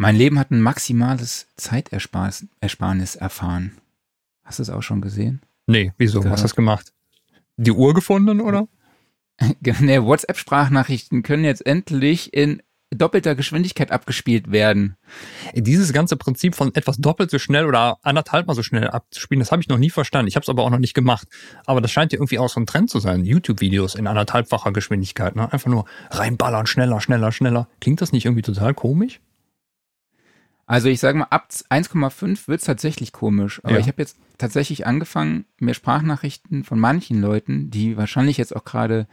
Mein Leben hat ein maximales Zeitersparnis erfahren. Hast du es auch schon gesehen? Nee, wieso? Was hast du gemacht? Die Uhr gefunden, oder? nee, WhatsApp-Sprachnachrichten können jetzt endlich in doppelter Geschwindigkeit abgespielt werden. Dieses ganze Prinzip von etwas doppelt so schnell oder anderthalb mal so schnell abzuspielen, das habe ich noch nie verstanden. Ich habe es aber auch noch nicht gemacht. Aber das scheint ja irgendwie auch so ein Trend zu sein. YouTube-Videos in anderthalbfacher Geschwindigkeit. Ne? Einfach nur reinballern, schneller, schneller, schneller. Klingt das nicht irgendwie total komisch? Also ich sage mal, ab 1,5 wird es tatsächlich komisch. Aber ja. ich habe jetzt tatsächlich angefangen, mir Sprachnachrichten von manchen Leuten, die wahrscheinlich jetzt auch gerade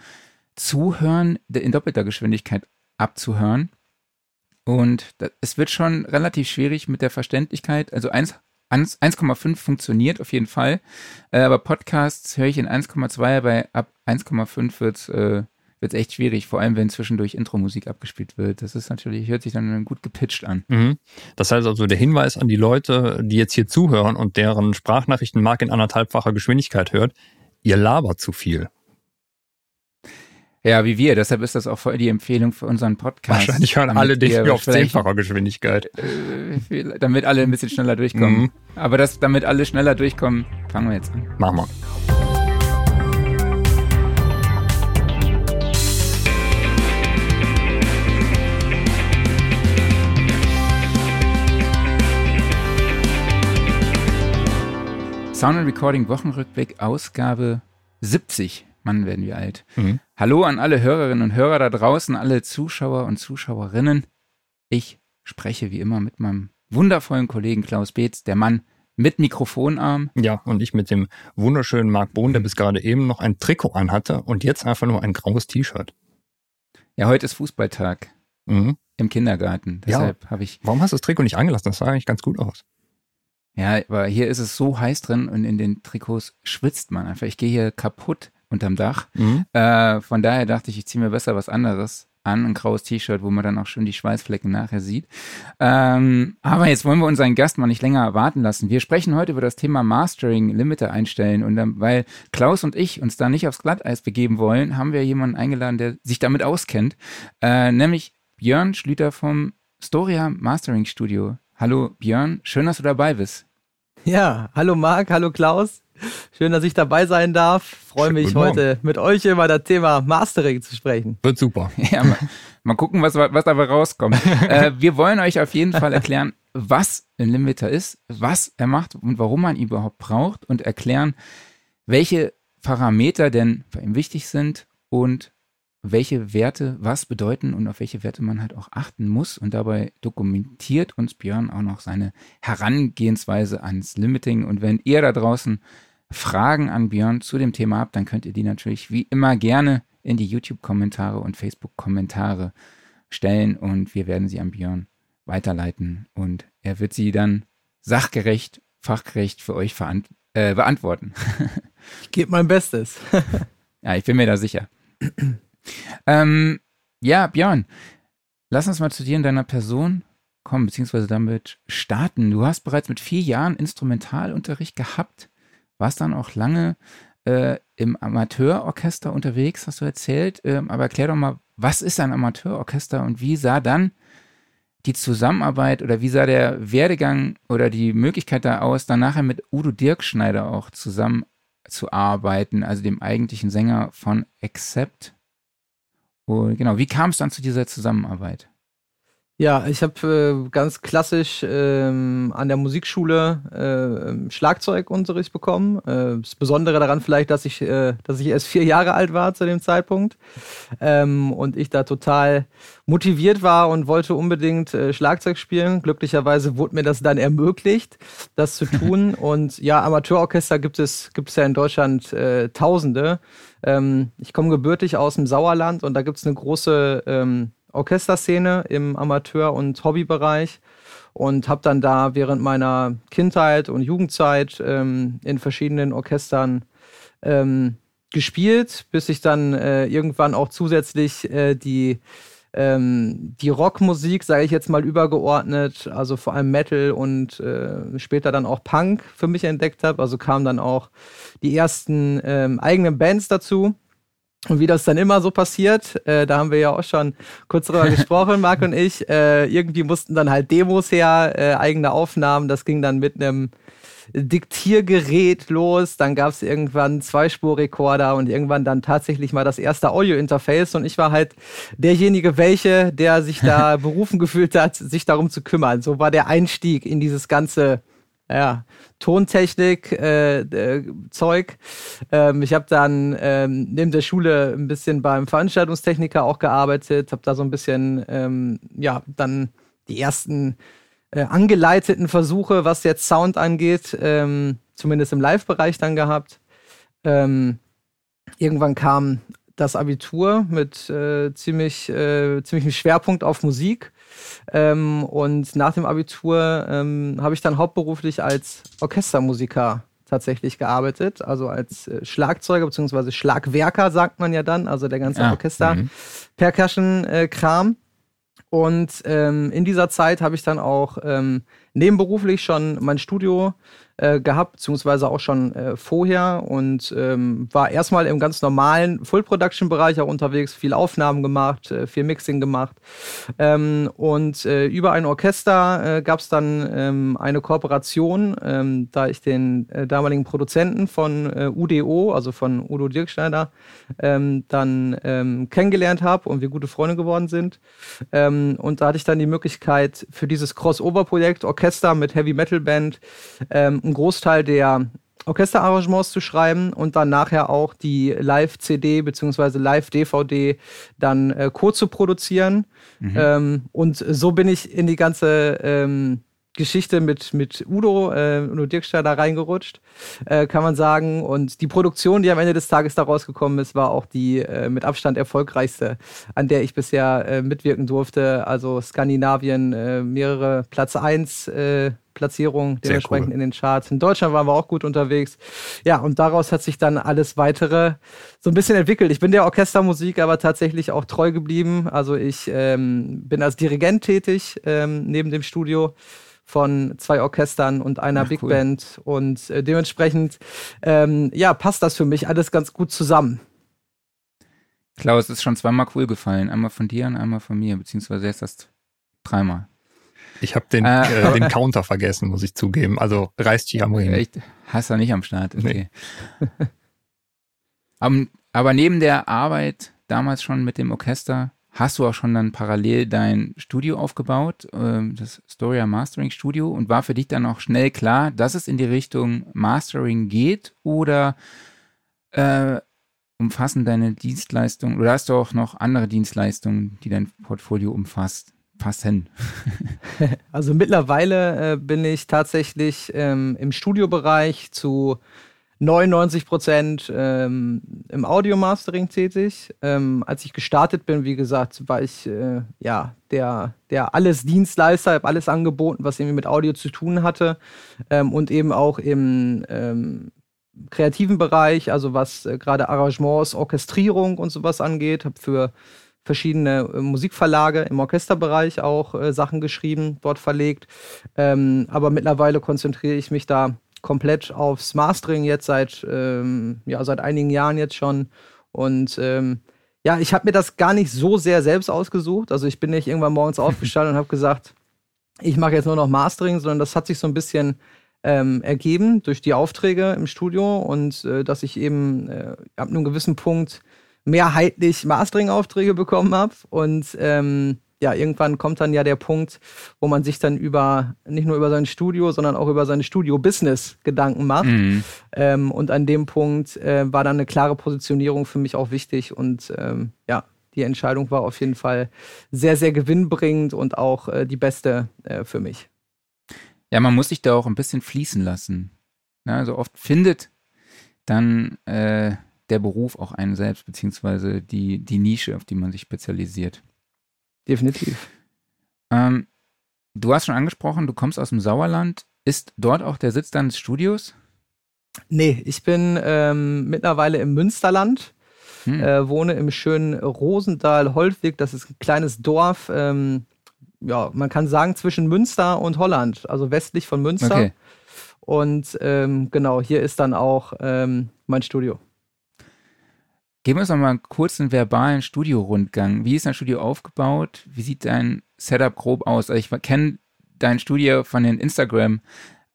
zuhören, in doppelter Geschwindigkeit abzuhören. Und das, es wird schon relativ schwierig mit der Verständlichkeit. Also 1,5 funktioniert auf jeden Fall. Äh, aber Podcasts höre ich in 1,2, bei ab 1,5 wird es äh, echt schwierig, vor allem wenn zwischendurch Intro-Musik abgespielt wird. Das ist natürlich, hört sich dann gut gepitcht an. Mhm. Das heißt also, der Hinweis an die Leute, die jetzt hier zuhören und deren Sprachnachrichten Mark in anderthalbfacher Geschwindigkeit hört, ihr labert zu viel. Ja, wie wir. Deshalb ist das auch voll die Empfehlung für unseren Podcast. Wahrscheinlich hören alle dich auf zehnfacher Geschwindigkeit. Äh, damit alle ein bisschen schneller durchkommen. Mhm. Aber das, damit alle schneller durchkommen, fangen wir jetzt an. Machen wir. Sound and Recording Wochenrückblick, Ausgabe 70. Mann, werden wir alt. Mhm. Hallo an alle Hörerinnen und Hörer da draußen, alle Zuschauer und Zuschauerinnen. Ich spreche wie immer mit meinem wundervollen Kollegen Klaus Beetz, der Mann mit Mikrofonarm. Ja, und ich mit dem wunderschönen Marc Bohn, der bis gerade eben noch ein Trikot anhatte und jetzt einfach nur ein graues T-Shirt. Ja, heute ist Fußballtag. Mhm. Im Kindergarten. Deshalb ja. habe ich. Warum hast du das Trikot nicht angelassen? Das sah eigentlich ganz gut aus. Ja, aber hier ist es so heiß drin und in den Trikots schwitzt man einfach. Ich gehe hier kaputt unterm Dach. Mhm. Äh, von daher dachte ich, ich ziehe mir besser was anderes an, ein graues T-Shirt, wo man dann auch schon die Schweißflecken nachher sieht. Ähm, aber jetzt wollen wir unseren Gast mal nicht länger warten lassen. Wir sprechen heute über das Thema Mastering, Limiter einstellen und dann, weil Klaus und ich uns da nicht aufs Glatteis begeben wollen, haben wir jemanden eingeladen, der sich damit auskennt, äh, nämlich Björn Schlüter vom Storia Mastering Studio. Hallo Björn, schön, dass du dabei bist. Ja, hallo Marc, hallo Klaus. Schön, dass ich dabei sein darf. Freue mich heute mit euch über das Thema Mastering zu sprechen. Wird super. Ja, mal, mal gucken, was, was dabei rauskommt. äh, wir wollen euch auf jeden Fall erklären, was ein Limiter ist, was er macht und warum man ihn überhaupt braucht und erklären, welche Parameter denn für ihn wichtig sind und welche Werte was bedeuten und auf welche Werte man halt auch achten muss. Und dabei dokumentiert uns Björn auch noch seine Herangehensweise ans Limiting. Und wenn ihr da draußen Fragen an Björn zu dem Thema habt, dann könnt ihr die natürlich wie immer gerne in die YouTube-Kommentare und Facebook-Kommentare stellen und wir werden sie an Björn weiterleiten und er wird sie dann sachgerecht, fachgerecht für euch äh, beantworten. ich gebe mein Bestes. ja, ich bin mir da sicher. ähm, ja, Björn, lass uns mal zu dir in deiner Person kommen, beziehungsweise damit starten. Du hast bereits mit vier Jahren Instrumentalunterricht gehabt, warst dann auch lange äh, im Amateurorchester unterwegs, hast du erzählt. Ähm, aber erklär doch mal, was ist ein Amateurorchester und wie sah dann die Zusammenarbeit oder wie sah der Werdegang oder die Möglichkeit da aus, dann nachher mit Udo Dirkschneider auch zusammenzuarbeiten, also dem eigentlichen Sänger von Accept? Und genau, wie kam es dann zu dieser Zusammenarbeit? Ja, ich habe äh, ganz klassisch ähm, an der Musikschule äh, Schlagzeugunterricht bekommen. Äh, das Besondere daran vielleicht, dass ich, äh, dass ich erst vier Jahre alt war zu dem Zeitpunkt ähm, und ich da total motiviert war und wollte unbedingt äh, Schlagzeug spielen. Glücklicherweise wurde mir das dann ermöglicht, das zu tun. und ja, Amateurorchester gibt es gibt es ja in Deutschland äh, Tausende. Ähm, ich komme gebürtig aus dem Sauerland und da gibt es eine große ähm, Orchesterszene im Amateur- und Hobbybereich und habe dann da während meiner Kindheit und Jugendzeit ähm, in verschiedenen Orchestern ähm, gespielt, bis ich dann äh, irgendwann auch zusätzlich äh, die ähm, die Rockmusik, sage ich jetzt mal übergeordnet, also vor allem Metal und äh, später dann auch Punk für mich entdeckt habe. Also kamen dann auch die ersten ähm, eigenen Bands dazu. Und wie das dann immer so passiert, äh, da haben wir ja auch schon kurz drüber gesprochen, Marc und ich, äh, irgendwie mussten dann halt Demos her, äh, eigene Aufnahmen, das ging dann mit einem Diktiergerät los, dann gab es irgendwann Zweispurrekorder und irgendwann dann tatsächlich mal das erste Audio-Interface. Und ich war halt derjenige, welche, der sich da berufen gefühlt hat, sich darum zu kümmern. So war der Einstieg in dieses ganze ja, Tontechnik, äh, äh, Zeug. Ähm, ich habe dann ähm, neben der Schule ein bisschen beim Veranstaltungstechniker auch gearbeitet, habe da so ein bisschen, ähm, ja, dann die ersten äh, angeleiteten Versuche, was jetzt Sound angeht, ähm, zumindest im Live-Bereich dann gehabt. Ähm, irgendwann kam das Abitur mit äh, ziemlich, äh, ziemlichem Schwerpunkt auf Musik. Ähm, und nach dem Abitur ähm, habe ich dann hauptberuflich als Orchestermusiker tatsächlich gearbeitet, also als äh, Schlagzeuger bzw. Schlagwerker sagt man ja dann, also der ganze ja. Orchester-Percussion-Kram. Mhm. Und ähm, in dieser Zeit habe ich dann auch ähm, nebenberuflich schon mein Studio äh, gehabt, beziehungsweise auch schon äh, vorher und ähm, war erstmal im ganz normalen Full-Production-Bereich auch unterwegs, viel Aufnahmen gemacht, äh, viel Mixing gemacht. Ähm, und äh, über ein Orchester äh, gab es dann ähm, eine Kooperation, ähm, da ich den äh, damaligen Produzenten von UDO, also von Udo Dirkschneider, ähm, dann ähm, kennengelernt habe und wir gute Freunde geworden sind. und da hatte ich dann die Möglichkeit für dieses Crossover-Projekt Orchester mit Heavy Metal Band ähm, einen Großteil der Orchesterarrangements zu schreiben und dann nachher auch die Live-CD bzw. Live-DVD dann äh, kurz zu produzieren. Mhm. Ähm, und so bin ich in die ganze ähm, Geschichte mit, mit Udo, äh, Udo Dirkster da reingerutscht, äh, kann man sagen. Und die Produktion, die am Ende des Tages da rausgekommen ist, war auch die äh, mit Abstand erfolgreichste, an der ich bisher äh, mitwirken durfte. Also Skandinavien, äh, mehrere Platz 1 Platzierungen dementsprechend cool. in den Charts. In Deutschland waren wir auch gut unterwegs. Ja, und daraus hat sich dann alles weitere so ein bisschen entwickelt. Ich bin der Orchestermusik aber tatsächlich auch treu geblieben. Also ich ähm, bin als Dirigent tätig ähm, neben dem Studio von zwei Orchestern und einer Ach, Big cool. Band. Und äh, dementsprechend, ähm, ja, passt das für mich alles ganz gut zusammen. Klaus, ist schon zweimal cool gefallen. Einmal von dir und einmal von mir, beziehungsweise jetzt das dreimal. Ich habe den, äh, äh, den Counter vergessen, muss ich zugeben. Also reißt Chiamurin. Echt? Hast du nicht am Start? Okay. Nee. um, aber neben der Arbeit damals schon mit dem Orchester hast du auch schon dann parallel dein Studio aufgebaut, äh, das Storia Mastering Studio, und war für dich dann auch schnell klar, dass es in die Richtung Mastering geht oder äh, umfassen deine Dienstleistungen oder hast du auch noch andere Dienstleistungen, die dein Portfolio umfasst? Passen. also mittlerweile äh, bin ich tatsächlich ähm, im Studiobereich zu 99 Prozent ähm, im Audio-Mastering tätig. Ähm, als ich gestartet bin, wie gesagt, war ich äh, ja der, der alles Dienstleister, habe alles angeboten, was irgendwie mit Audio zu tun hatte ähm, und eben auch im ähm, kreativen Bereich, also was äh, gerade Arrangements, Orchestrierung und sowas angeht, habe für verschiedene äh, Musikverlage im Orchesterbereich auch äh, Sachen geschrieben, dort verlegt. Ähm, aber mittlerweile konzentriere ich mich da komplett aufs Mastering jetzt seit, ähm, ja, seit einigen Jahren jetzt schon. Und ähm, ja, ich habe mir das gar nicht so sehr selbst ausgesucht. Also ich bin nicht irgendwann morgens aufgestanden und habe gesagt, ich mache jetzt nur noch Mastering, sondern das hat sich so ein bisschen ähm, ergeben durch die Aufträge im Studio und äh, dass ich eben äh, ab einem gewissen Punkt mehrheitlich Mastering-Aufträge bekommen habe und ähm, ja, irgendwann kommt dann ja der Punkt, wo man sich dann über, nicht nur über sein Studio, sondern auch über sein Studio-Business Gedanken macht. Mhm. Ähm, und an dem Punkt äh, war dann eine klare Positionierung für mich auch wichtig und ähm, ja, die Entscheidung war auf jeden Fall sehr, sehr gewinnbringend und auch äh, die beste äh, für mich. Ja, man muss sich da auch ein bisschen fließen lassen. Ja, also oft findet dann äh, der Beruf auch einen selbst, beziehungsweise die, die Nische, auf die man sich spezialisiert. Definitiv. Ähm, du hast schon angesprochen, du kommst aus dem Sauerland. Ist dort auch der Sitz deines Studios? Nee, ich bin ähm, mittlerweile im Münsterland. Hm. Äh, wohne im schönen Rosendahl-Holtwig. Das ist ein kleines Dorf, ähm, ja, man kann sagen zwischen Münster und Holland, also westlich von Münster. Okay. Und ähm, genau, hier ist dann auch ähm, mein Studio. Gib uns noch mal einen kurzen verbalen Studio-Rundgang. Wie ist dein Studio aufgebaut? Wie sieht dein Setup grob aus? Also ich kenne dein Studio von den Instagram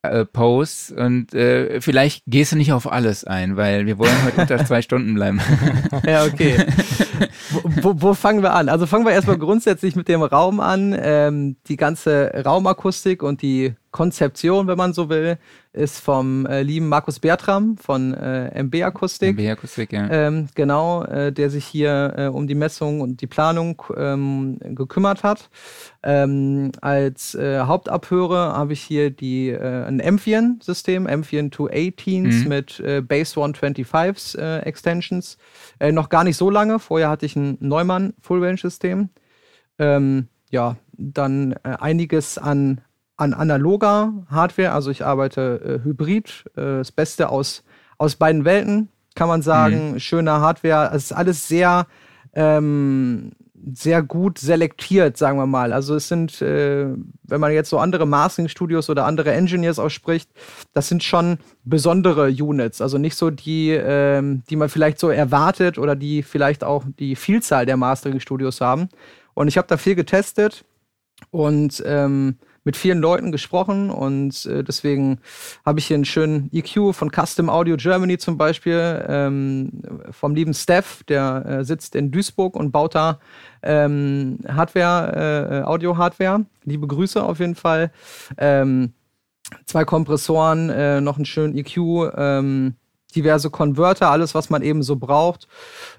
äh, Posts und äh, vielleicht gehst du nicht auf alles ein, weil wir wollen heute unter zwei Stunden bleiben. ja, okay. Wo, wo, wo, fangen wir an? Also fangen wir erstmal grundsätzlich mit dem Raum an. Ähm, die ganze Raumakustik und die Konzeption, wenn man so will, ist vom äh, lieben Markus Bertram von äh, MB Akustik. MB Akustik, ja. Ähm, genau, äh, der sich hier äh, um die Messung und die Planung ähm, gekümmert hat. Ähm, als äh, Hauptabhörer habe ich hier die, äh, ein M4-System, M4 218s mhm. mit Base 125s äh, Extensions. Noch gar nicht so lange. Vorher hatte ich ein Neumann Full-Range-System. Ähm, ja, dann einiges an an analoger Hardware. Also ich arbeite äh, hybrid, äh, das Beste aus, aus beiden Welten, kann man sagen. Mhm. Schöner Hardware. Es ist alles sehr, ähm, sehr gut selektiert, sagen wir mal. Also es sind, äh, wenn man jetzt so andere Mastering-Studios oder andere Engineers ausspricht, das sind schon besondere Units. Also nicht so die, ähm, die man vielleicht so erwartet oder die vielleicht auch die Vielzahl der Mastering-Studios haben. Und ich habe da viel getestet und ähm, mit vielen Leuten gesprochen und äh, deswegen habe ich hier einen schönen EQ von Custom Audio Germany zum Beispiel, ähm, vom lieben Steph, der äh, sitzt in Duisburg und baut da ähm, Hardware, äh, Audio-Hardware. Liebe Grüße auf jeden Fall. Ähm, zwei Kompressoren, äh, noch einen schönen EQ, ähm, diverse Converter, alles, was man eben so braucht.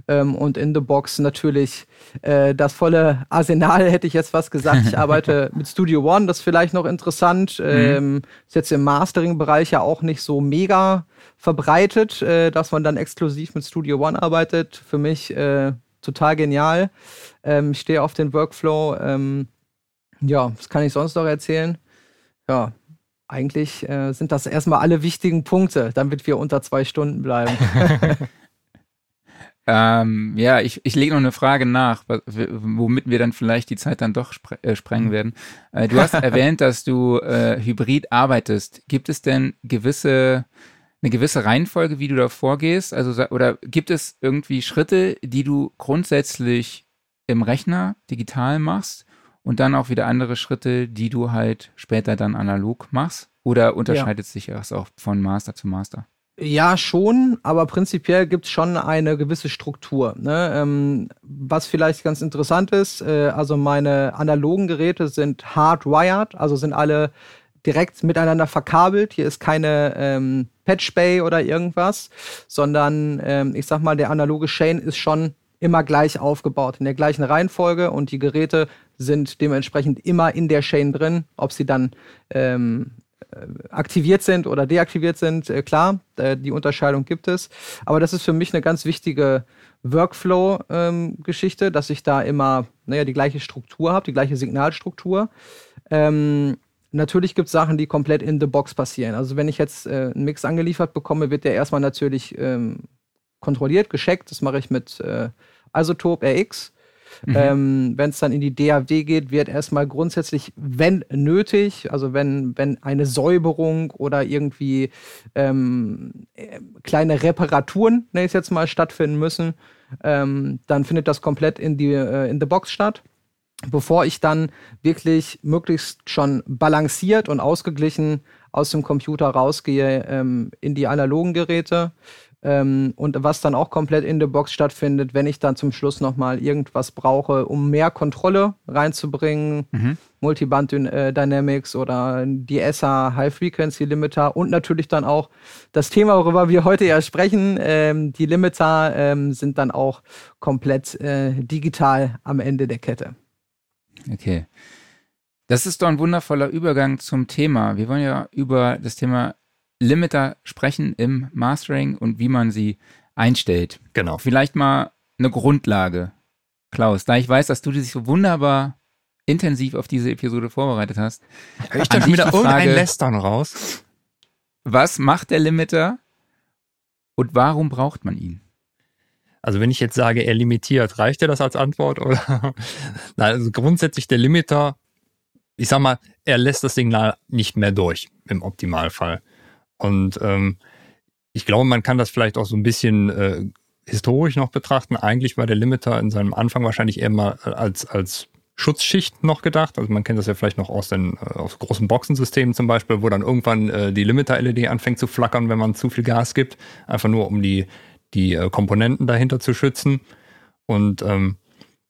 Ähm, und in the Box natürlich äh, das volle Arsenal, hätte ich jetzt was gesagt. Ich arbeite mit Studio One, das ist vielleicht noch interessant. Mhm. Ähm, ist jetzt im Mastering-Bereich ja auch nicht so mega verbreitet, äh, dass man dann exklusiv mit Studio One arbeitet. Für mich äh, total genial. Ähm, ich stehe auf den Workflow. Ähm, ja, was kann ich sonst noch erzählen? Ja, eigentlich äh, sind das erstmal alle wichtigen Punkte, damit wir unter zwei Stunden bleiben. ähm, ja, ich, ich lege noch eine Frage nach, womit wir dann vielleicht die Zeit dann doch spre äh, sprengen mhm. werden. Äh, du hast erwähnt, dass du äh, hybrid arbeitest. Gibt es denn gewisse eine gewisse Reihenfolge, wie du da vorgehst? Also, oder gibt es irgendwie Schritte, die du grundsätzlich im Rechner digital machst und dann auch wieder andere Schritte, die du halt später dann analog machst? Oder unterscheidet ja. sich das auch von Master zu Master? Ja, schon, aber prinzipiell gibt es schon eine gewisse Struktur. Ne? Ähm, was vielleicht ganz interessant ist, äh, also meine analogen Geräte sind hardwired, also sind alle direkt miteinander verkabelt. Hier ist keine ähm, Patch Bay oder irgendwas, sondern ähm, ich sag mal, der analoge Chain ist schon immer gleich aufgebaut, in der gleichen Reihenfolge und die Geräte sind dementsprechend immer in der Chain drin. Ob sie dann ähm, äh, aktiviert sind oder deaktiviert sind, äh, klar, äh, die Unterscheidung gibt es. Aber das ist für mich eine ganz wichtige Workflow-Geschichte, ähm, dass ich da immer naja, die gleiche Struktur habe, die gleiche Signalstruktur. Ähm, natürlich gibt es Sachen, die komplett in the box passieren. Also wenn ich jetzt äh, einen Mix angeliefert bekomme, wird der erstmal natürlich ähm, kontrolliert, gescheckt. Das mache ich mit äh, Isotope RX. Mhm. Ähm, wenn es dann in die DAW geht, wird erstmal grundsätzlich, wenn nötig, also wenn, wenn eine Säuberung oder irgendwie ähm, äh, kleine Reparaturen, nenne ich es jetzt mal, stattfinden müssen, ähm, dann findet das komplett in die äh, in the Box statt. Bevor ich dann wirklich möglichst schon balanciert und ausgeglichen aus dem Computer rausgehe ähm, in die analogen Geräte, ähm, und was dann auch komplett in der Box stattfindet, wenn ich dann zum Schluss nochmal irgendwas brauche, um mehr Kontrolle reinzubringen, mhm. Multiband äh, Dynamics oder die ESA High Frequency Limiter und natürlich dann auch das Thema, worüber wir heute ja sprechen, ähm, die Limiter ähm, sind dann auch komplett äh, digital am Ende der Kette. Okay. Das ist doch ein wundervoller Übergang zum Thema. Wir wollen ja über das Thema Limiter sprechen im Mastering und wie man sie einstellt. Genau. Vielleicht mal eine Grundlage. Klaus, da ich weiß, dass du dich so wunderbar intensiv auf diese Episode vorbereitet hast. Hör ich da schon wieder irgendein Lästern raus? Was macht der Limiter und warum braucht man ihn? Also wenn ich jetzt sage, er limitiert, reicht dir das als Antwort? Oder? also grundsätzlich der Limiter, ich sag mal, er lässt das Signal nicht mehr durch im Optimalfall. Und ähm, ich glaube, man kann das vielleicht auch so ein bisschen äh, historisch noch betrachten, eigentlich war der Limiter in seinem Anfang wahrscheinlich eher mal als, als Schutzschicht noch gedacht. Also man kennt das ja vielleicht noch aus den äh, aus großen Boxensystemen zum Beispiel, wo dann irgendwann äh, die Limiter-LED anfängt zu flackern, wenn man zu viel Gas gibt, einfach nur um die die äh, Komponenten dahinter zu schützen. Und ähm,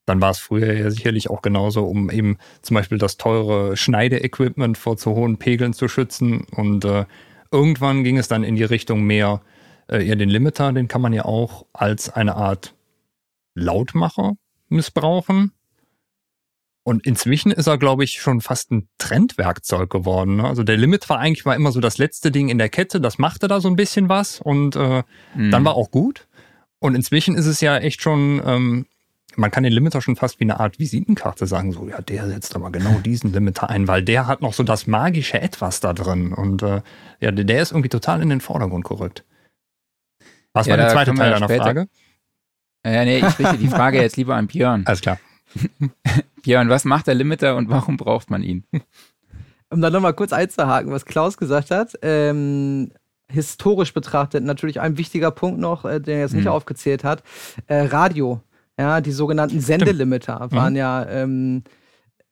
dann war es früher ja sicherlich auch genauso, um eben zum Beispiel das teure Schneideequipment vor zu hohen Pegeln zu schützen. Und äh, irgendwann ging es dann in die Richtung mehr, äh, ja, den Limiter, den kann man ja auch als eine Art Lautmacher missbrauchen. Und inzwischen ist er, glaube ich, schon fast ein Trendwerkzeug geworden. Ne? Also der Limit war eigentlich mal immer so das letzte Ding in der Kette, das machte da so ein bisschen was und äh, mhm. dann war auch gut. Und inzwischen ist es ja echt schon, ähm, man kann den Limiter schon fast wie eine Art Visitenkarte sagen, so, ja, der setzt aber genau diesen Limiter ein, weil der hat noch so das magische Etwas da drin. Und äh, ja, der ist irgendwie total in den Vordergrund gerückt. Was ja, war der zweite Teil deiner Frage? Ja, nee, ich richte die Frage jetzt lieber an Björn. Alles klar. Björn, was macht der Limiter und warum braucht man ihn? Um dann nochmal kurz einzuhaken, was Klaus gesagt hat. Ähm, historisch betrachtet natürlich ein wichtiger Punkt noch, äh, den er jetzt nicht mhm. aufgezählt hat. Äh, Radio, ja, die sogenannten Sendelimiter waren mhm. ja ähm,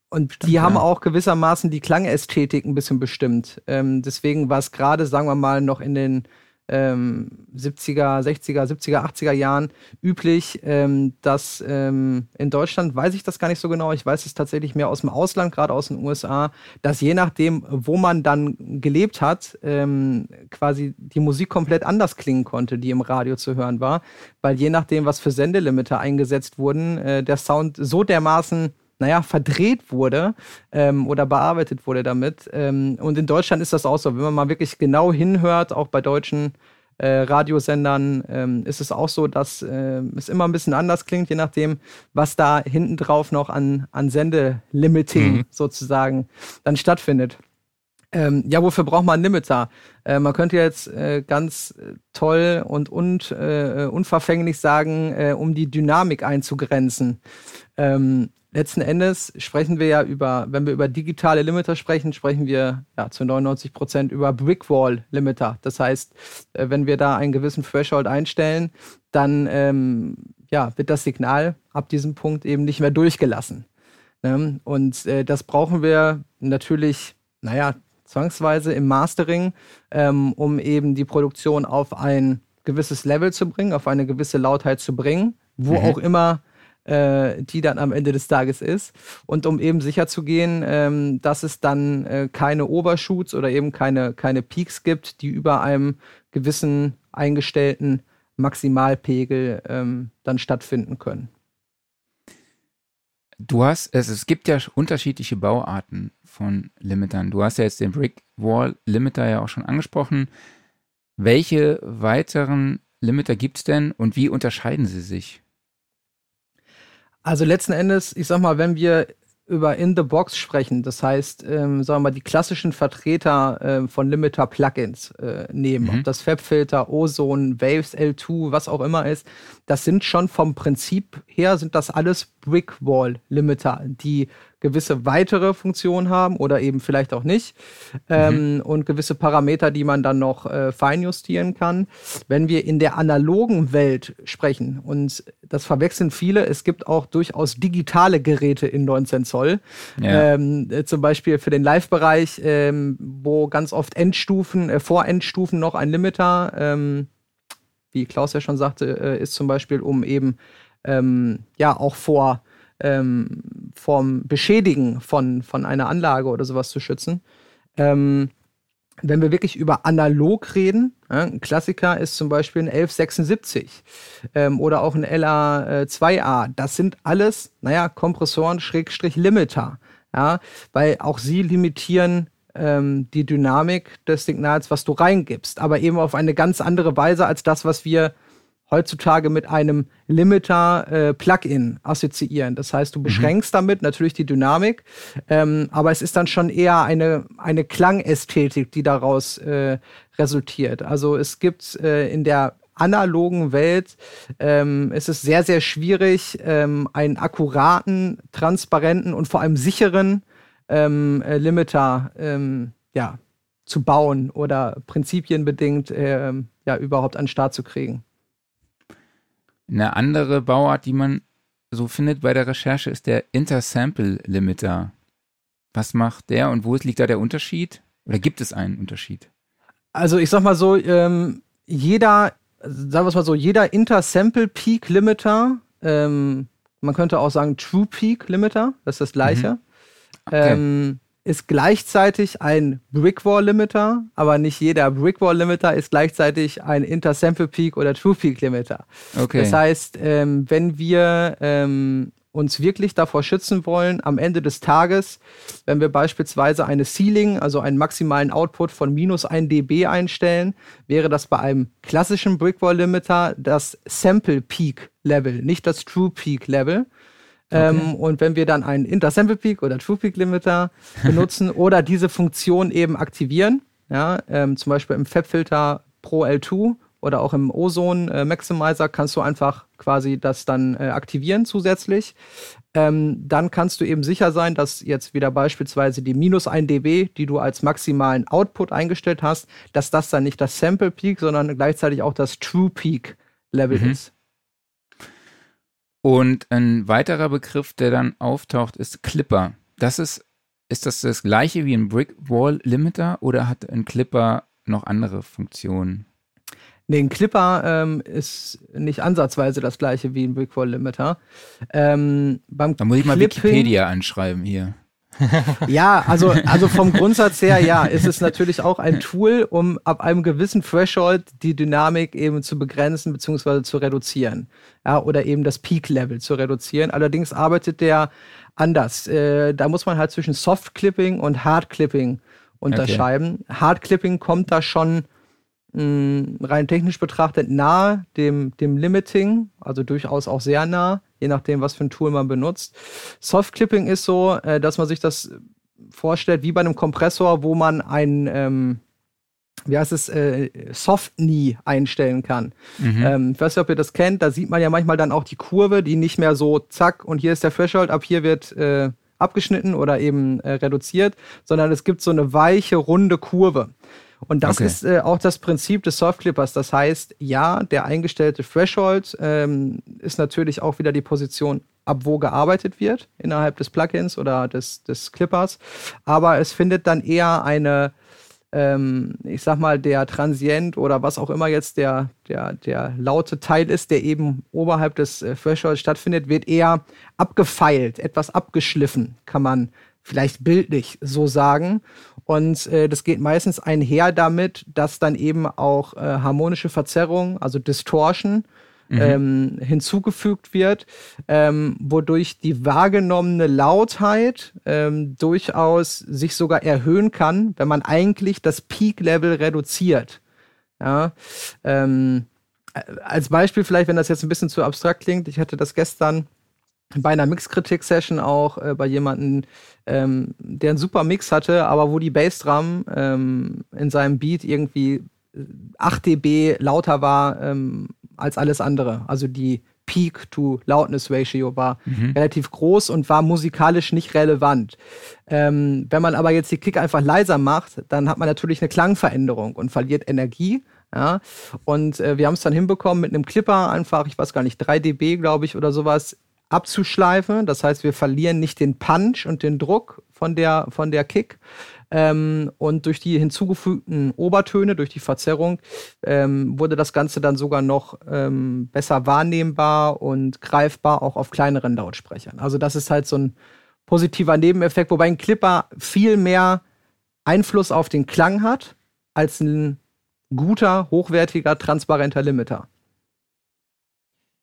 und Stimmt, die haben ja. auch gewissermaßen die Klangästhetik ein bisschen bestimmt. Ähm, deswegen war es gerade, sagen wir mal, noch in den ähm, 70er, 60er, 70er, 80er Jahren üblich, ähm, dass ähm, in Deutschland weiß ich das gar nicht so genau, ich weiß es tatsächlich mehr aus dem Ausland, gerade aus den USA, dass je nachdem, wo man dann gelebt hat, ähm, quasi die Musik komplett anders klingen konnte, die im Radio zu hören war, weil je nachdem, was für Sendelimiter eingesetzt wurden, äh, der Sound so dermaßen naja, verdreht wurde ähm, oder bearbeitet wurde damit. Ähm, und in Deutschland ist das auch so. Wenn man mal wirklich genau hinhört, auch bei deutschen äh, Radiosendern, ähm, ist es auch so, dass äh, es immer ein bisschen anders klingt, je nachdem, was da hinten drauf noch an, an Sendelimiting mhm. sozusagen dann stattfindet. Ähm, ja, wofür braucht man einen Limiter? Äh, man könnte jetzt äh, ganz toll und, und äh, unverfänglich sagen, äh, um die Dynamik einzugrenzen. Ähm, letzten Endes sprechen wir ja über, wenn wir über digitale Limiter sprechen, sprechen wir ja zu 99 Prozent über Brickwall Limiter. Das heißt, äh, wenn wir da einen gewissen Threshold einstellen, dann ähm, ja, wird das Signal ab diesem Punkt eben nicht mehr durchgelassen. Ne? Und äh, das brauchen wir natürlich, naja, zwangsweise im Mastering, ähm, um eben die Produktion auf ein gewisses Level zu bringen, auf eine gewisse Lautheit zu bringen, wo mhm. auch immer äh, die dann am Ende des Tages ist. Und um eben sicher zu gehen, ähm, dass es dann äh, keine Overshoots oder eben keine, keine Peaks gibt, die über einem gewissen eingestellten Maximalpegel ähm, dann stattfinden können. Du hast, es, es gibt ja unterschiedliche Bauarten von Limitern. Du hast ja jetzt den Brick Wall Limiter ja auch schon angesprochen. Welche weiteren Limiter gibt es denn und wie unterscheiden sie sich? Also letzten Endes, ich sag mal, wenn wir über In the Box sprechen, das heißt, ähm, sagen wir mal, die klassischen Vertreter äh, von Limiter Plugins äh, nehmen, mhm. ob das Fabfilter, Ozone, Waves L2, was auch immer ist, das sind schon vom Prinzip her sind das alles Brickwall Limiter, die gewisse weitere Funktionen haben oder eben vielleicht auch nicht ähm, mhm. und gewisse Parameter, die man dann noch äh, feinjustieren kann. Wenn wir in der analogen Welt sprechen und das verwechseln viele, es gibt auch durchaus digitale Geräte in 19 Zoll, ja. ähm, äh, zum Beispiel für den Live-Bereich, ähm, wo ganz oft Endstufen, äh, Vorendstufen noch ein Limiter, ähm, wie Klaus ja schon sagte, äh, ist zum Beispiel, um eben ähm, ja auch vor ähm, vom Beschädigen von, von einer Anlage oder sowas zu schützen. Ähm, wenn wir wirklich über analog reden, ja, ein Klassiker ist zum Beispiel ein 1176 ähm, oder auch ein LA2A. Das sind alles, naja, Kompressoren Schrägstrich Limiter. Ja, weil auch sie limitieren ähm, die Dynamik des Signals, was du reingibst, aber eben auf eine ganz andere Weise als das, was wir heutzutage mit einem Limiter-Plugin äh, assoziieren. Das heißt, du mhm. beschränkst mhm. damit natürlich die Dynamik, ähm, aber es ist dann schon eher eine, eine Klangästhetik, die daraus äh, resultiert. Also es gibt äh, in der analogen Welt ähm, ist es sehr, sehr schwierig, ähm, einen akkuraten, transparenten und vor allem sicheren ähm, äh, Limiter ähm, ja, zu bauen oder prinzipienbedingt ähm, ja, überhaupt an den Start zu kriegen. Eine andere Bauart, die man so findet bei der Recherche, ist der Intersample Limiter. Was macht der und wo liegt da der Unterschied? Oder gibt es einen Unterschied? Also ich sag mal so, ähm, jeder, sagen wir es mal so, jeder Intersample Peak Limiter, ähm, man könnte auch sagen True Peak Limiter, das ist das gleiche, mhm. okay. ähm, ist gleichzeitig ein Brickwall Limiter, aber nicht jeder Brickwall Limiter ist gleichzeitig ein Intersample Peak oder True Peak Limiter. Okay. Das heißt, ähm, wenn wir ähm, uns wirklich davor schützen wollen, am Ende des Tages, wenn wir beispielsweise eine Ceiling, also einen maximalen Output von minus 1 dB einstellen, wäre das bei einem klassischen Brickwall Limiter das Sample Peak Level, nicht das True Peak Level. Okay. Ähm, und wenn wir dann einen Intersample Peak oder True Peak Limiter benutzen oder diese Funktion eben aktivieren, ja, ähm, zum Beispiel im FabFilter Pro L2 oder auch im Ozone äh, Maximizer kannst du einfach quasi das dann äh, aktivieren zusätzlich. Ähm, dann kannst du eben sicher sein, dass jetzt wieder beispielsweise die minus 1 dB, die du als maximalen Output eingestellt hast, dass das dann nicht das Sample Peak, sondern gleichzeitig auch das True Peak Level mhm. ist. Und ein weiterer Begriff, der dann auftaucht, ist Clipper. Das ist, ist das das gleiche wie ein Brick Wall Limiter oder hat ein Clipper noch andere Funktionen? Nee, ein Clipper ähm, ist nicht ansatzweise das gleiche wie ein Brick Wall Limiter. Ähm, beim da muss ich mal Clipping, Wikipedia anschreiben hier. ja, also, also vom Grundsatz her, ja, ist es natürlich auch ein Tool, um ab einem gewissen Threshold die Dynamik eben zu begrenzen bzw. zu reduzieren. Ja, oder eben das Peak-Level zu reduzieren. Allerdings arbeitet der anders. Äh, da muss man halt zwischen Soft-Clipping und Hard-Clipping unterscheiden. Okay. Hard-Clipping kommt da schon mh, rein technisch betrachtet nahe dem, dem Limiting, also durchaus auch sehr nah je nachdem, was für ein Tool man benutzt. Soft Clipping ist so, äh, dass man sich das vorstellt wie bei einem Kompressor, wo man ein ähm, wie heißt es, äh, Soft Knee einstellen kann. Mhm. Ähm, ich weiß nicht, ob ihr das kennt, da sieht man ja manchmal dann auch die Kurve, die nicht mehr so zack und hier ist der Threshold, ab hier wird äh, abgeschnitten oder eben äh, reduziert, sondern es gibt so eine weiche, runde Kurve. Und das okay. ist äh, auch das Prinzip des Softclippers. Das heißt, ja, der eingestellte Threshold ähm, ist natürlich auch wieder die Position, ab wo gearbeitet wird innerhalb des Plugins oder des, des Clippers. Aber es findet dann eher eine, ähm, ich sag mal, der Transient oder was auch immer jetzt der, der, der laute Teil ist, der eben oberhalb des äh, Thresholds stattfindet, wird eher abgefeilt, etwas abgeschliffen, kann man vielleicht bildlich so sagen. Und äh, das geht meistens einher damit, dass dann eben auch äh, harmonische Verzerrung, also Distortion, mhm. ähm, hinzugefügt wird, ähm, wodurch die wahrgenommene Lautheit ähm, durchaus sich sogar erhöhen kann, wenn man eigentlich das Peak-Level reduziert. Ja, ähm, als Beispiel vielleicht, wenn das jetzt ein bisschen zu abstrakt klingt, ich hatte das gestern bei einer Mixkritik-Session auch äh, bei jemandem, ähm, der einen super Mix hatte, aber wo die Bassdrum ähm, in seinem Beat irgendwie 8 äh, dB lauter war ähm, als alles andere. Also die Peak-to-Loudness-Ratio war mhm. relativ groß und war musikalisch nicht relevant. Ähm, wenn man aber jetzt die Kick einfach leiser macht, dann hat man natürlich eine Klangveränderung und verliert Energie. Ja, und äh, wir haben es dann hinbekommen mit einem Clipper einfach, ich weiß gar nicht, 3 dB, glaube ich, oder sowas, abzuschleifen. Das heißt, wir verlieren nicht den Punch und den Druck von der, von der Kick. Ähm, und durch die hinzugefügten Obertöne, durch die Verzerrung, ähm, wurde das Ganze dann sogar noch ähm, besser wahrnehmbar und greifbar auch auf kleineren Lautsprechern. Also das ist halt so ein positiver Nebeneffekt, wobei ein Clipper viel mehr Einfluss auf den Klang hat als ein guter, hochwertiger, transparenter Limiter.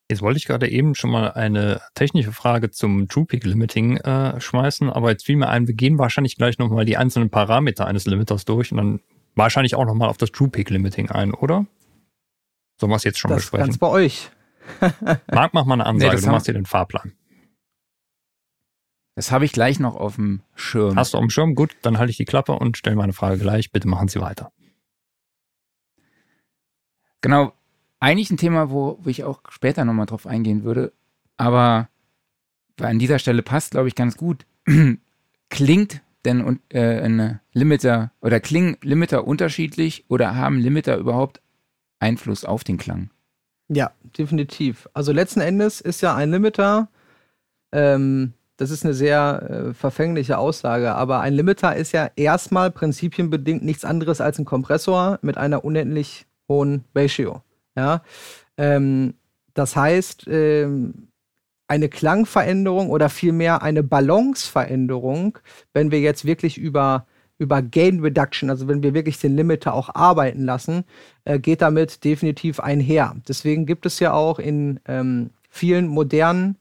Jetzt wollte ich gerade eben schon mal eine technische Frage zum True Peak Limiting äh, schmeißen, aber jetzt fiel mir ein, wir gehen wahrscheinlich gleich nochmal die einzelnen Parameter eines Limiters durch und dann wahrscheinlich auch nochmal auf das True Peak Limiting ein, oder? Sollen wir es jetzt schon das besprechen? Ganz bei euch. Marc, mach mal eine Ansage, nee, du machst dir den Fahrplan. Das habe ich gleich noch auf dem Schirm. Hast du auf dem Schirm? Gut, dann halte ich die Klappe und stelle meine Frage gleich. Bitte machen Sie weiter. Genau, eigentlich ein Thema, wo, wo ich auch später nochmal drauf eingehen würde, aber an dieser Stelle passt, glaube ich, ganz gut. Klingt denn äh, ein Limiter oder klingen Limiter unterschiedlich oder haben Limiter überhaupt Einfluss auf den Klang? Ja, definitiv. Also letzten Endes ist ja ein Limiter, ähm, das ist eine sehr äh, verfängliche Aussage, aber ein Limiter ist ja erstmal prinzipienbedingt nichts anderes als ein Kompressor mit einer unendlich hohen Ratio. Ja? Ähm, das heißt, ähm, eine Klangveränderung oder vielmehr eine Balanceveränderung, wenn wir jetzt wirklich über, über Gain Reduction, also wenn wir wirklich den Limiter auch arbeiten lassen, äh, geht damit definitiv einher. Deswegen gibt es ja auch in ähm, vielen modernen,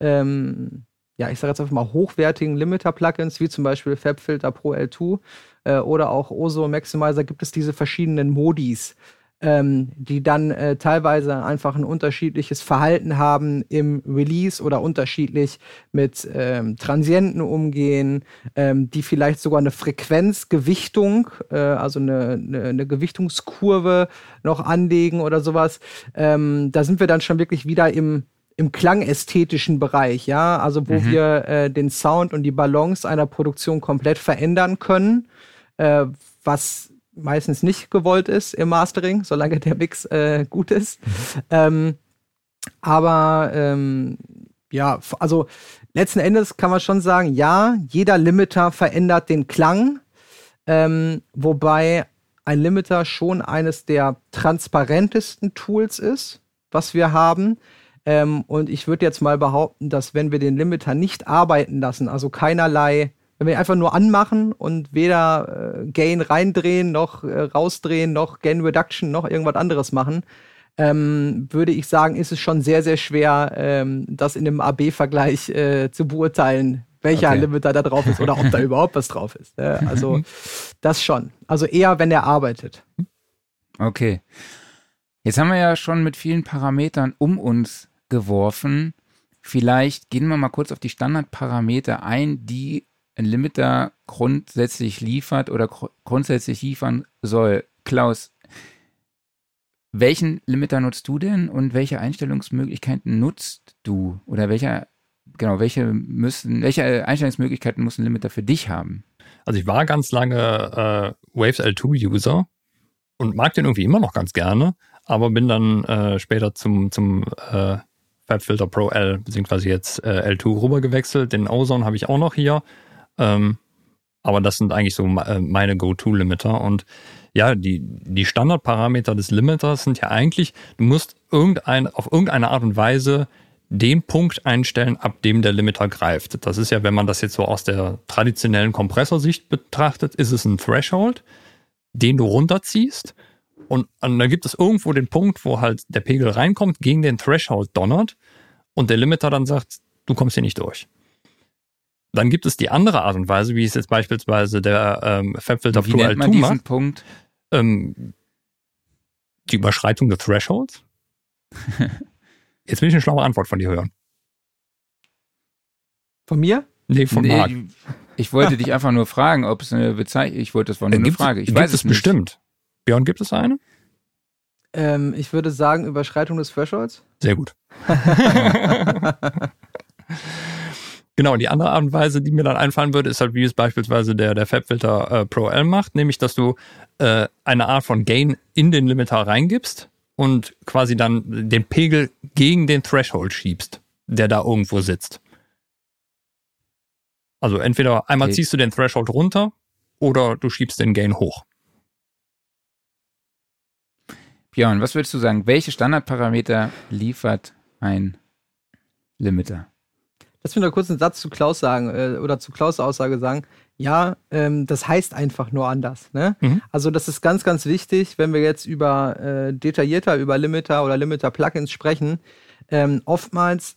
ähm, ja, ich sage jetzt einfach mal hochwertigen Limiter-Plugins, wie zum Beispiel FabFilter Pro L2 äh, oder auch Oso Maximizer, gibt es diese verschiedenen Modis ähm, die dann äh, teilweise einfach ein unterschiedliches Verhalten haben im Release oder unterschiedlich mit ähm, Transienten umgehen, ähm, die vielleicht sogar eine Frequenzgewichtung, äh, also eine, eine, eine, Gewichtungskurve noch anlegen oder sowas. Ähm, da sind wir dann schon wirklich wieder im im klangästhetischen Bereich, ja, also wo mhm. wir äh, den Sound und die Balance einer Produktion komplett verändern können, äh, was meistens nicht gewollt ist im Mastering, solange der Mix äh, gut ist. Mhm. Ähm, aber ähm, ja, also letzten Endes kann man schon sagen, ja, jeder Limiter verändert den Klang, ähm, wobei ein Limiter schon eines der transparentesten Tools ist, was wir haben. Ähm, und ich würde jetzt mal behaupten, dass wenn wir den Limiter nicht arbeiten lassen, also keinerlei wenn wir einfach nur anmachen und weder äh, Gain reindrehen, noch äh, rausdrehen, noch Gain Reduction, noch irgendwas anderes machen, ähm, würde ich sagen, ist es schon sehr, sehr schwer, ähm, das in einem AB-Vergleich äh, zu beurteilen, welcher okay. Limiter da drauf ist oder ob da überhaupt was drauf ist. also das schon. Also eher, wenn er arbeitet. Okay. Jetzt haben wir ja schon mit vielen Parametern um uns geworfen. Vielleicht gehen wir mal kurz auf die Standardparameter ein, die ein Limiter grundsätzlich liefert oder gr grundsätzlich liefern soll. Klaus, welchen Limiter nutzt du denn und welche Einstellungsmöglichkeiten nutzt du? Oder welcher, genau, welche müssen, welche Einstellungsmöglichkeiten muss ein Limiter für dich haben? Also ich war ganz lange äh, Waves L2-User und mag den irgendwie immer noch ganz gerne, aber bin dann äh, später zum, zum äh, FabFilter Pro L, beziehungsweise jetzt äh, L2 rüber gewechselt. Den Ozone habe ich auch noch hier. Ähm, aber das sind eigentlich so äh, meine Go-To-Limiter. Und ja, die, die Standardparameter des Limiters sind ja eigentlich, du musst irgendein, auf irgendeine Art und Weise den Punkt einstellen, ab dem der Limiter greift. Das ist ja, wenn man das jetzt so aus der traditionellen Kompressorsicht betrachtet, ist es ein Threshold, den du runterziehst. Und, und dann gibt es irgendwo den Punkt, wo halt der Pegel reinkommt, gegen den Threshold donnert und der Limiter dann sagt, du kommst hier nicht durch. Dann gibt es die andere Art und Weise, wie es jetzt beispielsweise der ähm, FabFilter Pro L2 macht. Punkt? Ähm, die Überschreitung des Thresholds. jetzt will ich eine schlaue Antwort von dir hören. Von mir? Nee, von nee, Marc. Ich wollte dich einfach nur fragen, ob es eine Bezeichnung Ich wollte, das war nur äh, eine Frage. Ich gibt weiß es nicht. bestimmt. Björn, gibt es eine? Ähm, ich würde sagen, Überschreitung des Thresholds. Sehr gut. Genau, die andere Art und Weise, die mir dann einfallen würde, ist halt, wie es beispielsweise der, der FabFilter äh, Pro L macht, nämlich, dass du äh, eine Art von Gain in den Limiter reingibst und quasi dann den Pegel gegen den Threshold schiebst, der da irgendwo sitzt. Also entweder einmal okay. ziehst du den Threshold runter oder du schiebst den Gain hoch. Björn, was würdest du sagen? Welche Standardparameter liefert ein Limiter? Lass mich noch kurz einen Satz zu Klaus sagen äh, oder zu Klaus Aussage sagen. Ja, ähm, das heißt einfach nur anders. Ne? Mhm. Also das ist ganz, ganz wichtig, wenn wir jetzt über äh, detaillierter über Limiter oder Limiter-Plugins sprechen. Ähm, oftmals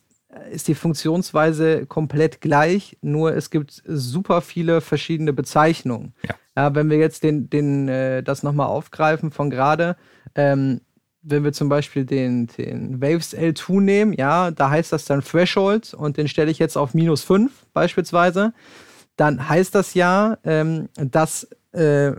ist die Funktionsweise komplett gleich, nur es gibt super viele verschiedene Bezeichnungen. Ja. ja wenn wir jetzt den, den, äh, das nochmal aufgreifen von gerade, ähm, wenn wir zum Beispiel den, den Waves L2 nehmen, ja, da heißt das dann Threshold und den stelle ich jetzt auf minus 5 beispielsweise, dann heißt das ja, ähm, dass äh,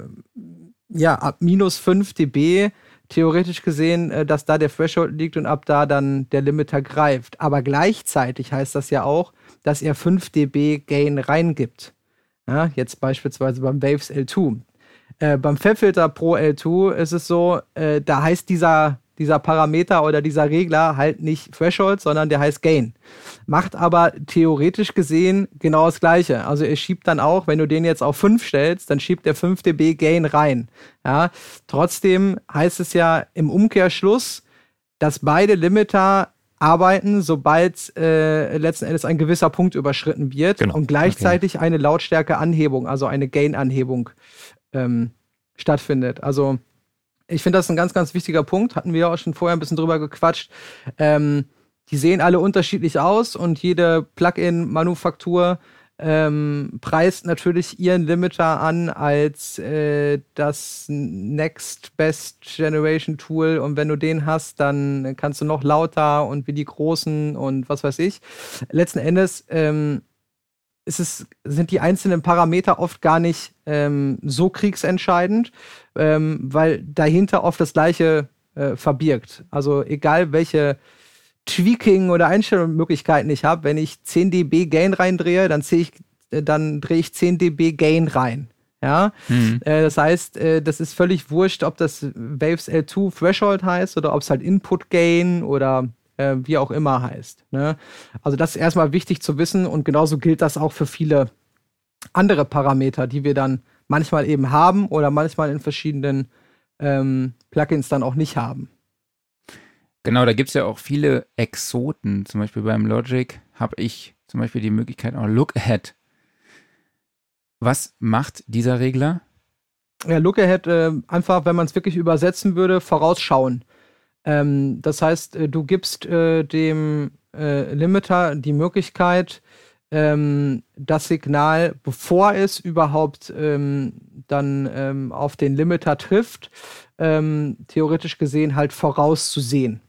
ja, ab minus 5 dB theoretisch gesehen, äh, dass da der Threshold liegt und ab da dann der Limiter greift. Aber gleichzeitig heißt das ja auch, dass er 5 dB Gain reingibt. Ja, jetzt beispielsweise beim Waves L2. Äh, beim FabFilter Pro L2 ist es so, äh, da heißt dieser, dieser Parameter oder dieser Regler halt nicht Threshold, sondern der heißt Gain. Macht aber theoretisch gesehen genau das Gleiche. Also er schiebt dann auch, wenn du den jetzt auf 5 stellst, dann schiebt der 5 dB Gain rein. Ja, trotzdem heißt es ja im Umkehrschluss, dass beide Limiter arbeiten, sobald äh, letzten Endes ein gewisser Punkt überschritten wird genau. und gleichzeitig okay. eine Lautstärkeanhebung, also eine Gain-Anhebung ähm, stattfindet. Also ich finde das ein ganz, ganz wichtiger Punkt. Hatten wir ja auch schon vorher ein bisschen drüber gequatscht. Ähm, die sehen alle unterschiedlich aus und jede Plugin-Manufaktur ähm, preist natürlich ihren Limiter an als äh, das Next Best Generation Tool und wenn du den hast, dann kannst du noch lauter und wie die großen und was weiß ich. Letzten Endes ähm, es, sind die einzelnen Parameter oft gar nicht ähm, so kriegsentscheidend, ähm, weil dahinter oft das gleiche äh, verbirgt. Also egal welche Tweaking oder Einstellungsmöglichkeiten ich habe, wenn ich 10 dB Gain reindrehe, dann ziehe ich, äh, dann drehe ich 10 dB Gain rein. Ja, mhm. äh, das heißt, äh, das ist völlig wurscht, ob das Waves L2 Threshold heißt oder ob es halt Input Gain oder äh, wie auch immer heißt. Ne? Also das ist erstmal wichtig zu wissen und genauso gilt das auch für viele andere Parameter, die wir dann manchmal eben haben oder manchmal in verschiedenen ähm, Plugins dann auch nicht haben. Genau, da gibt es ja auch viele Exoten. Zum Beispiel beim Logic habe ich zum Beispiel die Möglichkeit auch Look Ahead. Was macht dieser Regler? Ja, Look Ahead, äh, einfach, wenn man es wirklich übersetzen würde, vorausschauen. Ähm, das heißt, äh, du gibst äh, dem äh, Limiter die Möglichkeit, ähm, das Signal, bevor es überhaupt ähm, dann ähm, auf den Limiter trifft, ähm, theoretisch gesehen halt vorauszusehen.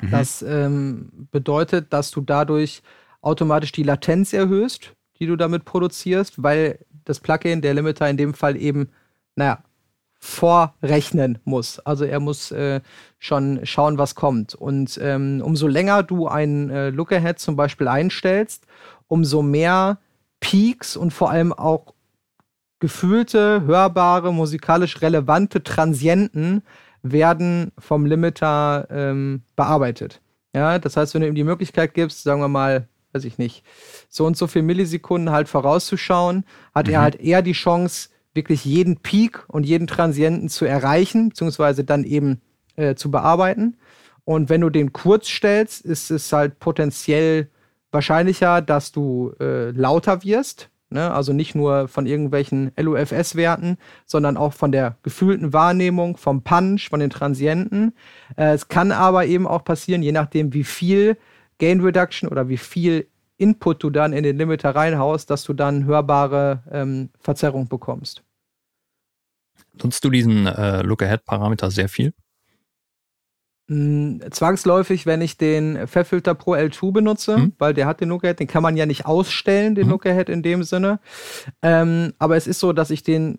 Mhm. Das ähm, bedeutet, dass du dadurch automatisch die Latenz erhöhst, die du damit produzierst, weil das Plugin, der Limiter in dem Fall eben, naja, vorrechnen muss. Also er muss äh, schon schauen, was kommt. Und ähm, umso länger du ein äh, Lookahead zum Beispiel einstellst, umso mehr Peaks und vor allem auch gefühlte, hörbare, musikalisch relevante Transienten werden vom Limiter ähm, bearbeitet. Ja, das heißt, wenn du ihm die Möglichkeit gibst, sagen wir mal, weiß ich nicht, so und so viel Millisekunden halt vorauszuschauen, hat mhm. er halt eher die Chance, wirklich jeden Peak und jeden Transienten zu erreichen, beziehungsweise dann eben äh, zu bearbeiten. Und wenn du den kurz stellst, ist es halt potenziell wahrscheinlicher, dass du äh, lauter wirst. Ne? Also nicht nur von irgendwelchen LUFS-Werten, sondern auch von der gefühlten Wahrnehmung, vom Punch, von den Transienten. Äh, es kann aber eben auch passieren, je nachdem, wie viel Gain Reduction oder wie viel Input du dann in den Limiter reinhaust, dass du dann hörbare ähm, Verzerrung bekommst. Nutzt du diesen äh, Look-Ahead-Parameter sehr viel? Mh, zwangsläufig, wenn ich den Pfeffilter Pro L2 benutze, mhm. weil der hat den Look-Ahead, den kann man ja nicht ausstellen, den mhm. Look-Ahead in dem Sinne. Ähm, aber es ist so, dass ich den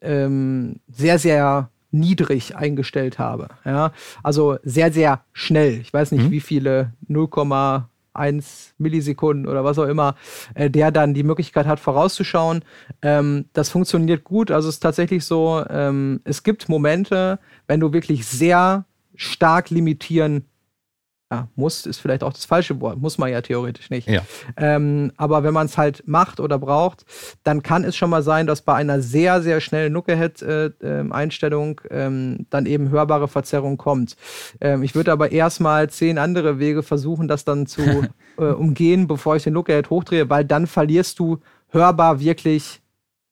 ähm, sehr, sehr niedrig eingestellt habe. Ja? Also sehr, sehr schnell. Ich weiß nicht, mhm. wie viele 0,1 Millisekunden oder was auch immer, äh, der dann die Möglichkeit hat, vorauszuschauen. Ähm, das funktioniert gut. Also es ist tatsächlich so, ähm, es gibt Momente, wenn du wirklich sehr stark limitieren ja, muss ist vielleicht auch das falsche Wort, muss man ja theoretisch nicht. Ja. Ähm, aber wenn man es halt macht oder braucht, dann kann es schon mal sein, dass bei einer sehr, sehr schnellen Nookerhead-Einstellung äh, ähm, dann eben hörbare Verzerrung kommt. Ähm, ich würde aber erstmal zehn andere Wege versuchen, das dann zu äh, umgehen, bevor ich den Nookerhead hochdrehe, weil dann verlierst du hörbar wirklich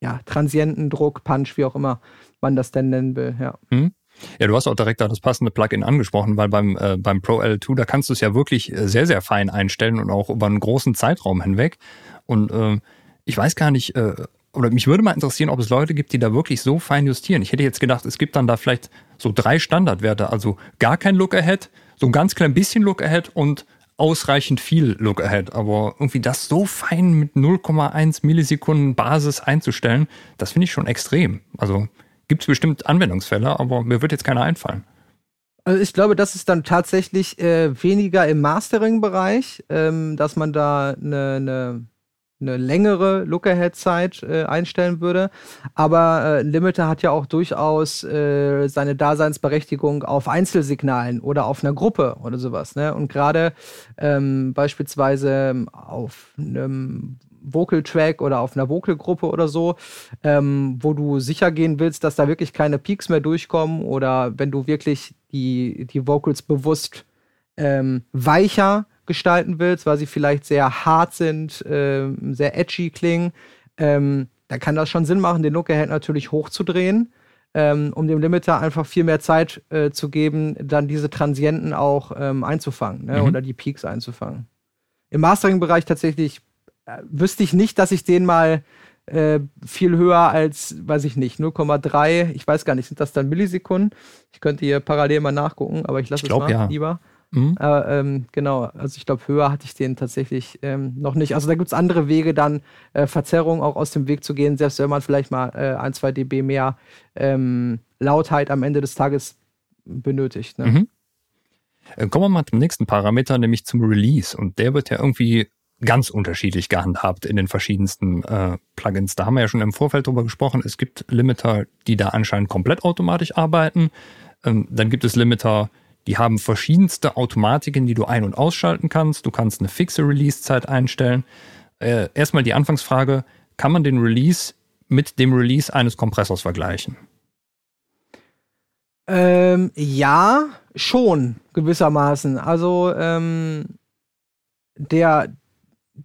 ja, Transientendruck, Punch, wie auch immer man das denn nennen will. Ja. Mhm. Ja, du hast auch direkt da das passende Plugin angesprochen, weil beim, äh, beim Pro L2, da kannst du es ja wirklich äh, sehr, sehr fein einstellen und auch über einen großen Zeitraum hinweg. Und äh, ich weiß gar nicht, äh, oder mich würde mal interessieren, ob es Leute gibt, die da wirklich so fein justieren. Ich hätte jetzt gedacht, es gibt dann da vielleicht so drei Standardwerte, also gar kein Look-Ahead, so ein ganz klein bisschen Look-Ahead und ausreichend viel Look-Ahead. Aber irgendwie das so fein mit 0,1 Millisekunden Basis einzustellen, das finde ich schon extrem. Also Gibt es bestimmt Anwendungsfälle, aber mir wird jetzt keiner einfallen. Also ich glaube, das ist dann tatsächlich äh, weniger im Mastering-Bereich, ähm, dass man da eine, eine eine längere Lookahead-Zeit äh, einstellen würde. Aber äh, Limiter hat ja auch durchaus äh, seine Daseinsberechtigung auf Einzelsignalen oder auf einer Gruppe oder sowas. Ne? Und gerade ähm, beispielsweise auf einem Vocal Track oder auf einer Vocal Gruppe oder so, ähm, wo du sicher gehen willst, dass da wirklich keine Peaks mehr durchkommen oder wenn du wirklich die, die Vocals bewusst ähm, weicher gestalten willst, weil sie vielleicht sehr hart sind, äh, sehr edgy klingen, ähm, dann kann das schon Sinn machen, den Look-Ahead natürlich hochzudrehen, ähm, um dem Limiter einfach viel mehr Zeit äh, zu geben, dann diese Transienten auch ähm, einzufangen ne? mhm. oder die Peaks einzufangen. Im Mastering-Bereich tatsächlich wüsste ich nicht, dass ich den mal äh, viel höher als, weiß ich nicht, 0,3, ich weiß gar nicht, sind das dann Millisekunden? Ich könnte hier parallel mal nachgucken, aber ich lasse es mal ja. lieber. Mhm. Äh, ähm, genau, also ich glaube, höher hatte ich den tatsächlich ähm, noch nicht. Also da gibt es andere Wege, dann äh, Verzerrungen auch aus dem Weg zu gehen, selbst wenn man vielleicht mal äh, ein, zwei dB mehr ähm, Lautheit am Ende des Tages benötigt. Ne? Mhm. Äh, kommen wir mal zum nächsten Parameter, nämlich zum Release. Und der wird ja irgendwie ganz unterschiedlich gehandhabt in den verschiedensten äh, Plugins. Da haben wir ja schon im Vorfeld drüber gesprochen. Es gibt Limiter, die da anscheinend komplett automatisch arbeiten. Ähm, dann gibt es Limiter, die haben verschiedenste Automatiken, die du ein- und ausschalten kannst. Du kannst eine fixe Release-Zeit einstellen. Äh, erstmal die Anfangsfrage, kann man den Release mit dem Release eines Kompressors vergleichen? Ähm, ja, schon, gewissermaßen. Also ähm, der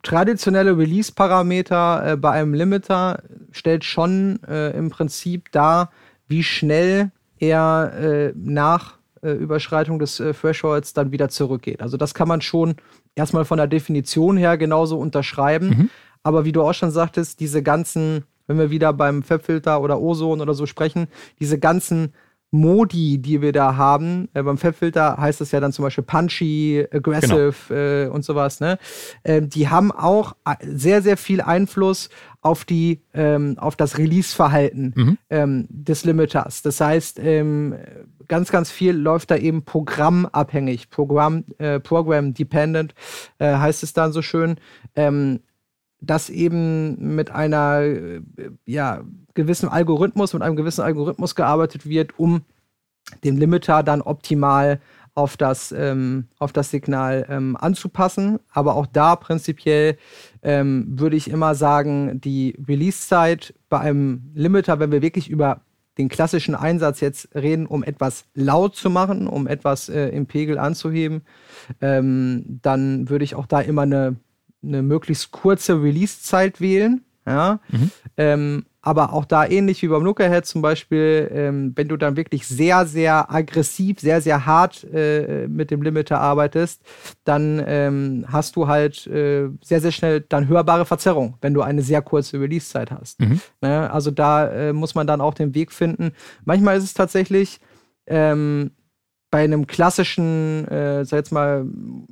traditionelle Release-Parameter äh, bei einem Limiter stellt schon äh, im Prinzip dar, wie schnell er äh, nach äh, Überschreitung des äh, Thresholds dann wieder zurückgeht. Also das kann man schon erstmal von der Definition her genauso unterschreiben. Mhm. Aber wie du auch schon sagtest, diese ganzen, wenn wir wieder beim Fabfilter oder Ozon oder so sprechen, diese ganzen Modi, die wir da haben. Äh, beim Fabfilter heißt das ja dann zum Beispiel punchy, aggressive genau. äh, und sowas. Ne? Äh, die haben auch äh, sehr, sehr viel Einfluss auf die, ähm, auf das Release-Verhalten mhm. ähm, des Limiters. Das heißt, ähm, ganz, ganz viel läuft da eben programmabhängig, Programm, äh, Program Dependent äh, heißt es dann so schön. Dass eben mit einer äh, ja, gewissen Algorithmus, mit einem gewissen Algorithmus gearbeitet wird, um den Limiter dann optimal auf das, ähm, auf das Signal ähm, anzupassen. Aber auch da prinzipiell ähm, würde ich immer sagen, die Release-Zeit bei einem Limiter, wenn wir wirklich über den klassischen Einsatz jetzt reden, um etwas laut zu machen, um etwas äh, im Pegel anzuheben, ähm, dann würde ich auch da immer eine eine möglichst kurze Release-Zeit wählen. Ja. Mhm. Ähm, aber auch da ähnlich wie beim Lookerhead zum Beispiel, ähm, wenn du dann wirklich sehr, sehr aggressiv, sehr, sehr hart äh, mit dem Limiter arbeitest, dann ähm, hast du halt äh, sehr, sehr schnell dann hörbare Verzerrung, wenn du eine sehr kurze Release-Zeit hast. Mhm. Ne? Also da äh, muss man dann auch den Weg finden. Manchmal ist es tatsächlich ähm, bei einem klassischen, äh, sag jetzt mal,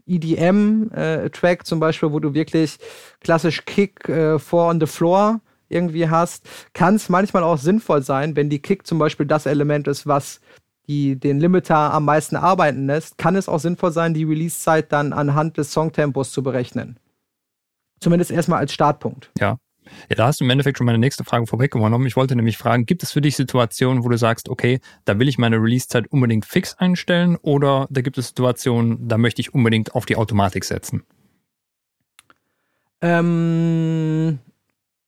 EDM-Track äh, zum Beispiel, wo du wirklich klassisch Kick äh, Four on the Floor irgendwie hast, kann es manchmal auch sinnvoll sein, wenn die Kick zum Beispiel das Element ist, was die den Limiter am meisten arbeiten lässt, kann es auch sinnvoll sein, die Release-Zeit dann anhand des Songtempos zu berechnen. Zumindest erstmal als Startpunkt. Ja, ja, da hast du im Endeffekt schon meine nächste Frage vorweggenommen. Ich wollte nämlich fragen, gibt es für dich Situationen, wo du sagst, okay, da will ich meine Release-Zeit unbedingt fix einstellen oder da gibt es Situationen, da möchte ich unbedingt auf die Automatik setzen? Ähm,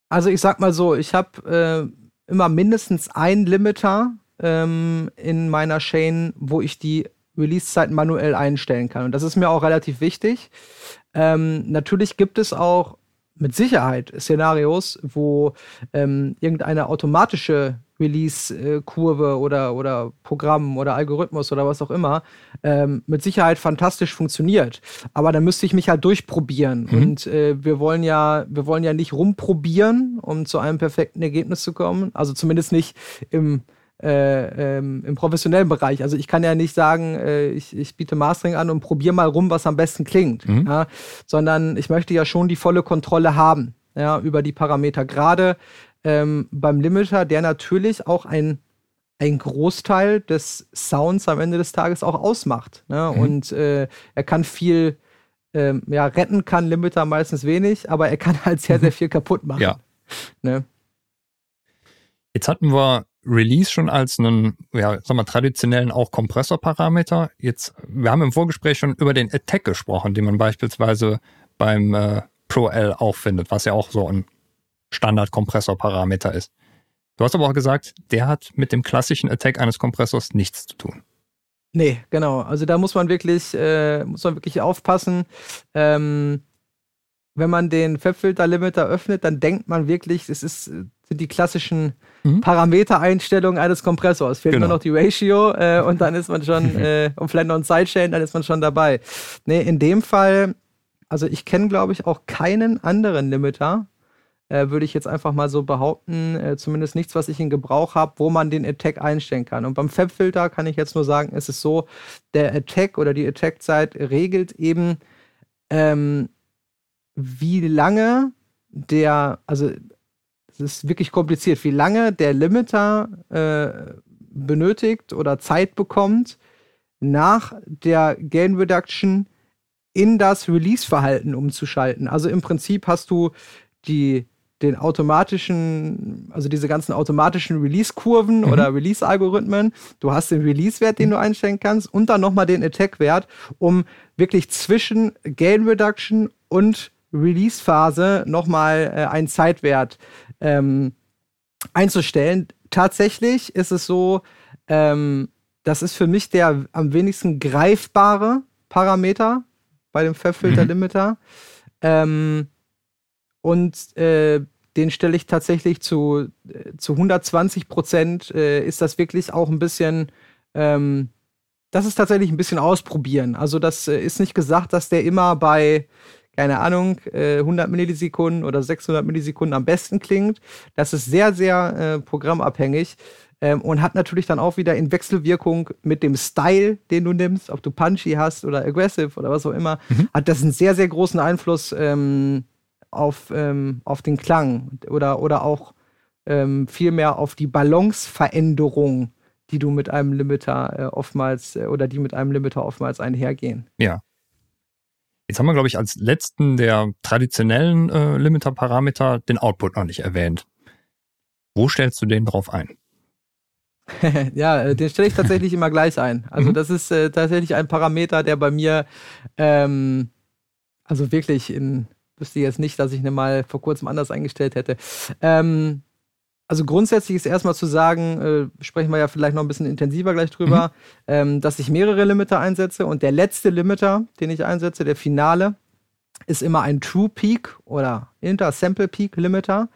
also ich sag mal so, ich habe äh, immer mindestens einen Limiter ähm, in meiner Chain, wo ich die Release-Zeit manuell einstellen kann. Und das ist mir auch relativ wichtig. Ähm, natürlich gibt es auch mit Sicherheit Szenarios, wo ähm, irgendeine automatische Release-Kurve oder, oder Programm oder Algorithmus oder was auch immer ähm, mit Sicherheit fantastisch funktioniert. Aber da müsste ich mich halt durchprobieren. Mhm. Und äh, wir wollen ja, wir wollen ja nicht rumprobieren, um zu einem perfekten Ergebnis zu kommen. Also zumindest nicht im äh, ähm, im professionellen Bereich. Also ich kann ja nicht sagen, äh, ich, ich biete Mastering an und probiere mal rum, was am besten klingt, mhm. ja, sondern ich möchte ja schon die volle Kontrolle haben ja, über die Parameter. Gerade ähm, beim Limiter, der natürlich auch ein ein Großteil des Sounds am Ende des Tages auch ausmacht. Ne? Mhm. Und äh, er kann viel ähm, ja, retten kann Limiter meistens wenig, aber er kann halt sehr, sehr viel kaputt machen. Ja. Ne? Jetzt hatten wir Release schon als einen, ja, sag mal, traditionellen auch Kompressorparameter. Jetzt, wir haben im Vorgespräch schon über den Attack gesprochen, den man beispielsweise beim äh, Pro L auch findet, was ja auch so ein Standard-Kompressorparameter ist. Du hast aber auch gesagt, der hat mit dem klassischen Attack eines Kompressors nichts zu tun. Nee, genau. Also da muss man wirklich, äh, muss man wirklich aufpassen. Ähm, wenn man den Fabfilter-Limiter öffnet, dann denkt man wirklich, es ist, sind die klassischen mhm. Parametereinstellungen eines Kompressors. Fehlt genau. nur noch die Ratio äh, und dann ist man schon, äh, und vielleicht noch ein Sidechain, dann ist man schon dabei. Nee, in dem Fall, also ich kenne, glaube ich, auch keinen anderen Limiter, äh, würde ich jetzt einfach mal so behaupten, äh, zumindest nichts, was ich in Gebrauch habe, wo man den Attack einstellen kann. Und beim Fab-Filter kann ich jetzt nur sagen, ist es so, der Attack oder die Attack-Zeit regelt eben, ähm, wie lange der, also es ist wirklich kompliziert, wie lange der Limiter äh, benötigt oder Zeit bekommt, nach der Gain Reduction in das Release-Verhalten umzuschalten. Also im Prinzip hast du die den automatischen, also diese ganzen automatischen Release-Kurven mhm. oder Release-Algorithmen. Du hast den Release-Wert, den du einstellen kannst und dann nochmal den Attack-Wert, um wirklich zwischen Gain Reduction und Release-Phase nochmal äh, einen Zeitwert ähm, einzustellen. Tatsächlich ist es so, ähm, das ist für mich der am wenigsten greifbare Parameter bei dem Fab-Filter-Limiter. Mhm. Ähm, und äh, den stelle ich tatsächlich zu, äh, zu 120 Prozent. Äh, ist das wirklich auch ein bisschen, ähm, das ist tatsächlich ein bisschen ausprobieren. Also das äh, ist nicht gesagt, dass der immer bei, keine Ahnung, 100 äh, Millisekunden oder 600 Millisekunden am besten klingt. Das ist sehr, sehr äh, programmabhängig. Ähm, und hat natürlich dann auch wieder in Wechselwirkung mit dem Style, den du nimmst, ob du punchy hast oder aggressive oder was auch immer, mhm. hat das einen sehr, sehr großen Einfluss ähm, auf, ähm, auf den Klang oder, oder auch ähm, vielmehr auf die Balanceveränderung, die du mit einem Limiter äh, oftmals äh, oder die mit einem Limiter oftmals einhergehen. Ja. Jetzt haben wir, glaube ich, als letzten der traditionellen äh, Limiter-Parameter den Output noch nicht erwähnt. Wo stellst du den drauf ein? ja, äh, den stelle ich tatsächlich immer gleich ein. Also mhm. das ist äh, tatsächlich ein Parameter, der bei mir ähm, also wirklich in wüsste jetzt nicht, dass ich ihn mal vor kurzem anders eingestellt hätte. Ähm, also grundsätzlich ist erstmal zu sagen, äh, sprechen wir ja vielleicht noch ein bisschen intensiver gleich drüber, mhm. ähm, dass ich mehrere Limiter einsetze und der letzte Limiter, den ich einsetze, der Finale, ist immer ein True Peak oder Inter-Sample Peak Limiter.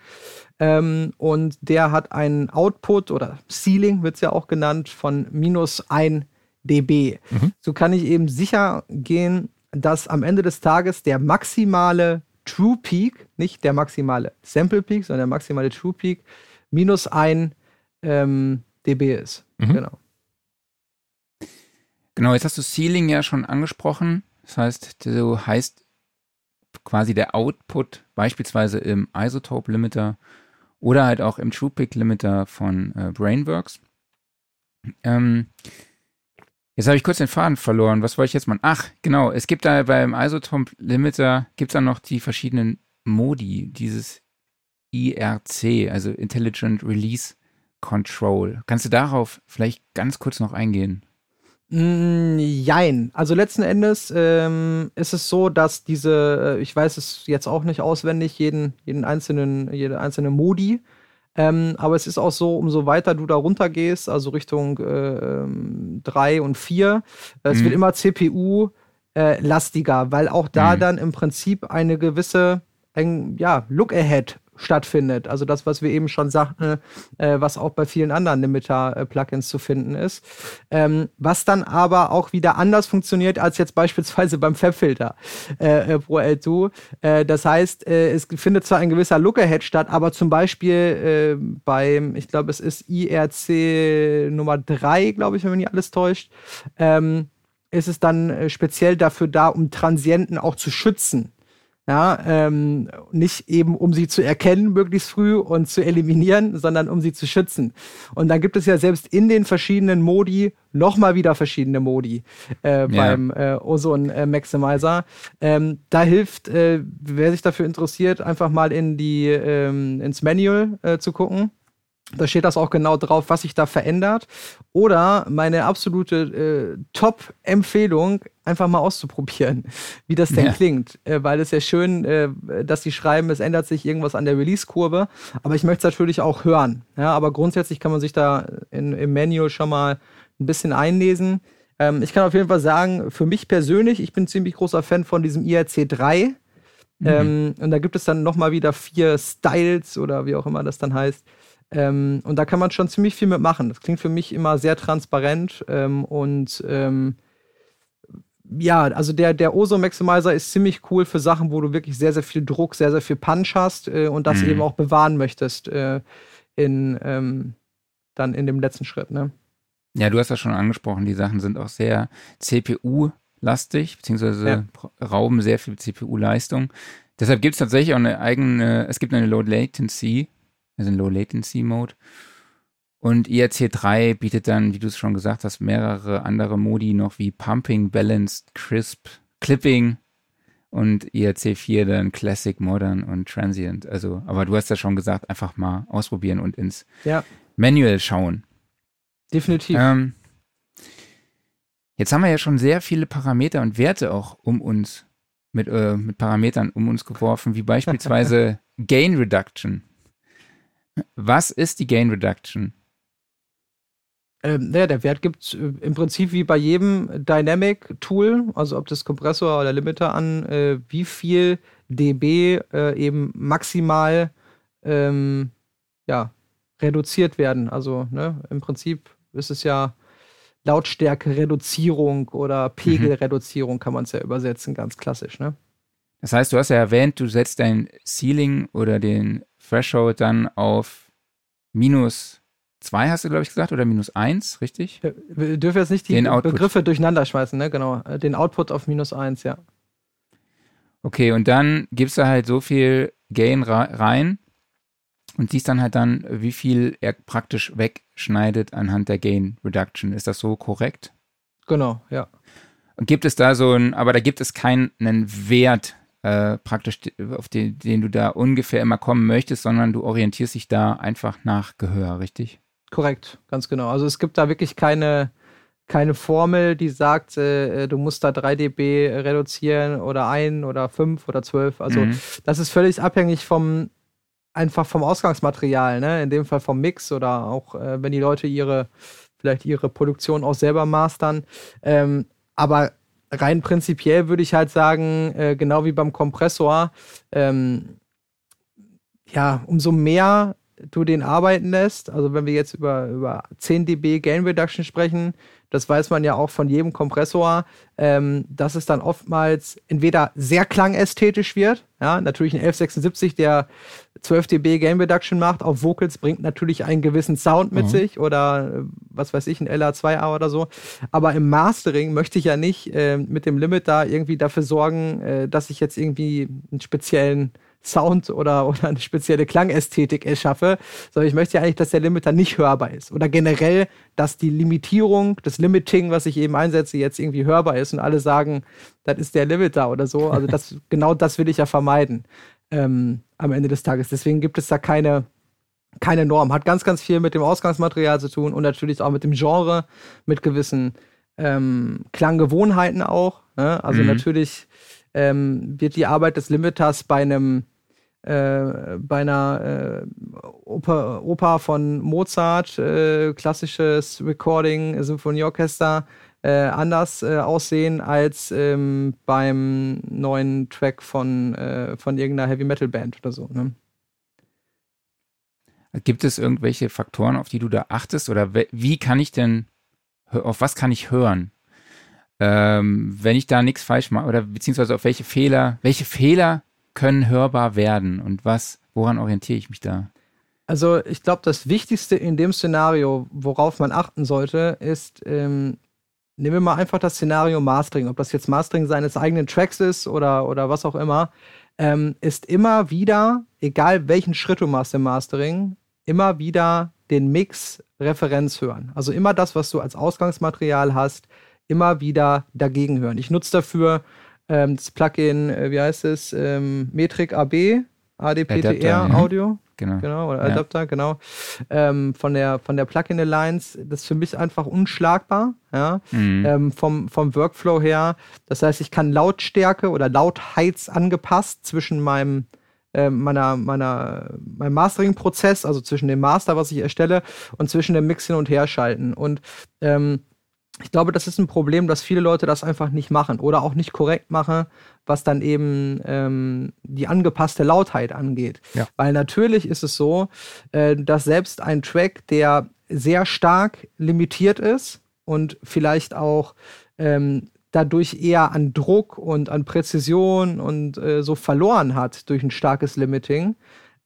Ähm, und der hat einen Output oder Ceiling, wird es ja auch genannt, von minus 1 dB. Mhm. So kann ich eben sicher gehen, dass am Ende des Tages der maximale True Peak, nicht der maximale Sample Peak, sondern der maximale True Peak, minus ein ähm, dB ist. Mhm. Genau. Genau, jetzt hast du Ceiling ja schon angesprochen. Das heißt, du heißt quasi der Output beispielsweise im Isotope Limiter oder halt auch im True Peak Limiter von äh, Brainworks. Ähm, Jetzt habe ich kurz den Faden verloren. Was wollte ich jetzt machen? Ach, genau. Es gibt da beim Isotope Limiter gibt es dann noch die verschiedenen Modi, dieses IRC, also Intelligent Release Control. Kannst du darauf vielleicht ganz kurz noch eingehen? Mm, jein. Also letzten Endes ähm, ist es so, dass diese, äh, ich weiß es jetzt auch nicht auswendig, jeden, jeden einzelnen, jede einzelne Modi ähm, aber es ist auch so, umso weiter du da runter gehst, also Richtung 3 äh, und 4, äh, es mhm. wird immer CPU-lastiger, äh, weil auch da mhm. dann im Prinzip eine gewisse ein, ja, Look-Ahead stattfindet. Also das, was wir eben schon sagten, äh, was auch bei vielen anderen Limiter-Plugins zu finden ist. Ähm, was dann aber auch wieder anders funktioniert als jetzt beispielsweise beim Fabfilter äh, äh Pro L2. Äh, das heißt, äh, es findet zwar ein gewisser Lookahead statt, aber zum Beispiel äh, beim, ich glaube, es ist IRC Nummer 3, glaube ich, wenn mich nicht alles täuscht, ähm, ist es dann speziell dafür da, um Transienten auch zu schützen. Ja, ähm, nicht eben, um sie zu erkennen möglichst früh und zu eliminieren, sondern um sie zu schützen. Und dann gibt es ja selbst in den verschiedenen Modi nochmal wieder verschiedene Modi äh, beim äh, Ozone äh, Maximizer. Ähm, da hilft, äh, wer sich dafür interessiert, einfach mal in die ähm, ins Manual äh, zu gucken. Da steht das auch genau drauf, was sich da verändert. Oder meine absolute äh, Top-Empfehlung, einfach mal auszuprobieren, wie das denn ja. klingt. Äh, weil es ja schön, äh, dass sie schreiben, es ändert sich irgendwas an der Release-Kurve. Aber ich möchte es natürlich auch hören. Ja, aber grundsätzlich kann man sich da in, im Manual schon mal ein bisschen einlesen. Ähm, ich kann auf jeden Fall sagen, für mich persönlich, ich bin ziemlich großer Fan von diesem IRC 3. Mhm. Ähm, und da gibt es dann nochmal wieder vier Styles oder wie auch immer das dann heißt ähm, und da kann man schon ziemlich viel mitmachen. Das klingt für mich immer sehr transparent ähm, und ähm, ja, also der, der Oso Maximizer ist ziemlich cool für Sachen, wo du wirklich sehr, sehr viel Druck, sehr, sehr viel Punch hast äh, und das mhm. eben auch bewahren möchtest äh, in, ähm, dann in dem letzten Schritt. Ne? Ja, du hast das schon angesprochen, die Sachen sind auch sehr CPU-lastig, beziehungsweise ja. rauben sehr viel CPU-Leistung. Deshalb gibt es tatsächlich auch eine eigene, es gibt eine Low Latency also in Low Latency Mode. Und IRC3 bietet dann, wie du es schon gesagt hast, mehrere andere Modi noch wie Pumping, Balanced, Crisp, Clipping und IRC4 dann Classic, Modern und Transient. Also, aber du hast ja schon gesagt, einfach mal ausprobieren und ins ja. Manual schauen. Definitiv. Ähm, jetzt haben wir ja schon sehr viele Parameter und Werte auch um uns mit, äh, mit Parametern um uns geworfen, wie beispielsweise Gain Reduction. Was ist die Gain Reduction? Ähm, naja, der Wert gibt äh, im Prinzip wie bei jedem Dynamic-Tool, also ob das Kompressor oder Limiter an, äh, wie viel dB äh, eben maximal ähm, ja, reduziert werden. Also ne, im Prinzip ist es ja Lautstärke-Reduzierung oder mhm. Pegelreduzierung, kann man es ja übersetzen, ganz klassisch. Ne? Das heißt, du hast ja erwähnt, du setzt dein Ceiling oder den Threshold dann auf minus 2, hast du, glaube ich, gesagt, oder minus 1, richtig? Wir dürfen jetzt nicht die Begriffe durcheinander schmeißen, ne? Genau. Den Output auf minus 1, ja. Okay, und dann gibst du halt so viel Gain rein und siehst dann halt dann, wie viel er praktisch wegschneidet anhand der Gain Reduction. Ist das so korrekt? Genau, ja. Und gibt es da so ein, aber da gibt es keinen Wert, äh, praktisch, auf den, den du da ungefähr immer kommen möchtest, sondern du orientierst dich da einfach nach Gehör, richtig? Korrekt, ganz genau. Also es gibt da wirklich keine, keine Formel, die sagt, äh, äh du musst da 3 dB reduzieren oder 1 oder 5 oder 12. Also mhm. das ist völlig abhängig vom einfach vom Ausgangsmaterial, ne? In dem Fall vom Mix oder auch äh, wenn die Leute ihre vielleicht ihre Produktion auch selber mastern. Ähm, aber rein prinzipiell würde ich halt sagen, äh, genau wie beim Kompressor, ähm, ja, umso mehr du den arbeiten lässt, also wenn wir jetzt über, über 10 dB Gain Reduction sprechen, das weiß man ja auch von jedem Kompressor, ähm, dass es dann oftmals entweder sehr klangästhetisch wird, ja, natürlich ein 1176, der 12 dB Gain Reduction macht, auf Vocals bringt natürlich einen gewissen Sound mit mhm. sich oder äh, was weiß ich, ein LA2A oder so. Aber im Mastering möchte ich ja nicht äh, mit dem Limit da irgendwie dafür sorgen, äh, dass ich jetzt irgendwie einen speziellen Sound oder, oder eine spezielle Klangästhetik erschaffe, sondern ich möchte ja eigentlich, dass der Limiter nicht hörbar ist. Oder generell, dass die Limitierung, das Limiting, was ich eben einsetze, jetzt irgendwie hörbar ist und alle sagen, das ist der Limiter oder so. Also das, genau das will ich ja vermeiden ähm, am Ende des Tages. Deswegen gibt es da keine, keine Norm. Hat ganz, ganz viel mit dem Ausgangsmaterial zu tun und natürlich auch mit dem Genre, mit gewissen ähm, Klanggewohnheiten auch. Ne? Also mhm. natürlich ähm, wird die Arbeit des Limiters bei einem äh, bei einer äh, Oper, Oper, von Mozart, äh, klassisches Recording, Symphonieorchester, äh, anders äh, aussehen als ähm, beim neuen Track von, äh, von irgendeiner Heavy Metal Band oder so. Ne? Gibt es irgendwelche Faktoren, auf die du da achtest? Oder wie kann ich denn, auf was kann ich hören? Ähm, wenn ich da nichts falsch mache, oder beziehungsweise auf welche Fehler, welche Fehler können hörbar werden und was, woran orientiere ich mich da? Also ich glaube, das Wichtigste in dem Szenario, worauf man achten sollte, ist, ähm, nehmen wir mal einfach das Szenario Mastering, ob das jetzt Mastering seines eigenen Tracks ist oder, oder was auch immer. ähm, ist immer wieder, egal welchen Schritt du machst im Mastering, immer wieder den Mix Referenz hören. Also immer das, was du als Ausgangsmaterial hast, immer wieder dagegen hören. Ich nutze dafür ähm, das Plugin, äh, wie heißt es, ähm, Metric AB, ADPTR Audio. Genau. genau, oder Adapter, ja. genau. Ähm, von der, von der Plugin Alliance, das ist für mich einfach unschlagbar, ja, mhm. ähm, vom, vom Workflow her. Das heißt, ich kann Lautstärke oder Lautheits angepasst zwischen meinem äh, meiner, meiner, meinem Mastering-Prozess, also zwischen dem Master, was ich erstelle, und zwischen dem Mix hin und her schalten. Und ähm, ich glaube, das ist ein Problem, dass viele Leute das einfach nicht machen oder auch nicht korrekt machen, was dann eben ähm, die angepasste Lautheit angeht. Ja. Weil natürlich ist es so, äh, dass selbst ein Track, der sehr stark limitiert ist und vielleicht auch ähm, dadurch eher an Druck und an Präzision und äh, so verloren hat durch ein starkes Limiting,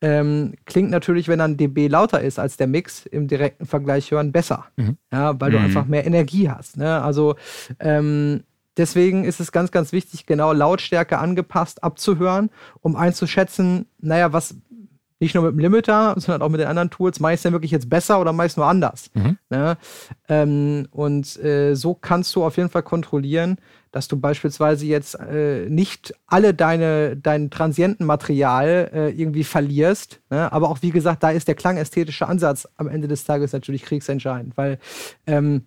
ähm, klingt natürlich, wenn dann dB lauter ist als der Mix im direkten Vergleich hören, besser. Mhm. Ja, weil du mhm. einfach mehr Energie hast. Ne? Also ähm, deswegen ist es ganz, ganz wichtig, genau Lautstärke angepasst abzuhören, um einzuschätzen, naja, was, nicht nur mit dem Limiter, sondern auch mit den anderen Tools, meist denn wirklich jetzt besser oder meist nur anders. Mhm. Ne? Ähm, und äh, so kannst du auf jeden Fall kontrollieren, dass du beispielsweise jetzt äh, nicht alle deine dein Transientenmaterial äh, irgendwie verlierst. Ne? Aber auch wie gesagt, da ist der klangästhetische Ansatz am Ende des Tages natürlich kriegsentscheidend, weil ähm,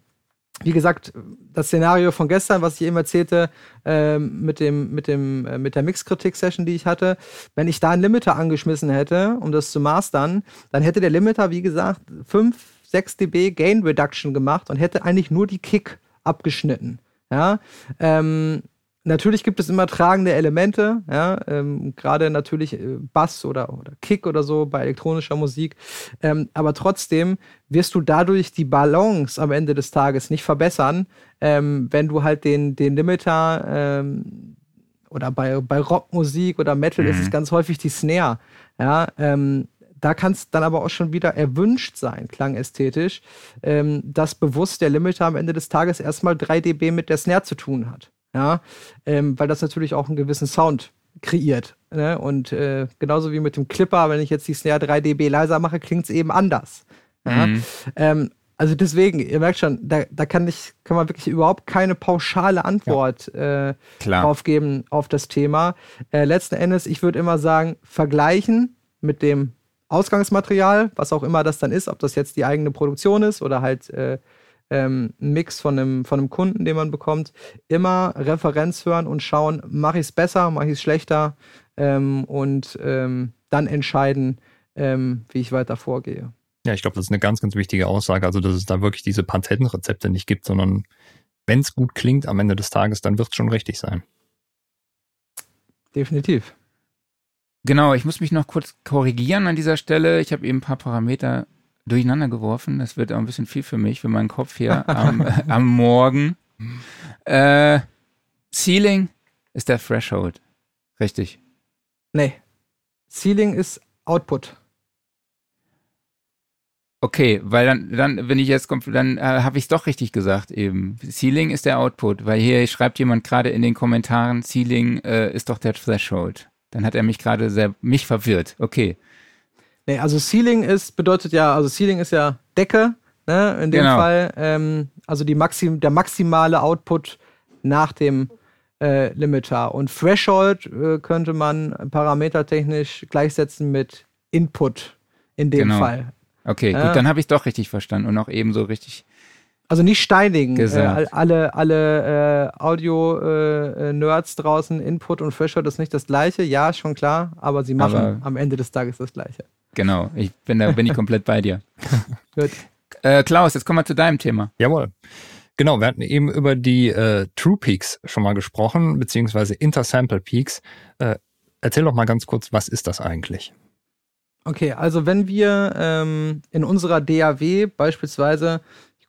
wie gesagt, das Szenario von gestern, was ich eben erzählte, äh, mit, dem, mit, dem, äh, mit der Mixkritik-Session, die ich hatte, wenn ich da einen Limiter angeschmissen hätte, um das zu mastern, dann hätte der Limiter, wie gesagt, 5, 6 dB Gain Reduction gemacht und hätte eigentlich nur die Kick abgeschnitten. Ja, ähm, Natürlich gibt es immer tragende Elemente, ja, ähm, gerade natürlich äh, Bass oder, oder Kick oder so bei elektronischer Musik. Ähm, aber trotzdem wirst du dadurch die Balance am Ende des Tages nicht verbessern, ähm, wenn du halt den, den Limiter ähm, oder bei, bei Rockmusik oder Metal mhm. ist es mhm. ganz häufig die Snare. Ja, ähm, da kann es dann aber auch schon wieder erwünscht sein, klangästhetisch, ähm, dass bewusst der Limiter am Ende des Tages erstmal 3 dB mit der Snare zu tun hat ja, ähm, weil das natürlich auch einen gewissen Sound kreiert. Ne? Und äh, genauso wie mit dem Clipper, wenn ich jetzt die Snare 3 dB leiser mache, klingt es eben anders. Ja? Mhm. Ähm, also deswegen, ihr merkt schon, da, da kann, ich, kann man wirklich überhaupt keine pauschale Antwort ja. äh, drauf geben auf das Thema. Äh, letzten Endes, ich würde immer sagen, vergleichen mit dem Ausgangsmaterial, was auch immer das dann ist, ob das jetzt die eigene Produktion ist oder halt äh, ähm, einen Mix von einem, von einem Kunden, den man bekommt, immer Referenz hören und schauen, mache ich es besser, mache ich es schlechter ähm, und ähm, dann entscheiden, ähm, wie ich weiter vorgehe. Ja, ich glaube, das ist eine ganz, ganz wichtige Aussage. Also, dass es da wirklich diese Patentrezepte nicht gibt, sondern wenn es gut klingt am Ende des Tages, dann wird es schon richtig sein. Definitiv. Genau, ich muss mich noch kurz korrigieren an dieser Stelle. Ich habe eben ein paar Parameter durcheinander geworfen. Das wird auch ein bisschen viel für mich, für meinen Kopf hier am, äh, am Morgen. Äh, Ceiling ist der Threshold. Richtig. Nee. Ceiling ist Output. Okay, weil dann, dann, wenn ich jetzt komme, dann äh, habe ich es doch richtig gesagt eben. Ceiling ist der Output, weil hier schreibt jemand gerade in den Kommentaren, Ceiling äh, ist doch der Threshold. Dann hat er mich gerade sehr, mich verwirrt. Okay. Nee, also Ceiling ist, bedeutet ja, also Ceiling ist ja Decke, ne, in dem genau. Fall. Ähm, also die Maxim, der maximale Output nach dem äh, Limiter. Und Threshold äh, könnte man parametertechnisch gleichsetzen mit Input in dem genau. Fall. Okay, gut, dann habe ich doch richtig verstanden und auch ebenso richtig. Also nicht steinigen. Äh, alle alle äh, Audio-Nerds äh, draußen, Input und Threshold ist nicht das gleiche. Ja, schon klar, aber sie machen aber am Ende des Tages das gleiche. Genau, ich bin da bin ich komplett bei dir. Gut. Äh, Klaus, jetzt kommen wir zu deinem Thema. Jawohl. Genau, wir hatten eben über die äh, True Peaks schon mal gesprochen, beziehungsweise Intersample Peaks. Äh, erzähl doch mal ganz kurz, was ist das eigentlich? Okay, also wenn wir ähm, in unserer DAW beispielsweise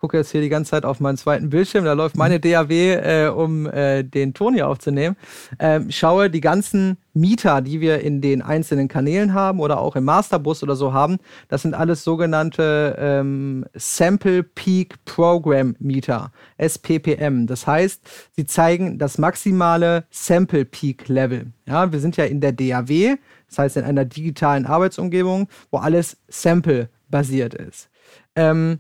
gucke jetzt hier die ganze Zeit auf meinen zweiten Bildschirm, da läuft meine DAW, äh, um äh, den Ton hier aufzunehmen. Ähm, schaue die ganzen Mieter, die wir in den einzelnen Kanälen haben oder auch im Masterbus oder so haben, das sind alles sogenannte ähm, Sample Peak Program Mieter, SPPM. Das heißt, sie zeigen das maximale Sample Peak Level. Ja, wir sind ja in der DAW, das heißt in einer digitalen Arbeitsumgebung, wo alles Sample basiert ist. Ähm,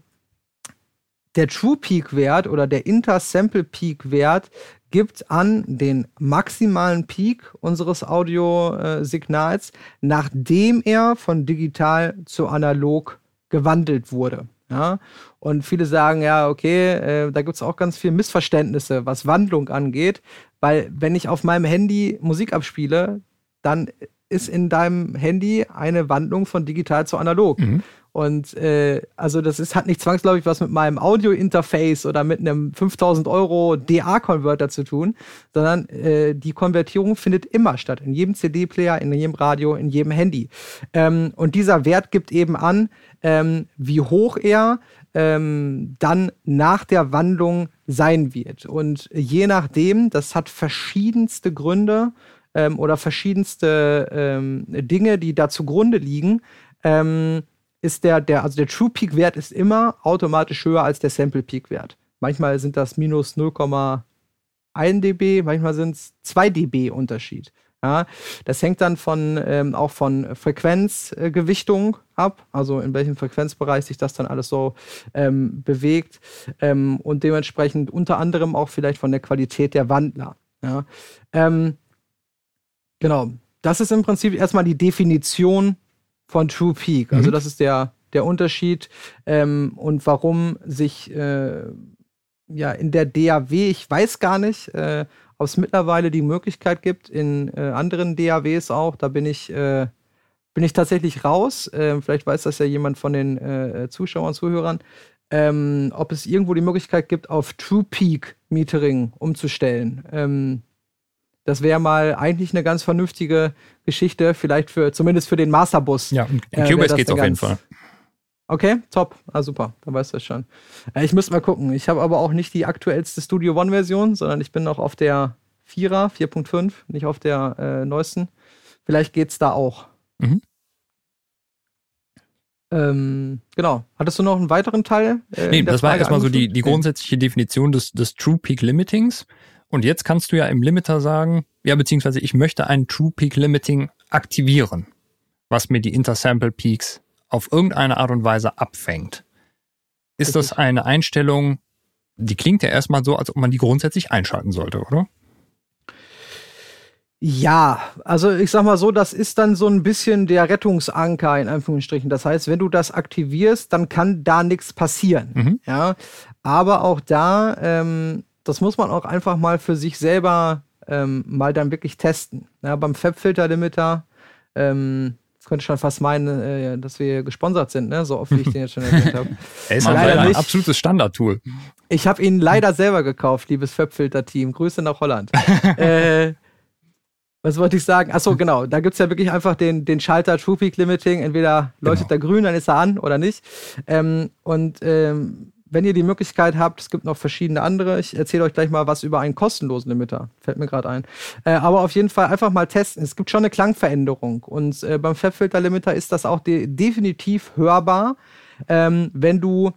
der True Peak Wert oder der Inter-Sample Peak Wert gibt an den maximalen Peak unseres Audiosignals, nachdem er von digital zu analog gewandelt wurde. Ja? Und viele sagen, ja, okay, äh, da gibt es auch ganz viele Missverständnisse, was Wandlung angeht, weil wenn ich auf meinem Handy Musik abspiele, dann ist in deinem Handy eine Wandlung von digital zu analog. Mhm. Und äh, also das ist, hat nicht zwangsläufig was mit meinem Audio-Interface oder mit einem 5000 Euro DA-Converter zu tun, sondern äh, die Konvertierung findet immer statt. In jedem CD-Player, in jedem Radio, in jedem Handy. Ähm, und dieser Wert gibt eben an, ähm, wie hoch er ähm, dann nach der Wandlung sein wird. Und je nachdem, das hat verschiedenste Gründe ähm, oder verschiedenste ähm, Dinge, die da zugrunde liegen. Ähm, ist der, der, also der True Peak Wert ist immer automatisch höher als der Sample Peak Wert. Manchmal sind das minus 0,1 dB, manchmal sind es 2 dB Unterschied. Ja, das hängt dann von, ähm, auch von Frequenzgewichtung äh, ab, also in welchem Frequenzbereich sich das dann alles so ähm, bewegt ähm, und dementsprechend unter anderem auch vielleicht von der Qualität der Wandler. Ja. Ähm, genau, das ist im Prinzip erstmal die Definition von True Peak. Also mhm. das ist der, der Unterschied ähm, und warum sich äh, ja in der DAW, ich weiß gar nicht, äh, ob es mittlerweile die Möglichkeit gibt, in äh, anderen DAWs auch, da bin ich, äh, bin ich tatsächlich raus. Ähm, vielleicht weiß das ja jemand von den äh, Zuschauern, Zuhörern. Ähm, ob es irgendwo die Möglichkeit gibt, auf True Peak Metering umzustellen. Ähm, das wäre mal eigentlich eine ganz vernünftige Geschichte, vielleicht für zumindest für den Masterbus. Ja, in äh, Cubase geht's auf jeden Fall. Okay, top. Ah, super. Dann weißt du das schon. Äh, ich müsste mal gucken. Ich habe aber auch nicht die aktuellste Studio One-Version, sondern ich bin noch auf der 4er, 4.5, nicht auf der äh, neuesten. Vielleicht geht's da auch. Mhm. Ähm, genau. Hattest du noch einen weiteren Teil? Äh, nee, das Frage war erstmal so die, die grundsätzliche Definition des, des True Peak Limitings. Und jetzt kannst du ja im Limiter sagen, ja, beziehungsweise ich möchte ein True Peak Limiting aktivieren, was mir die Intersample Peaks auf irgendeine Art und Weise abfängt. Ist das eine Einstellung, die klingt ja erstmal so, als ob man die grundsätzlich einschalten sollte, oder? Ja, also ich sag mal so, das ist dann so ein bisschen der Rettungsanker in Anführungsstrichen. Das heißt, wenn du das aktivierst, dann kann da nichts passieren. Mhm. Ja, aber auch da ähm, das muss man auch einfach mal für sich selber ähm, mal dann wirklich testen. Ja, beim Fabfilter-Limiter, ähm, das könnte schon fast meinen, äh, dass wir gesponsert sind, ne? so oft wie ich den jetzt schon erwähnt habe. Er ist leider ein absolutes Standardtool. Ich habe ihn leider selber gekauft, liebes Fabfilter-Team. Grüße nach Holland. äh, was wollte ich sagen? Achso, genau. Da gibt es ja wirklich einfach den, den Schalter True Peak Limiting. Entweder leuchtet genau. er grün, dann ist er an oder nicht. Ähm, und ähm, wenn ihr die Möglichkeit habt, es gibt noch verschiedene andere. Ich erzähle euch gleich mal was über einen kostenlosen Limiter. Fällt mir gerade ein. Äh, aber auf jeden Fall einfach mal testen. Es gibt schon eine Klangveränderung. Und äh, beim Fabfilter-Limiter ist das auch de definitiv hörbar, ähm, wenn du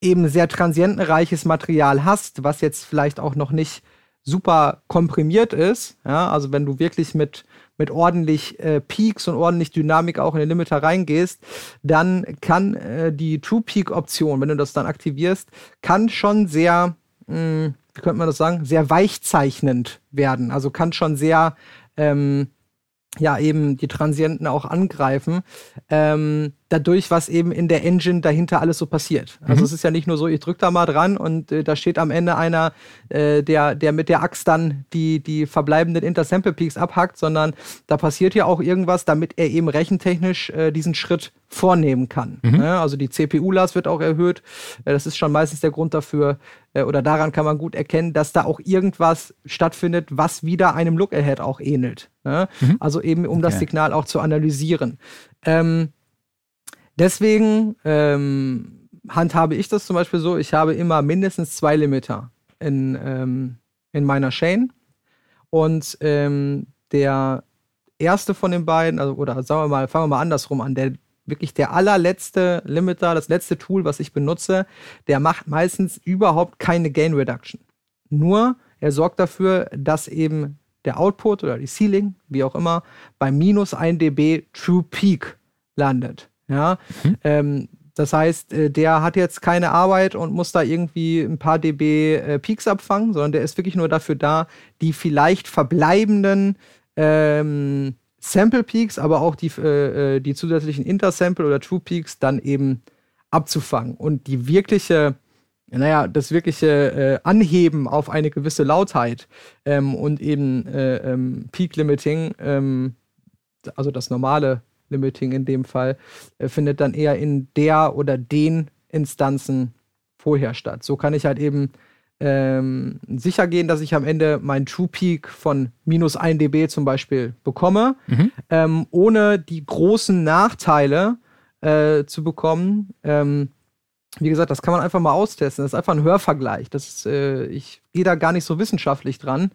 eben sehr transientenreiches Material hast, was jetzt vielleicht auch noch nicht super komprimiert ist. Ja, also wenn du wirklich mit mit ordentlich äh, Peaks und ordentlich Dynamik auch in den Limiter reingehst, dann kann äh, die True Peak Option, wenn du das dann aktivierst, kann schon sehr, mh, hm, wie könnte man das sagen, sehr weichzeichnend werden. Also kann schon sehr ähm, ja eben die Transienten auch angreifen, ähm, dadurch, was eben in der Engine dahinter alles so passiert. Also mhm. es ist ja nicht nur so, ich drücke da mal dran und äh, da steht am Ende einer, äh, der, der mit der Axt dann die, die verbleibenden Intersample Peaks abhackt, sondern da passiert ja auch irgendwas, damit er eben rechentechnisch äh, diesen Schritt vornehmen kann. Mhm. Ja, also die CPU-Last wird auch erhöht. Äh, das ist schon meistens der Grund dafür, äh, oder daran kann man gut erkennen, dass da auch irgendwas stattfindet, was wieder einem Look-Ahead auch ähnelt. Ja? Mhm. Also eben, um okay. das Signal auch zu analysieren. Ähm, deswegen ähm, handhabe ich das zum Beispiel so, ich habe immer mindestens zwei Limiter in, ähm, in meiner Chain. Und ähm, der erste von den beiden, also, oder sagen wir mal, fangen wir mal andersrum an, der wirklich der allerletzte Limiter, das letzte Tool, was ich benutze, der macht meistens überhaupt keine Gain Reduction. Nur er sorgt dafür, dass eben der Output oder die Ceiling, wie auch immer, bei minus 1 dB True Peak landet. Ja, mhm. ähm, das heißt, äh, der hat jetzt keine Arbeit und muss da irgendwie ein paar dB äh, Peaks abfangen, sondern der ist wirklich nur dafür da, die vielleicht verbleibenden ähm, Sample Peaks, aber auch die, äh, äh, die zusätzlichen Intersample oder True Peaks dann eben abzufangen. Und die wirkliche, naja, das wirkliche äh, Anheben auf eine gewisse Lautheit ähm, und eben äh, ähm, Peak Limiting, ähm, also das normale Limiting in dem Fall, äh, findet dann eher in der oder den Instanzen vorher statt. So kann ich halt eben ähm, sicher gehen, dass ich am Ende meinen True Peak von minus 1 dB zum Beispiel bekomme, mhm. ähm, ohne die großen Nachteile äh, zu bekommen. Ähm, wie gesagt, das kann man einfach mal austesten. Das ist einfach ein Hörvergleich. Das ist, äh, ich gehe da gar nicht so wissenschaftlich dran.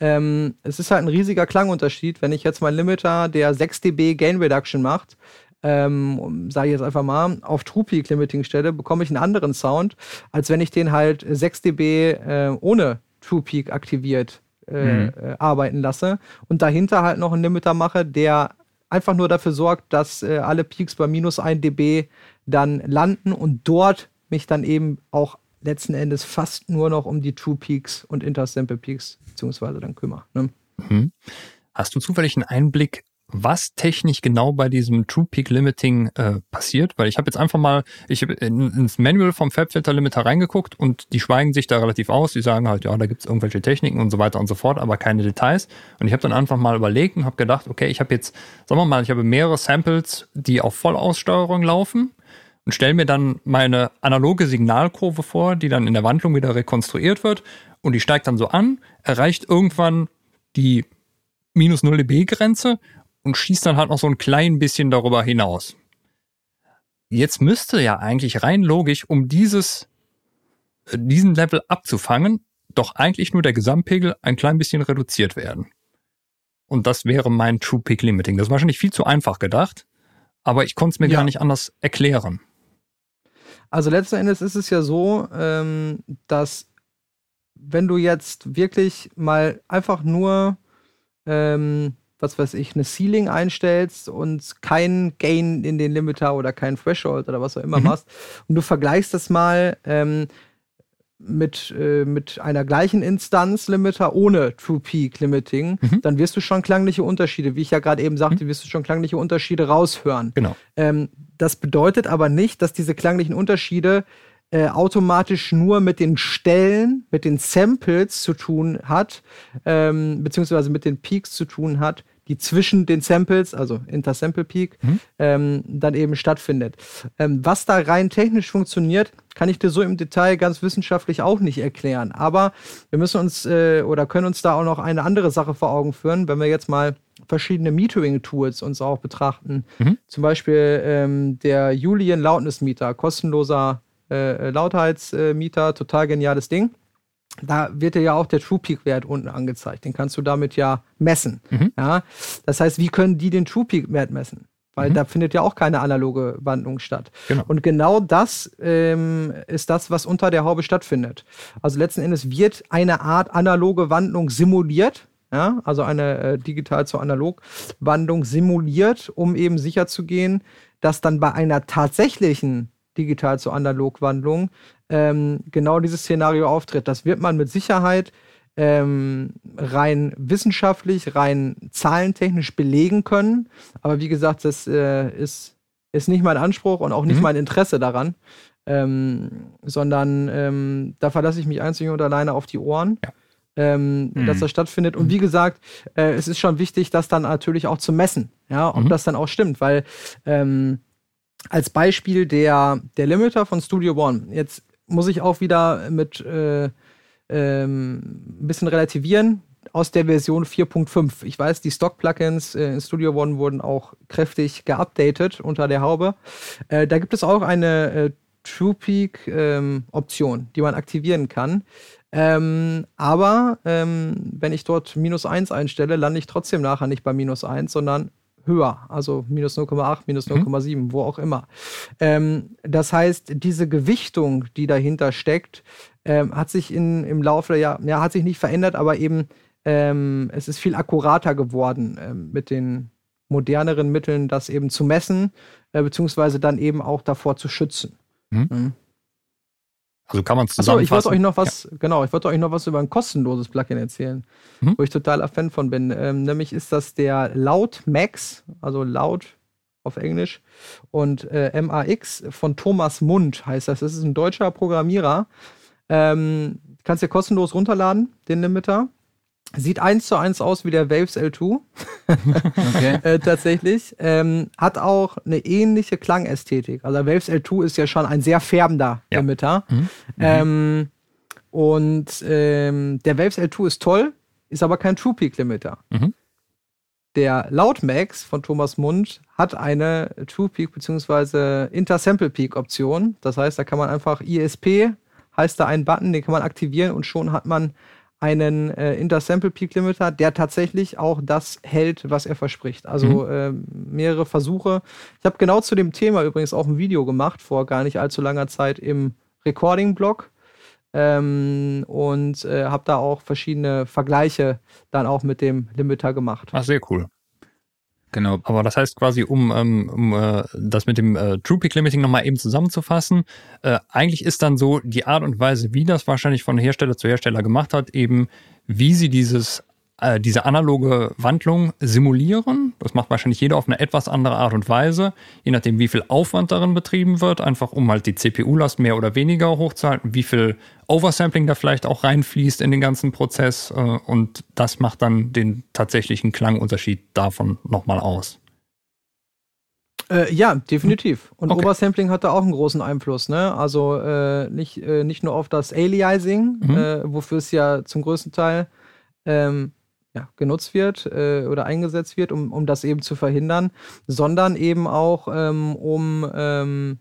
Ähm, es ist halt ein riesiger Klangunterschied, wenn ich jetzt meinen Limiter, der 6 dB Gain Reduction macht, ähm, sage ich jetzt einfach mal, auf True Peak Limiting stelle, bekomme ich einen anderen Sound, als wenn ich den halt 6 dB äh, ohne True Peak aktiviert äh, mhm. äh, arbeiten lasse und dahinter halt noch einen Limiter mache, der einfach nur dafür sorgt, dass äh, alle Peaks bei minus 1 dB dann landen und dort mich dann eben auch letzten Endes fast nur noch um die True Peaks und Intersample Peaks beziehungsweise dann kümmere. Ne? Mhm. Hast du zufällig einen Einblick, was technisch genau bei diesem True Peak Limiting äh, passiert? Weil ich habe jetzt einfach mal, ich habe in, ins Manual vom Fabfilter Limiter reingeguckt und die schweigen sich da relativ aus. Die sagen halt, ja, da gibt's irgendwelche Techniken und so weiter und so fort, aber keine Details. Und ich habe dann einfach mal überlegt und habe gedacht, okay, ich habe jetzt, sagen wir mal, ich habe mehrere Samples, die auf Vollaussteuerung laufen und stelle mir dann meine analoge Signalkurve vor, die dann in der Wandlung wieder rekonstruiert wird und die steigt dann so an, erreicht irgendwann die minus 0 dB Grenze und schießt dann halt noch so ein klein bisschen darüber hinaus. Jetzt müsste ja eigentlich rein logisch, um dieses, äh, diesen Level abzufangen, doch eigentlich nur der Gesamtpegel ein klein bisschen reduziert werden. Und das wäre mein True Peak Limiting. Das ist wahrscheinlich viel zu einfach gedacht, aber ich konnte es mir ja. gar nicht anders erklären. Also letzten Endes ist es ja so, ähm, dass wenn du jetzt wirklich mal einfach nur, ähm, was weiß ich, eine Ceiling einstellst und kein Gain in den Limiter oder kein Threshold oder was auch immer mhm. machst und du vergleichst das mal ähm, mit, äh, mit einer gleichen Instanz-Limiter ohne True Peak Limiting, mhm. dann wirst du schon klangliche Unterschiede, wie ich ja gerade eben sagte, mhm. wirst du schon klangliche Unterschiede raushören. Genau. Ähm, das bedeutet aber nicht, dass diese klanglichen Unterschiede äh, automatisch nur mit den Stellen, mit den Samples zu tun hat, ähm, beziehungsweise mit den Peaks zu tun hat, die zwischen den Samples, also Intersample Peak, mhm. ähm, dann eben stattfindet. Ähm, was da rein technisch funktioniert, kann ich dir so im Detail ganz wissenschaftlich auch nicht erklären. Aber wir müssen uns äh, oder können uns da auch noch eine andere Sache vor Augen führen, wenn wir jetzt mal verschiedene Metering-Tools uns auch betrachten. Mhm. Zum Beispiel ähm, der Julian Loudness Meter, kostenloser äh, Lautheitsmieter, total geniales Ding da wird dir ja auch der True Peak Wert unten angezeigt. Den kannst du damit ja messen. Mhm. Ja? Das heißt, wie können die den True Peak Wert messen? Weil mhm. da findet ja auch keine analoge Wandlung statt. Genau. Und genau das ähm, ist das, was unter der Haube stattfindet. Also letzten Endes wird eine Art analoge Wandlung simuliert. Ja, also eine äh, digital zu analog Wandlung simuliert, um eben sicherzugehen, dass dann bei einer tatsächlichen digital zu analog Wandlung ähm, genau dieses Szenario auftritt. Das wird man mit Sicherheit ähm, rein wissenschaftlich, rein zahlentechnisch belegen können. Aber wie gesagt, das äh, ist, ist nicht mein Anspruch und auch nicht mhm. mein Interesse daran. Ähm, sondern ähm, da verlasse ich mich einzig und alleine auf die Ohren. Ja. Ähm, mhm. dass das stattfindet. Und wie gesagt, äh, es ist schon wichtig, das dann natürlich auch zu messen, ja, ob mhm. das dann auch stimmt, weil ähm, als Beispiel der, der Limiter von Studio One. Jetzt muss ich auch wieder mit äh, ähm, ein bisschen relativieren aus der Version 4.5. Ich weiß, die Stock-Plugins äh, in Studio One wurden auch kräftig geupdatet unter der Haube. Äh, da gibt es auch eine äh, True Peak ähm, die man aktivieren kann. Ähm, aber ähm, wenn ich dort minus 1 einstelle, lande ich trotzdem nachher nicht bei minus 1, sondern höher, also minus 0,8, minus 0,7, mhm. wo auch immer. Ähm, das heißt, diese Gewichtung, die dahinter steckt, ähm, hat sich in, im Laufe der Jahre, ja, hat sich nicht verändert, aber eben ähm, es ist viel akkurater geworden ähm, mit den moderneren Mitteln, das eben zu messen, äh, beziehungsweise dann eben auch davor zu schützen. Mhm. Mhm. Also kann man es zusammenfassen. Achso, ich wollte euch noch was, ja. genau, ich wollte euch noch was über ein kostenloses Plugin erzählen, mhm. wo ich totaler Fan von bin. Ähm, nämlich ist das der Loud Max, also Loud auf Englisch, und äh, MAX von Thomas Mund heißt das. Das ist ein deutscher Programmierer. Ähm, kannst dir kostenlos runterladen, den Limiter. Sieht eins zu eins aus wie der Waves L2. okay. äh, tatsächlich. Ähm, hat auch eine ähnliche Klangästhetik. Also der Waves L2 ist ja schon ein sehr färbender ja. Emitter. Mhm. mhm. Ähm, und ähm, der Waves L2 ist toll, ist aber kein True Peak Limiter. Mhm. Der Loudmax von Thomas Mund hat eine True Peak bzw. Intersample Peak Option. Das heißt, da kann man einfach ISP, heißt da ein Button, den kann man aktivieren und schon hat man einen äh, Intersample Peak Limiter, der tatsächlich auch das hält, was er verspricht. Also mhm. äh, mehrere Versuche. Ich habe genau zu dem Thema übrigens auch ein Video gemacht, vor gar nicht allzu langer Zeit im Recording-Blog. Ähm, und äh, habe da auch verschiedene Vergleiche dann auch mit dem Limiter gemacht. Ach, sehr cool. Genau. Aber das heißt quasi, um, ähm, um äh, das mit dem äh, True Peak Limiting nochmal eben zusammenzufassen, äh, eigentlich ist dann so die Art und Weise, wie das wahrscheinlich von Hersteller zu Hersteller gemacht hat, eben wie sie dieses äh, diese analoge Wandlung simulieren. Das macht wahrscheinlich jeder auf eine etwas andere Art und Weise, je nachdem, wie viel Aufwand darin betrieben wird, einfach um halt die CPU-Last mehr oder weniger hochzuhalten, wie viel Oversampling da vielleicht auch reinfließt in den ganzen Prozess äh, und das macht dann den tatsächlichen Klangunterschied davon nochmal aus. Äh, ja, definitiv. Und okay. Oversampling hat da auch einen großen Einfluss. Ne? Also äh, nicht, äh, nicht nur auf das Aliasing, mhm. Äh, wofür es ja zum größten Teil ähm, ja, genutzt wird äh, oder eingesetzt wird, um, um das eben zu verhindern, sondern eben auch ähm, um ähm,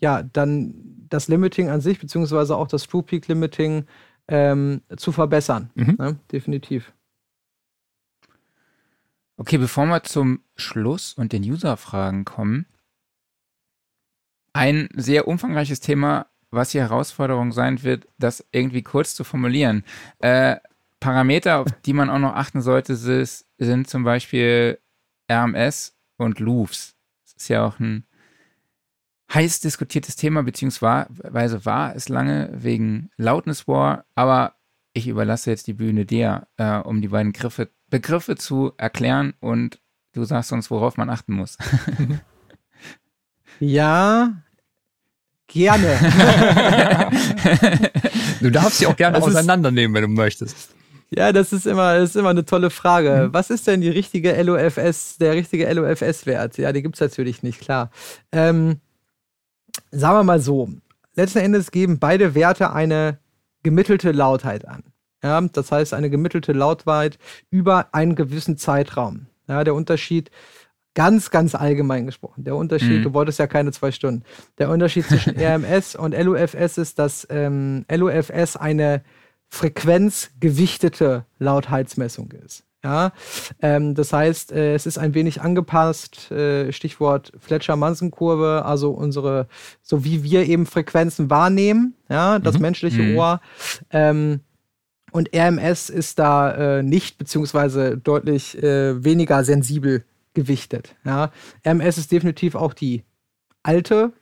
ja dann das Limiting an sich, beziehungsweise auch das True Peak Limiting ähm, zu verbessern. Mhm. Ne? Definitiv. Okay, bevor wir zum Schluss und den User-Fragen kommen, ein sehr umfangreiches Thema, was die Herausforderung sein wird, das irgendwie kurz zu formulieren. Äh, Parameter, auf die man auch noch achten sollte, ist, sind zum Beispiel RMS und Loops. Das ist ja auch ein heiß diskutiertes Thema, beziehungsweise war es lange wegen Loudness War, aber ich überlasse jetzt die Bühne dir, äh, um die beiden Griffe, Begriffe zu erklären und du sagst uns, worauf man achten muss. ja, gerne. du darfst sie auch gerne das auseinandernehmen, wenn du möchtest. Ja, das ist immer, das ist immer eine tolle Frage. Mhm. Was ist denn die richtige LOFS, der richtige LOFS-Wert? Ja, die gibt es natürlich nicht, klar. Ähm, sagen wir mal so, letzten Endes geben beide Werte eine gemittelte Lautheit an. Ja, das heißt eine gemittelte Lautheit über einen gewissen Zeitraum. Ja, der Unterschied, ganz, ganz allgemein gesprochen, der Unterschied, mhm. du wolltest ja keine zwei Stunden, der Unterschied zwischen RMS und LOFS ist, dass ähm, LOFS eine frequenzgewichtete Lautheitsmessung ist. Ja, ähm, das heißt, äh, es ist ein wenig angepasst, äh, Stichwort Fletcher-Manson-Kurve, also unsere, so wie wir eben Frequenzen wahrnehmen, ja, das mhm. menschliche mhm. Ohr. Ähm, und RMS ist da äh, nicht, beziehungsweise deutlich äh, weniger sensibel gewichtet. Ja. RMS ist definitiv auch die alte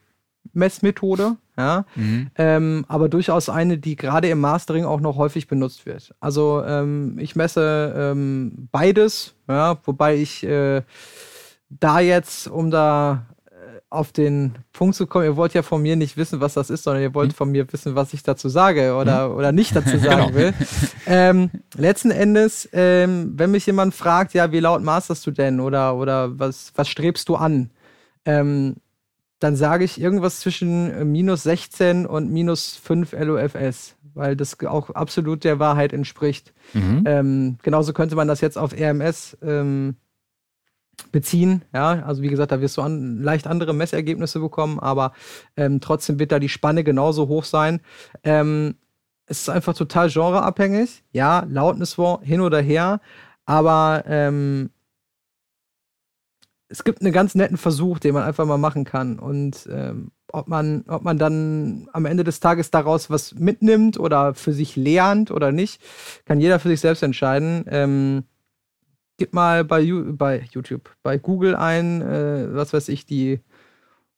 Messmethode, ja, mhm. ähm, aber durchaus eine, die gerade im Mastering auch noch häufig benutzt wird. Also ähm, ich messe ähm, beides, ja, wobei ich äh, da jetzt, um da äh, auf den Punkt zu kommen, ihr wollt ja von mir nicht wissen, was das ist, sondern ihr wollt mhm. von mir wissen, was ich dazu sage oder, mhm. oder nicht dazu sagen genau. will. Ähm, letzten Endes, ähm, wenn mich jemand fragt, ja, wie laut masterst du denn oder, oder was, was strebst du an? Ähm, dann sage ich irgendwas zwischen äh, minus 16 und minus 5 LOFS, weil das auch absolut der Wahrheit entspricht. Mhm. Ähm, genauso könnte man das jetzt auf RMS ähm, beziehen. Ja, also wie gesagt, da wirst du an, leicht andere Messergebnisse bekommen, aber ähm, trotzdem wird da die Spanne genauso hoch sein. Ähm, es ist einfach total genreabhängig. Ja, Loudness War hin oder her, aber ähm, es gibt einen ganz netten Versuch, den man einfach mal machen kann. Und ähm, ob, man, ob man dann am Ende des Tages daraus was mitnimmt oder für sich lernt oder nicht, kann jeder für sich selbst entscheiden. Ähm, gib mal bei, bei YouTube, bei Google ein, äh, was weiß ich, die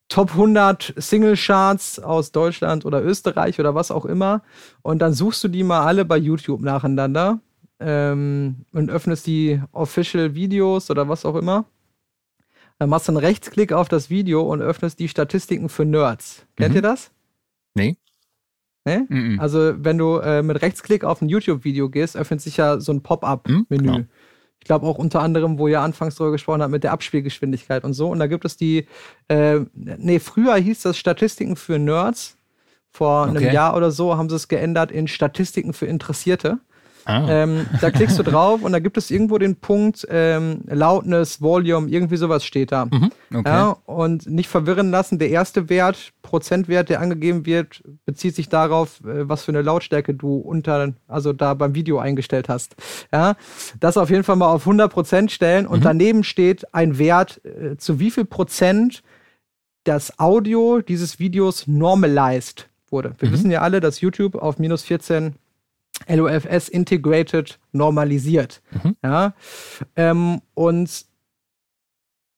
Top 100 Single Charts aus Deutschland oder Österreich oder was auch immer. Und dann suchst du die mal alle bei YouTube nacheinander ähm, und öffnest die Official Videos oder was auch immer. Dann machst du einen Rechtsklick auf das Video und öffnest die Statistiken für Nerds. Kennt Mhm. ihr das? Nee. Nee? Mhm. Also, wenn du äh, mit Rechtsklick auf ein YouTube-Video gehst, öffnet sich ja so ein Mhm, Pop-up-Menü. genau. Ich glaube auch unter anderem, wo ihr anfangs drüber gesprochen habt, mit der Abspielgeschwindigkeit und so. Und da gibt es die, äh, nee, früher hieß das Statistiken für Nerds. Vor einem Okay. Jahr oder so haben sie es geändert in Statistiken für Interessierte. Ah. Ähm, da klickst du drauf und da gibt es irgendwo den Punkt ähm, Loudness, Volume, irgendwie sowas steht da. Okay. Ja, und nicht verwirren lassen, der erste Wert, Prozentwert, der angegeben wird, bezieht sich darauf, äh, was für eine Lautstärke du unter, also da beim Video eingestellt hast. Ja, das auf jeden Fall mal auf 100% stellen und daneben steht ein Wert, äh, zu wie viel Prozent das Audio dieses Videos normalized wurde. Wir wissen ja alle, dass YouTube auf minus 14 LOFS integrated normalisiert. Ja, ähm, und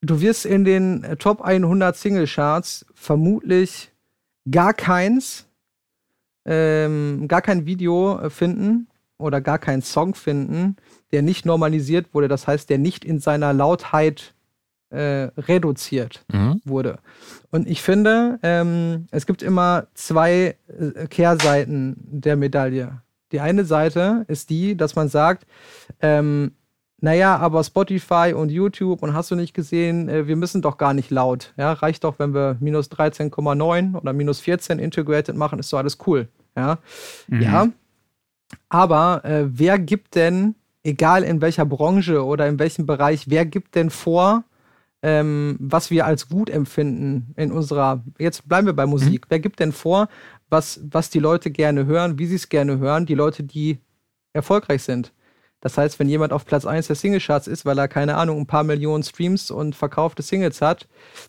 du wirst in den äh, Top 100 Single Charts vermutlich gar keins, ähm, gar kein Video äh, finden oder gar keinen Song finden, der nicht normalisiert wurde. Das heißt, der nicht in seiner Lautheit äh, reduziert Mhm. wurde. Und ich finde, ähm, es gibt immer zwei äh, Kehrseiten der Medaille. Die eine Seite ist die, dass man sagt, ähm, naja, aber Spotify und YouTube und hast du nicht gesehen, äh, wir müssen doch gar nicht laut. Ja, reicht doch, wenn wir minus 13,9 oder minus 14 integrated machen, ist doch alles cool. Ja, Mhm. ja. Aber äh, wer gibt denn, egal in welcher Branche oder in welchem Bereich, wer gibt denn vor, ähm, was wir als gut empfinden in unserer, jetzt bleiben wir bei Musik, wer gibt denn vor, was, was die Leute gerne hören, wie sie es gerne hören, die Leute, die erfolgreich sind. Das heißt, wenn jemand auf Platz 1 der Singlecharts ist, weil er, keine Ahnung, ein paar Millionen Streams und verkaufte Singles hat,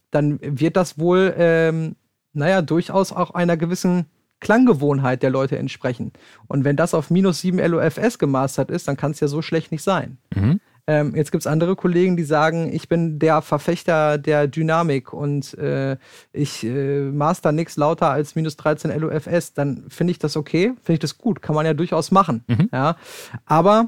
dann wird das wohl, ähm, naja, durchaus auch einer gewissen Klanggewohnheit der Leute entsprechen. Und wenn das auf minus 7 LOFS gemastert ist, dann kann es ja so schlecht nicht sein. Mhm. Ähm, jetzt gibt es andere Kollegen, die sagen, ich bin der Verfechter der Dynamik und äh, ich äh, master nichts lauter als minus 13 LOFS, dann finde ich das okay, finde ich das gut, kann man ja durchaus machen. Mhm. Ja? Aber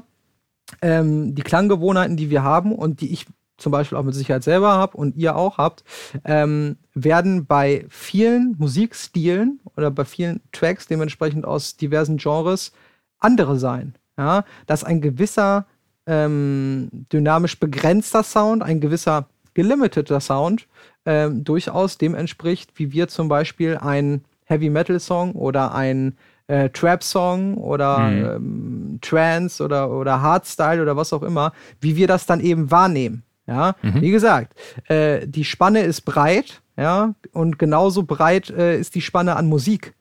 ähm, die Klanggewohnheiten, die wir haben und die ich zum Beispiel auch mit Sicherheit selber habe und ihr auch habt, ähm, werden bei vielen Musikstilen oder bei vielen Tracks dementsprechend aus diversen Genres andere sein. Ja? Dass ein gewisser ähm, dynamisch begrenzter Sound, ein gewisser gelimiteter Sound ähm, durchaus dem entspricht, wie wir zum Beispiel ein Heavy Metal Song oder ein äh, Trap Song oder Mhm. ähm, Trance oder, oder Hardstyle oder was auch immer, wie wir das dann eben wahrnehmen. Ja, Mhm. wie gesagt, äh, die Spanne ist breit, ja, und genauso breit äh, ist die Spanne an Musik,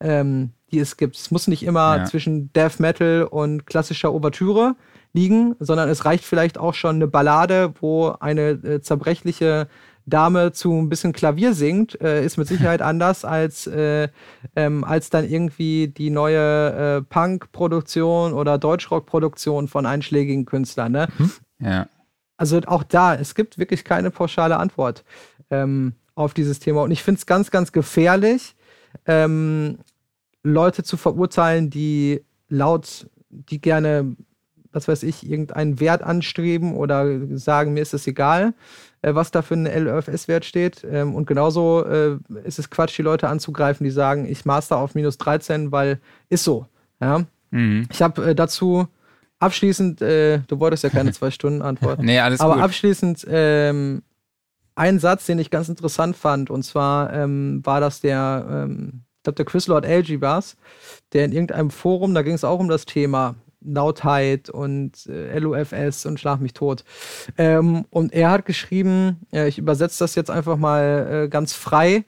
ähm, die es gibt. Es muss nicht immer Ja. zwischen Death Metal und klassischer Ouvertüre liegen, sondern es reicht vielleicht auch schon eine Ballade, wo eine äh, zerbrechliche Dame zu ein bisschen Klavier singt, äh, ist mit Sicherheit anders als, äh, ähm, als dann irgendwie die neue äh, Punk-Produktion oder Deutschrock-Produktion von einschlägigen Künstlern. Ne? Ja. Also auch da, es gibt wirklich keine pauschale Antwort ähm, auf dieses Thema. Und ich finde es ganz, ganz gefährlich, ähm, Leute zu verurteilen, die laut, die gerne, was weiß ich, irgendeinen Wert anstreben oder sagen, mir ist es egal, äh, was da für ein LFS-Wert steht. Ähm, und genauso äh, ist es Quatsch, die Leute anzugreifen, die sagen, ich master auf minus 13, weil ist so. Ja? Mhm. Ich habe äh, dazu abschließend, äh, du wolltest ja keine zwei Stunden Antwort. Nee, alles Aber gut. abschließend ähm, ein Satz, den ich ganz interessant fand, und zwar ähm, war das der, ähm, ich glaube, der Chris Lord Algie war's, der in irgendeinem Forum, da ging es auch um das Thema, Lautheit und äh, LUFS und Schlag mich tot. Ähm, und er hat geschrieben, äh, ich übersetze das jetzt einfach mal äh, ganz frei.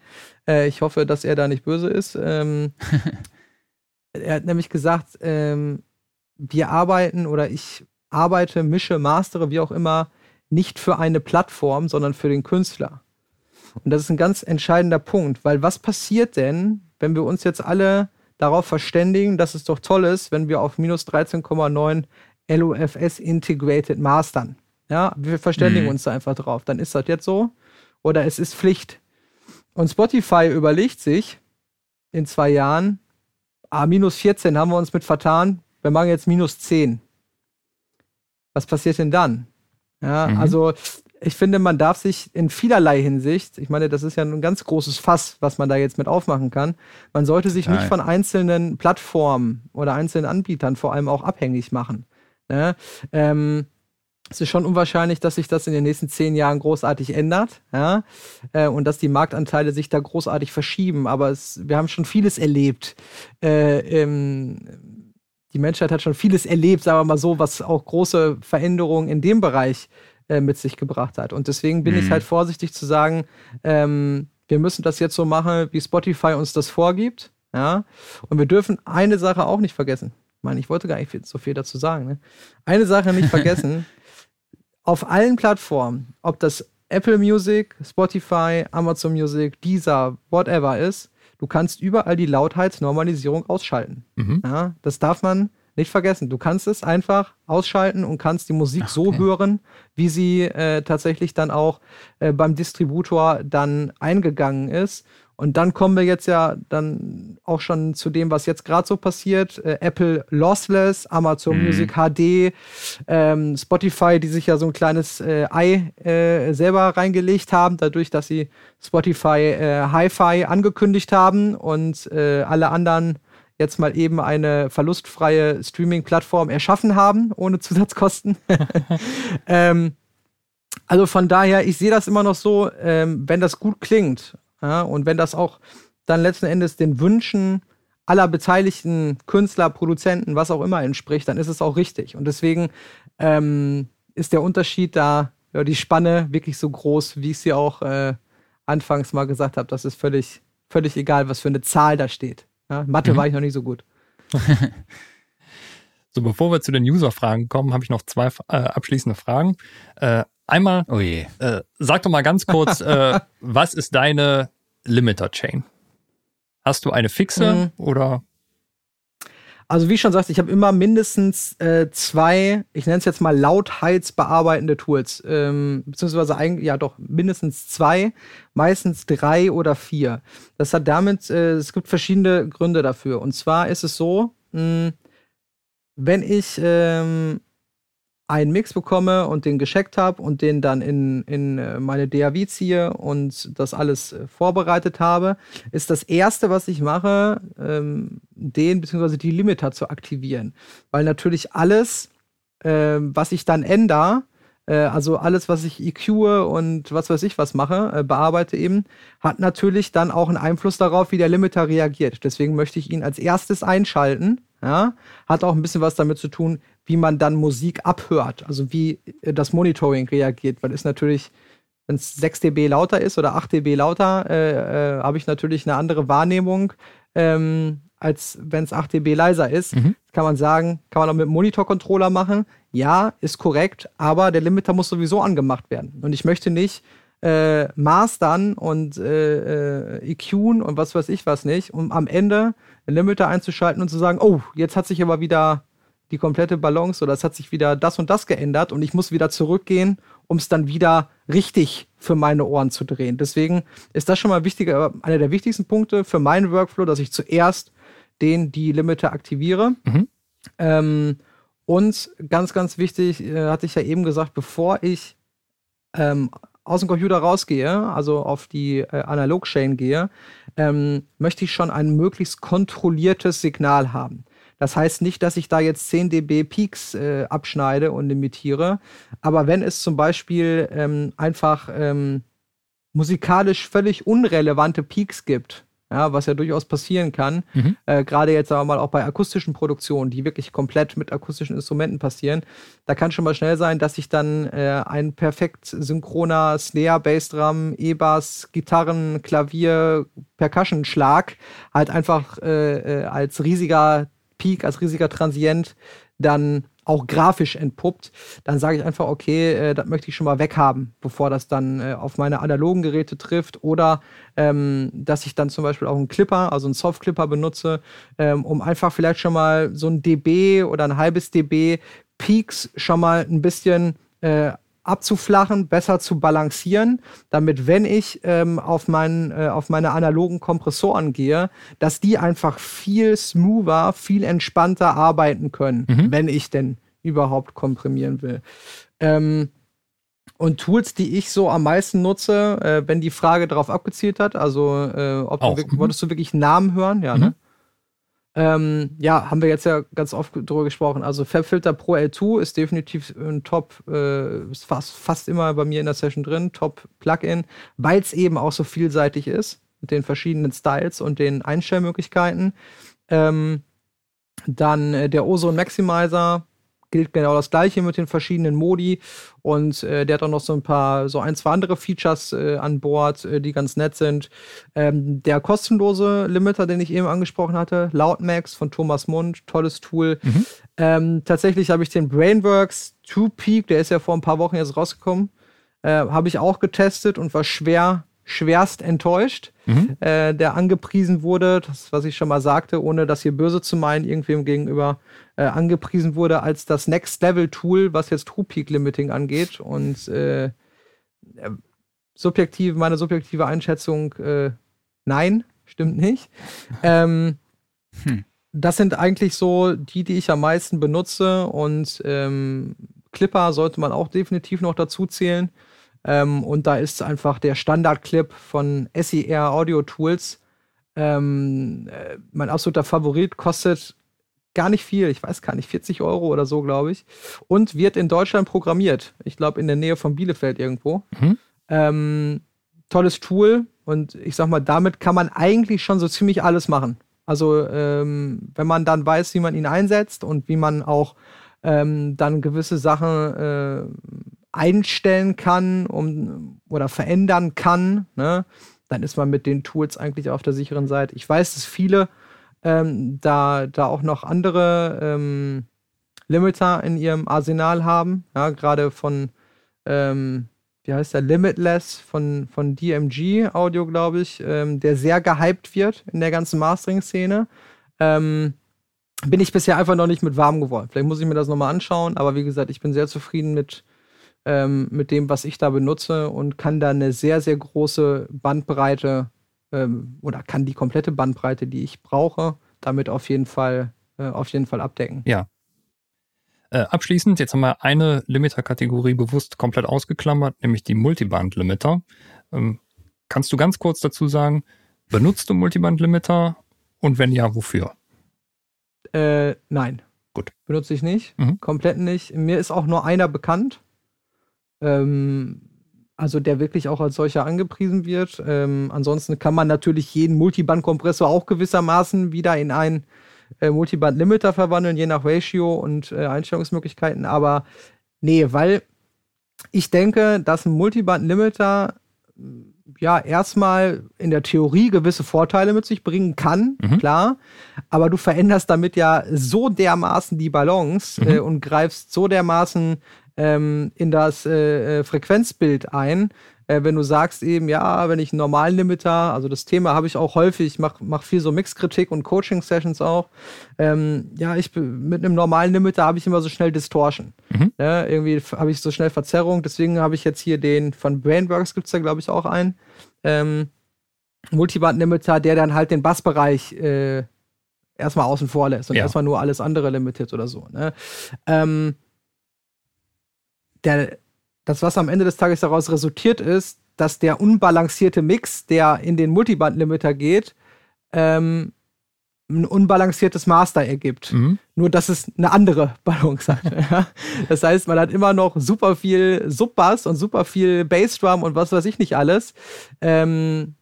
Äh, ich hoffe, dass er da nicht böse ist. Ähm, er hat nämlich gesagt, ähm, wir arbeiten oder ich arbeite, mische, mastere, wie auch immer, nicht für eine Plattform, sondern für den Künstler. Und das ist ein ganz entscheidender Punkt, weil was passiert denn, wenn wir uns jetzt alle darauf verständigen, dass es doch toll ist, wenn wir auf minus 13,9 LUFS Integrated mastern? Ja, wir verständigen mhm. uns da einfach drauf. Dann ist das jetzt so oder es ist Pflicht. Und Spotify überlegt sich in zwei Jahren, ah, minus 14 haben wir uns mit vertan, wir machen jetzt minus 10. Was passiert denn dann? Ja, mhm. also ich finde, man darf sich in vielerlei Hinsicht, ich meine, das ist ja ein ganz großes Fass, was man da jetzt mit aufmachen kann. Man sollte sich Total. nicht von einzelnen Plattformen oder einzelnen Anbietern vor allem auch abhängig machen. Ne? Ähm, es ist schon unwahrscheinlich, dass sich das in den nächsten zehn Jahren großartig ändert, ja, äh, und dass die Marktanteile sich da großartig verschieben. Aber es, wir haben schon vieles erlebt. Äh, im, die Menschheit hat schon vieles erlebt, sagen wir mal so, was auch große Veränderungen in dem Bereich äh, mit sich gebracht hat. Und deswegen bin mhm. ich halt vorsichtig zu sagen, ähm, wir müssen das jetzt so machen, wie Spotify uns das vorgibt. Ja? Und wir dürfen eine Sache auch nicht vergessen. Ich meine, ich wollte gar nicht so viel dazu sagen. Ne? Eine Sache nicht vergessen. Auf allen Plattformen, ob das Apple Music, Spotify, Amazon Music, Deezer, whatever ist, du kannst überall die Lautheitsnormalisierung ausschalten. Mhm. Ja, das darf man nicht vergessen, du kannst es einfach ausschalten und kannst die Musik Ach, okay. so hören, wie sie äh, tatsächlich dann auch äh, beim Distributor dann eingegangen ist. Und dann kommen wir jetzt ja dann auch schon zu dem, was jetzt gerade so passiert. Äh, Apple Lossless, Amazon mhm. Music HD, ähm, Spotify, die sich ja so ein kleines äh, Ei äh, selber reingelegt haben, dadurch, dass sie Spotify äh, Hi-Fi angekündigt haben und äh, alle anderen jetzt mal eben eine verlustfreie Streaming-Plattform erschaffen haben, ohne Zusatzkosten. ähm, also von daher, ich sehe das immer noch so, ähm, wenn das gut klingt ja, und wenn das auch dann letzten Endes den Wünschen aller beteiligten Künstler, Produzenten, was auch immer entspricht, dann ist es auch richtig. Und deswegen ähm, ist der Unterschied da, ja, die Spanne wirklich so groß, wie ich sie auch äh, anfangs mal gesagt habe. Das ist völlig, völlig egal, was für eine Zahl da steht. Ja, Mathe mhm. war ich noch nicht so gut. so, bevor wir zu den User-Fragen kommen, habe ich noch zwei äh, abschließende Fragen. Äh, einmal, oh je. Äh, sag doch mal ganz kurz, äh, was ist deine Limiter-Chain? Hast du eine fixe mhm. oder also wie ich schon sagte, ich habe immer mindestens äh, zwei, ich nenne es jetzt mal lautheitsbearbeitende Tools, ähm, beziehungsweise eigentlich, ja doch, mindestens zwei, meistens drei oder vier. Das hat damit, äh, es gibt verschiedene Gründe dafür. Und zwar ist es so, mh, hm, wenn ich ähm, einen Mix bekomme und den gescheckt habe und den dann in, in äh, meine DAW ziehe und das alles äh, vorbereitet habe, ist das erste, was ich mache, ähm, den bzw. die Limiter zu aktivieren. Weil natürlich alles, äh, was ich dann ändere, äh, also alles, was ich EQe und was weiß ich was mache, bearbeite eben, hat natürlich dann auch einen Einfluss darauf, wie der Limiter reagiert. Deswegen möchte ich ihn als erstes einschalten. Ja, hat auch ein bisschen was damit zu tun, wie man dann Musik abhört, also wie äh, das Monitoring reagiert, weil es natürlich, wenn es 6 dB lauter ist oder 8 dB lauter, äh, äh, habe ich natürlich eine andere Wahrnehmung, ähm, als wenn es 8 dB leiser ist. Mhm. Kann man sagen, kann man auch mit Monitor-Controller machen. Ja, ist korrekt, aber der Limiter muss sowieso angemacht werden. Und ich möchte nicht äh, mastern und äh, äh, EQen und was weiß ich was nicht, um am Ende den Limiter einzuschalten und zu sagen, oh, jetzt hat sich aber wieder die komplette Balance oder es hat sich wieder das und das geändert und ich muss wieder zurückgehen, um es dann wieder richtig für meine Ohren zu drehen. Deswegen ist das schon mal wichtiger, einer der wichtigsten Punkte für meinen Workflow, dass ich zuerst den die Limiter aktiviere. Mhm. Ähm, und ganz, ganz wichtig, äh, hatte ich ja eben gesagt, bevor ich ähm, aus dem Computer rausgehe, also auf die äh, Analog-Chain gehe, ähm, möchte ich schon ein möglichst kontrolliertes Signal haben. Das heißt nicht, dass ich da jetzt 10 dB Peaks äh, abschneide und limitiere, aber wenn es zum Beispiel ähm, einfach ähm, musikalisch völlig unrelevante Peaks gibt, ja, was ja durchaus passieren kann. Mhm. Äh, Gerade jetzt sagen wir mal auch bei akustischen Produktionen, die wirklich komplett mit akustischen Instrumenten passieren, da kann schon mal schnell sein, dass ich dann äh, ein perfekt synchroner Snare, Bassdrum, E-Bass, Gitarren, Klavier, Percussion-Schlag halt einfach äh, äh als riesiger Peak, als riesiger Transient dann auch grafisch entpuppt, dann sage ich einfach, okay, äh, das möchte ich schon mal weghaben, bevor das dann äh, auf meine analogen Geräte trifft. Oder ähm, dass ich dann zum Beispiel auch einen Clipper, also einen Soft-Clipper benutze, ähm, um einfach vielleicht schon mal so ein dB oder ein halbes dB Peaks schon mal ein bisschen äh, abzuflachen, besser zu balancieren, damit wenn ich ähm, auf, mein, äh, auf meine analogen Kompressoren gehe, dass die einfach viel smoother, viel entspannter arbeiten können, mhm. wenn ich denn überhaupt komprimieren will. Ähm, und Tools, die ich so am meisten nutze, äh, wenn die Frage darauf abgezielt hat, also äh, ob du, mhm. wolltest du wirklich Namen hören? Ja, ne? mhm. ne? Ähm, ja, haben wir jetzt ja ganz oft drüber gesprochen. Also FabFilter Pro L2 ist definitiv ein Top, äh, ist fast, fast immer bei mir in der Session drin, Top Plugin, weil es eben auch so vielseitig ist mit den verschiedenen Styles und den Einstellmöglichkeiten. Ähm, dann äh, der Ozone Maximizer gilt genau das gleiche mit den verschiedenen Modi und äh, der hat auch noch so ein paar, so ein, zwei andere Features äh, an Bord, äh, die ganz nett sind. Ähm, der kostenlose Limiter, den ich eben angesprochen hatte, Loudmax von Thomas Mund, tolles Tool. Mhm. Ähm, tatsächlich habe ich den Brainworks 2 Peak, der ist ja vor ein paar Wochen jetzt rausgekommen, äh, habe ich auch getestet und war schwer schwerst enttäuscht, mhm. äh, der angepriesen wurde, das, was ich schon mal sagte, ohne das hier böse zu meinen, irgendwem gegenüber äh, angepriesen wurde als das Next Level Tool, was jetzt True Peak Limiting angeht. Und äh, äh, subjektiv, meine subjektive Einschätzung, äh, nein, stimmt nicht. Ähm, hm. Das sind eigentlich so die, die ich am meisten benutze und ähm, Clipper sollte man auch definitiv noch dazu zählen. Ähm, und da ist einfach der Standard-Clip von SER Audio Tools. Ähm, äh, mein absoluter Favorit kostet gar nicht viel, ich weiß gar nicht, 40 Euro oder so, glaube ich. Und wird in Deutschland programmiert. Ich glaube, in der Nähe von Bielefeld irgendwo. Mhm. Ähm, tolles Tool und ich sag mal, damit kann man eigentlich schon so ziemlich alles machen. Also, ähm, wenn man dann weiß, wie man ihn einsetzt und wie man auch ähm, dann gewisse Sachen äh, einstellen kann um, oder verändern kann, ne, dann ist man mit den Tools eigentlich auf der sicheren Seite. Ich weiß, dass viele ähm, da, da auch noch andere ähm, Limiter in ihrem Arsenal haben, ja, gerade von, ähm, wie heißt der, Limitless von, von DMG Audio, glaube ich, ähm, der sehr gehypt wird in der ganzen Mastering-Szene. Ähm, bin ich bisher einfach noch nicht mit warm geworden. Vielleicht muss ich mir das nochmal anschauen, aber wie gesagt, ich bin sehr zufrieden mit, ähm, mit dem, was ich da benutze und kann da eine sehr, sehr große Bandbreite ähm, oder kann die komplette Bandbreite, die ich brauche, damit auf jeden Fall, äh, auf jeden Fall abdecken. Ja. Äh, abschließend, jetzt haben wir eine Limiter-Kategorie bewusst komplett ausgeklammert, nämlich die Multiband-Limiter. Ähm, kannst du ganz kurz dazu sagen, benutzt du Multiband-Limiter und wenn ja, wofür? Äh, nein. Gut. Benutze ich nicht. Mhm. Komplett nicht. Mir ist auch nur einer bekannt. Ähm, also der wirklich auch als solcher angepriesen wird. Ähm, ansonsten kann man natürlich jeden Multiband-Kompressor auch gewissermaßen wieder in einen äh, Multiband-Limiter verwandeln, je nach Ratio und äh, Einstellungsmöglichkeiten. Aber nee, weil ich denke, dass ein Multiband-Limiter ja erstmal in der Theorie gewisse Vorteile mit sich bringen kann, mhm. klar. Aber du veränderst damit ja so dermaßen die Balance mhm. äh, und greifst so dermaßen ähm, in das äh, äh, Frequenzbild ein. Äh, wenn du sagst eben, ja, wenn ich einen normalen Limiter, also das Thema habe ich auch häufig, ich mache mach viel so Mixkritik und Coaching-Sessions auch. Ähm, ja, ich mit einem normalen Limiter habe ich immer so schnell Distortion. Mhm. Ne, irgendwie habe ich so schnell Verzerrung. Deswegen habe ich jetzt hier den von Brainworks, gibt es da, glaube ich, auch einen. Ähm, Multiband-Limiter, der dann halt den Bassbereich äh, erstmal außen vor lässt und ja. erstmal nur alles andere limitiert oder so. Ne? Ähm, der, das, was am Ende des Tages daraus resultiert, ist, dass der unbalancierte Mix, der in den Multiband-Limiter geht, ähm, ein unbalanciertes Master ergibt. Mhm. Nur, dass es eine andere Balance hat. das heißt, man hat immer noch super viel Subbass und super viel Bassdrum und was weiß ich nicht alles. Ähm,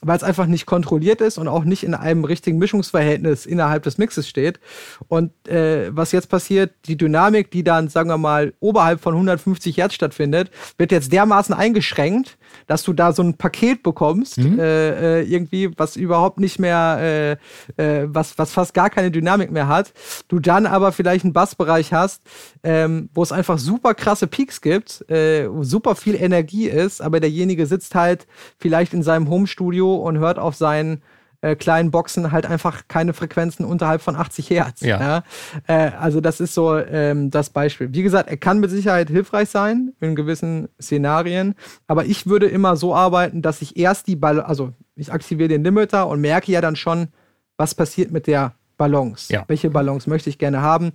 weil es einfach nicht kontrolliert ist und auch nicht in einem richtigen Mischungsverhältnis innerhalb des Mixes steht. Und äh, was jetzt passiert, die Dynamik, die dann, sagen wir mal, oberhalb von 150 Hertz stattfindet, wird jetzt dermaßen eingeschränkt, dass du da so ein Paket bekommst, mhm. äh, äh irgendwie, was überhaupt nicht mehr, äh, äh, was, was fast gar keine Dynamik mehr hat. Du dann aber vielleicht einen Bassbereich hast, ähm, wo es einfach super krasse Peaks gibt, äh, super viel Energie ist, aber derjenige sitzt halt vielleicht in seinem Homestudio und hört auf seinen äh, kleinen Boxen halt einfach keine Frequenzen unterhalb von 80 Hertz. Ja. ja? Äh, also das ist so ähm, das Beispiel. Wie gesagt, er kann mit Sicherheit hilfreich sein in gewissen Szenarien, aber ich würde immer so arbeiten, dass ich erst die Ball, also ich aktiviere den Limiter und merke ja dann schon, was passiert mit der Balance. Ja. Welche Balance möchte ich gerne haben?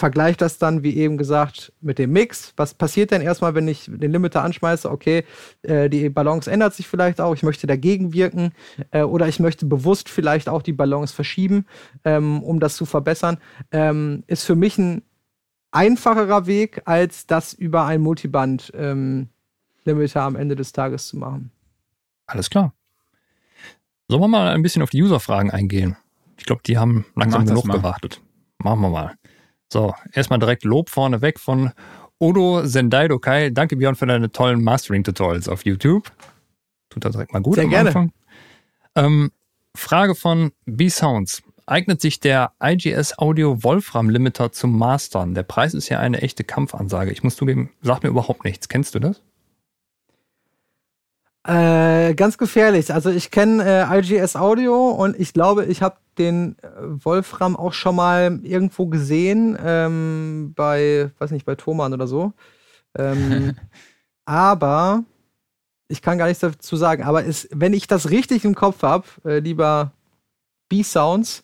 Vergleiche das dann, wie eben gesagt, mit dem Mix. Was passiert denn erstmal, wenn ich den Limiter anschmeiße? Okay, äh, die Balance ändert sich vielleicht auch, ich möchte dagegen wirken äh, oder ich möchte bewusst vielleicht auch die Balance verschieben, ähm, um das zu verbessern. Ähm, ist für mich ein einfacherer Weg, als das über ein Multiband-Limiter ähm, am Ende des Tages zu machen. Alles klar. Sollen wir mal ein bisschen auf die User-Fragen eingehen? Ich glaube, die haben langsam genug gewartet. Machen wir mal. So, erstmal direkt Lob vorneweg von Odo Sendaido Kai. Danke Björn für deine tollen Mastering-Tutorials auf YouTube. Tut das direkt mal gut Sehr am gerne. Anfang. Ähm, Frage von B-Sounds. Eignet sich der IGS Audio Wolfram Limiter zum Mastern? Der Preis ist ja eine echte Kampfansage. Ich muss zugeben, sagt mir überhaupt nichts. Kennst du das? Äh, ganz gefährlich. Also ich kenne äh, IGS Audio und ich glaube, ich habe den äh, Wolfram auch schon mal irgendwo gesehen, ähm, bei, weiß nicht, bei Thomann oder so. Ähm, aber ich kann gar nichts dazu sagen. Aber es, wenn ich das richtig im Kopf habe, äh, lieber B-Sounds,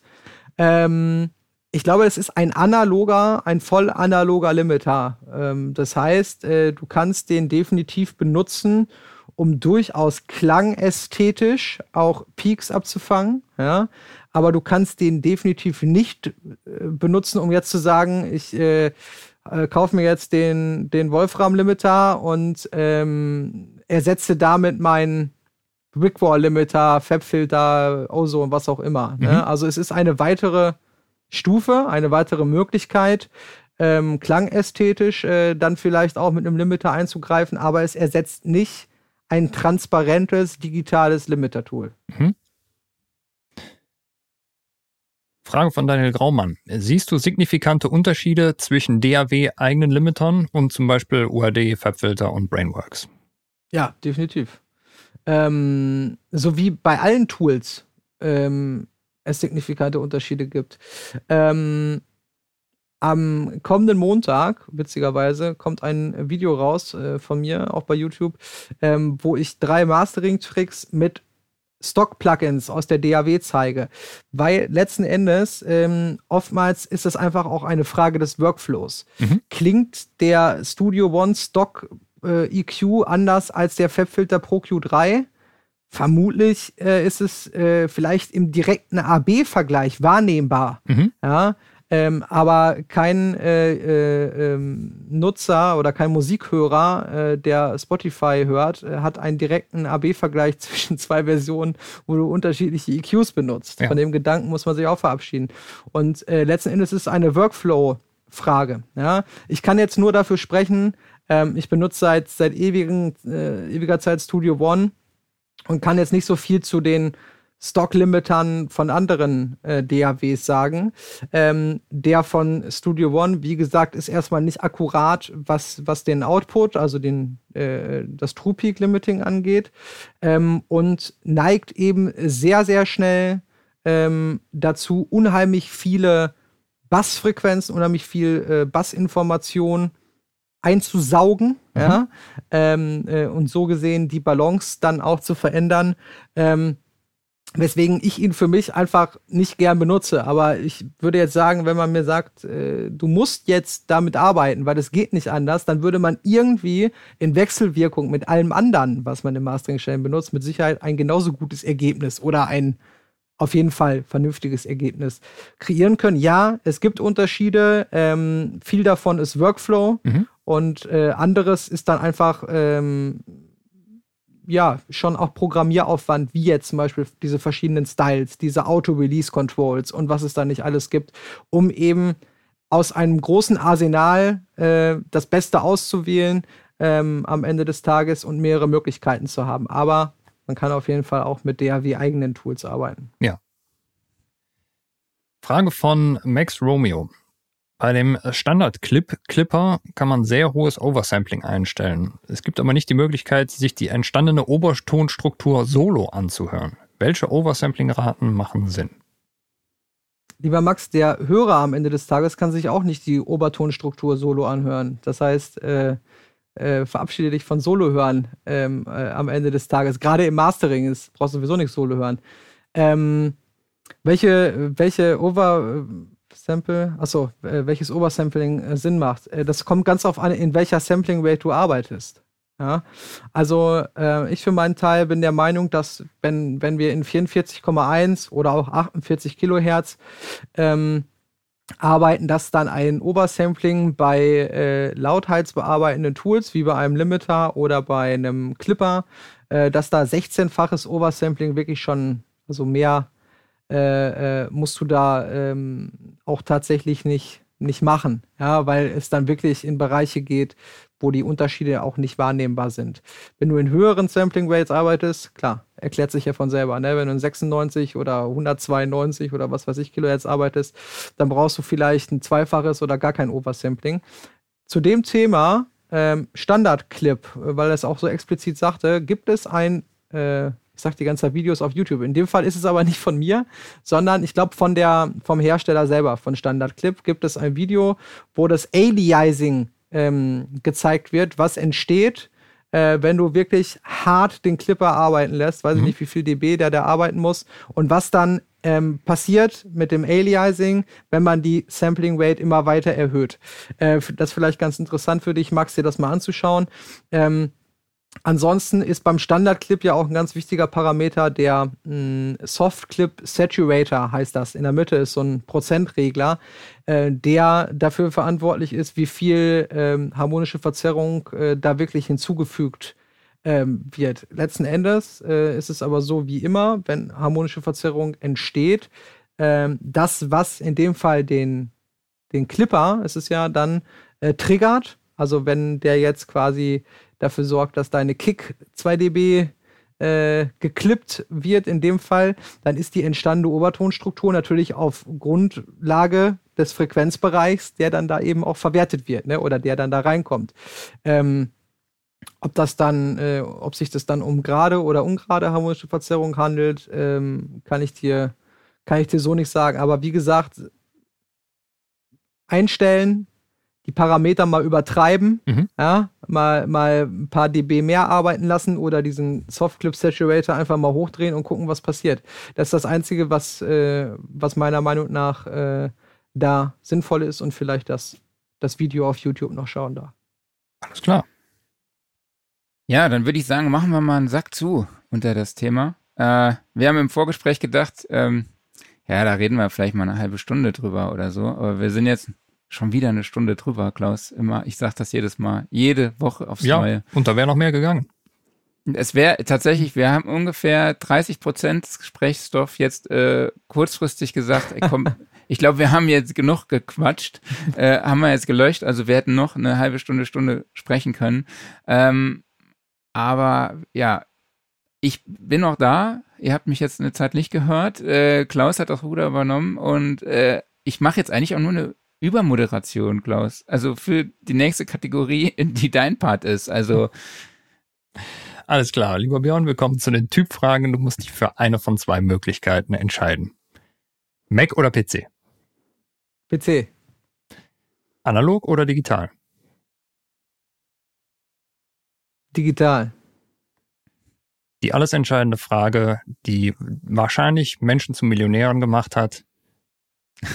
ähm, ich glaube, es ist ein analoger, ein voll analoger Limiter. Ähm, das heißt, äh, du kannst den definitiv benutzen, um durchaus klangästhetisch auch Peaks abzufangen. Ja? Aber du kannst den definitiv nicht äh, benutzen, um jetzt zu sagen, ich äh, äh, kaufe mir jetzt den, den Wolfram-Limiter und ähm, ersetze damit meinen Wigwall-Limiter, Fabfilter, Ozone, was auch immer. Ne? Mhm. Ne? Also es ist eine weitere Stufe, eine weitere Möglichkeit, ähm, klangästhetisch äh, dann vielleicht auch mit einem Limiter einzugreifen, aber es ersetzt nicht ein transparentes digitales Limiter-Tool. Mhm. Frage von Daniel Graumann. Siehst du signifikante Unterschiede zwischen DAW-eigenen Limitern und zum Beispiel UAD, Fabfilter und Brainworks? Ja, definitiv. Ähm, so wie bei allen Tools ähm, es signifikante Unterschiede gibt. Ähm, am kommenden Montag, witzigerweise, kommt ein Video raus äh, von mir, auch bei YouTube, ähm, wo ich drei Mastering-Tricks mit Stock-Plugins aus der DAW zeige. Weil letzten Endes, ähm, oftmals ist es einfach auch eine Frage des Workflows. Mhm. Klingt der Studio One Stock äh, EQ anders als der FabFilter Pro Q3? Vermutlich äh, ist es äh, vielleicht im direkten AB-Vergleich wahrnehmbar. Mhm. Ja, ähm, aber kein äh, äh, ähm, Nutzer oder kein Musikhörer, äh, der Spotify hört, äh, hat einen direkten AB-Vergleich zwischen zwei Versionen, wo du unterschiedliche EQs benutzt. Ja. Von dem Gedanken muss man sich auch verabschieden. Und äh, letzten Endes ist es eine Workflow-Frage. Ja? Ich kann jetzt nur dafür sprechen, ähm, ich benutze seit, seit ewigen, äh, ewiger Zeit Studio One und kann jetzt nicht so viel zu den Stock-Limitern von anderen äh, DAWs sagen. Ähm, der von Studio One, wie gesagt, ist erstmal nicht akkurat, was, was den Output, also den, äh, das True Peak Limiting angeht. Ähm, und neigt eben sehr, sehr schnell ähm, dazu, unheimlich viele Bassfrequenzen, unheimlich viel äh, Bassinformation einzusaugen, mhm. ja, ähm, äh, und so gesehen die Balance dann auch zu verändern. Ähm, Weswegen ich ihn für mich einfach nicht gern benutze. Aber ich würde jetzt sagen, wenn man mir sagt, äh, du musst jetzt damit arbeiten, weil es geht nicht anders, dann würde man irgendwie in Wechselwirkung mit allem anderen, was man im Mastering-Stellen benutzt, mit Sicherheit ein genauso gutes Ergebnis oder ein auf jeden Fall vernünftiges Ergebnis kreieren können. Ja, es gibt Unterschiede. Ähm, viel davon ist Workflow mhm. und äh, anderes ist dann einfach ähm, ja schon auch Programmieraufwand, wie jetzt zum Beispiel diese verschiedenen Styles, diese Auto-Release-Controls und was es da nicht alles gibt, um eben aus einem großen Arsenal äh, das Beste auszuwählen ähm, am Ende des Tages und mehrere Möglichkeiten zu haben. Aber man kann auf jeden Fall auch mit DAW eigenen Tools arbeiten. Ja. Frage von Max Romeo. Bei dem Standard-Clip-Clipper kann man sehr hohes Oversampling einstellen. Es gibt aber nicht die Möglichkeit, sich die entstandene Obertonstruktur solo anzuhören. Welche Oversampling-Raten machen Sinn? Lieber Max, der Hörer am Ende des Tages kann sich auch nicht die Obertonstruktur solo anhören. Das heißt, äh, äh, verabschiede dich von Solo hören ähm, äh, am Ende des Tages. Gerade im Mastering ist, brauchst du sowieso nicht Solo hören. Ähm, welche, welche Oversample, achso, äh, welches Oversampling äh, Sinn macht? Äh, das kommt ganz auf an, in welcher Sampling Rate du arbeitest. Ja, also äh, ich für meinen Teil bin der Meinung, dass wenn, wenn wir in 44,1 oder auch 48 Kilohertz ähm, arbeiten, dass dann ein Obersampling bei äh, lautheitsbearbeitenden Tools wie bei einem Limiter oder bei einem Clipper, äh, dass da 16-faches Oversampling wirklich schon, also mehr äh, äh, musst du da ähm, auch tatsächlich nicht, nicht machen, ja, weil es dann wirklich in Bereiche geht, wo die Unterschiede auch nicht wahrnehmbar sind. Wenn du in höheren Sampling Rates arbeitest, klar, erklärt sich ja von selber, ne? wenn du in 96 oder 192 oder was weiß ich Kilohertz arbeitest, dann brauchst du vielleicht ein zweifaches oder gar kein Oversampling. Zu dem Thema ähm, Standard-Clip, weil es auch so explizit sagte, gibt es ein äh, ich sag die ganze Zeit Videos auf YouTube. In dem Fall ist es aber nicht von mir, sondern ich glaube von der vom Hersteller selber von Standard Clip gibt es ein Video, wo das Aliasing ähm, gezeigt wird, was entsteht, äh, wenn du wirklich hart den Clipper arbeiten lässt, weiß mhm. ich nicht, wie viel dB der da arbeiten muss und was dann ähm, passiert mit dem Aliasing, wenn man die Sampling Rate immer weiter erhöht. Äh, das ist vielleicht ganz interessant für dich, Max, dir das mal anzuschauen. Ähm, Ansonsten ist beim Standard-Clip ja auch ein ganz wichtiger Parameter der hm, Soft-Clip Saturator, heißt das. In der Mitte ist so ein Prozentregler, äh, der dafür verantwortlich ist, wie viel ähm, harmonische Verzerrung äh, da wirklich hinzugefügt ähm, wird. Letzten Endes äh, ist es aber so wie immer, wenn harmonische Verzerrung entsteht, ähm, das, was in dem Fall den, den Clipper, ist es ja dann, äh, triggert, also wenn der jetzt quasi dafür sorgt, dass deine Kick 2 dB äh, geklippt wird in dem Fall, dann ist die entstandene Obertonstruktur natürlich auf Grundlage des Frequenzbereichs, der dann da eben auch verwertet wird, ne? oder der dann da reinkommt. Ähm, ob das dann, äh, ob sich das dann um gerade oder ungerade harmonische Verzerrung handelt, ähm, kann ich dir, kann ich dir so nicht sagen. Aber wie gesagt, einstellen, die Parameter mal übertreiben, mhm. ja, mal, mal ein paar dB mehr arbeiten lassen oder diesen Softclip Saturator einfach mal hochdrehen und gucken, was passiert. Das ist das Einzige, was, äh, was meiner Meinung nach äh, da sinnvoll ist und vielleicht das, das Video auf YouTube noch schauen da. Alles klar. Ja, dann würde ich sagen, machen wir mal einen Sack zu unter das Thema. Äh, wir haben im Vorgespräch gedacht, ähm, ja, da reden wir vielleicht mal eine halbe Stunde drüber oder so, aber wir sind jetzt Schon wieder eine Stunde drüber, Klaus. Immer, ich sage das jedes Mal, jede Woche aufs ja, Neue. Und da wäre noch mehr gegangen. Es wäre tatsächlich, wir haben ungefähr 30 Prozent Gesprächsstoff jetzt äh, kurzfristig gesagt, ey, komm, ich glaube, wir haben jetzt genug gequatscht, äh, haben wir jetzt gelöscht, also wir hätten noch eine halbe Stunde, Stunde sprechen können. Ähm, aber ja, ich bin noch da. Ihr habt mich jetzt eine Zeit nicht gehört. Äh, Klaus hat das Ruder übernommen und äh, ich mache jetzt eigentlich auch nur eine Übermoderation, Klaus. Also für die nächste Kategorie, die dein Part ist. Also. Alles klar, lieber Björn, wir kommen zu den Typfragen. Du musst dich für eine von zwei Möglichkeiten entscheiden. Mac oder PC? PC. Analog oder digital? Digital. Die alles entscheidende Frage, die wahrscheinlich Menschen zu Millionären gemacht hat.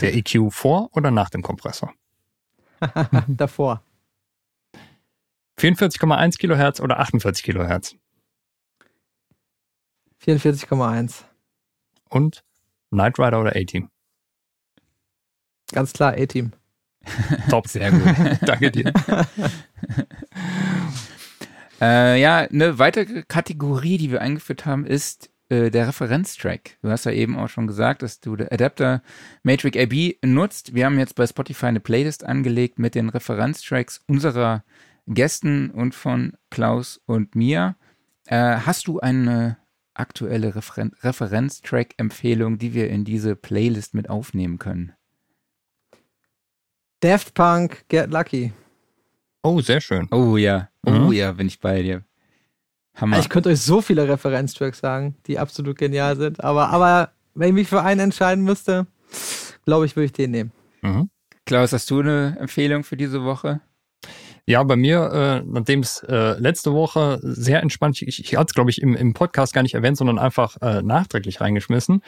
Der EQ vor oder nach dem Kompressor? Davor. 44,1 Kilohertz oder 48 Kilohertz? 44,1. Und Knight Rider oder A-Team? Ganz klar A-Team. Top, sehr gut. Danke dir. Äh, ja, eine weitere Kategorie, die wir eingeführt haben, ist äh, der Referenztrack. Du hast ja eben auch schon gesagt, dass du der Adapter Matrix AB nutzt. Wir haben jetzt bei Spotify eine Playlist angelegt mit den Referenztracks unserer Gästen und von Klaus und mir. Äh, hast du eine aktuelle Referen Referenztrack-Empfehlung, die wir in diese Playlist mit aufnehmen können? Daft Punk, Get Lucky. Oh, sehr schön. Oh ja, oh Mhm. ja, bin ich bei dir. Hammer. Ich könnte euch so viele Referenztracks sagen, die absolut genial sind. Aber, aber wenn ich mich für einen entscheiden müsste, glaube ich, würde ich den nehmen. Mhm. Klaus, hast du eine Empfehlung für diese Woche? Ja, bei mir, äh, nachdem es äh, letzte Woche sehr entspannt, ich, ich hatte es, glaube ich, im, im Podcast gar nicht erwähnt, sondern einfach äh, nachträglich reingeschmissen.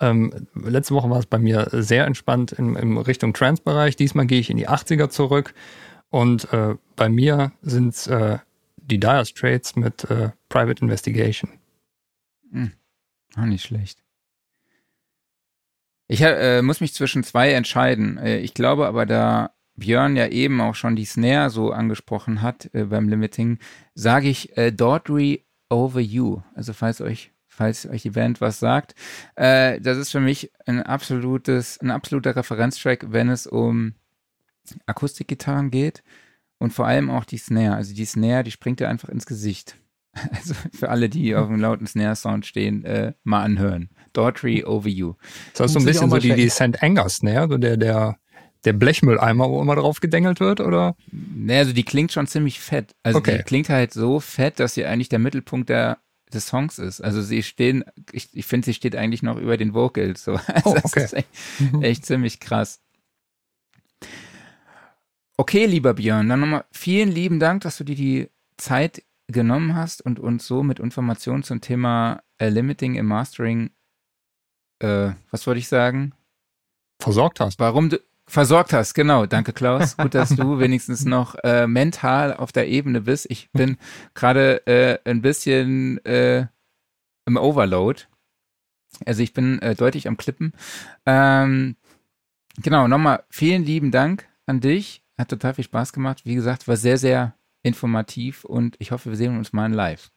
Ähm, letzte Woche war es bei mir sehr entspannt im, im Richtung Trance-Bereich. Diesmal gehe ich in die 80er zurück. Und äh, bei mir sind es äh, die Dire Straits mit äh, Private Investigation. Auch nicht schlecht. Ich äh, muss mich zwischen zwei entscheiden. Äh, ich glaube aber, da Björn ja eben auch schon die Snare so angesprochen hat äh, beim Limiting, sage ich äh, Daughtry Over You. Also falls euch, falls euch die Band was sagt, äh, das ist für mich ein absolutes, ein absoluter Referenztrack, wenn es um Akustikgitarren geht und vor allem auch die Snare. Also die Snare, die springt dir einfach ins Gesicht. Also für alle, die auf einem lauten Snare-Sound stehen, äh, mal anhören. Daughtry Over You. Das ist so ein bisschen so die, die. St. Anger Snare, so der, der, der Blechmülleimer, wo immer drauf gedengelt wird, oder? Ne, also die klingt schon ziemlich fett. Also Okay. die klingt halt so fett, dass sie eigentlich der Mittelpunkt der, des Songs ist. Also sie stehen, ich, ich finde, sie steht eigentlich noch über den Vocals. So. Also Oh, das okay. ist echt, echt ziemlich krass. Okay, lieber Björn, dann nochmal vielen lieben Dank, dass du dir die Zeit genommen hast und uns so mit Informationen zum Thema äh, Limiting im Mastering, äh, was wollte ich sagen? Versorgt hast. Warum du versorgt hast, genau. Danke, Klaus. Gut, dass du wenigstens noch äh, mental auf der Ebene bist. Ich bin gerade äh, ein bisschen äh, im Overload. Also ich bin äh, deutlich am Klippen. Ähm, genau, nochmal vielen lieben Dank an dich. Hat total viel Spaß gemacht. Wie gesagt, war sehr, sehr informativ und ich hoffe, wir sehen uns mal in live.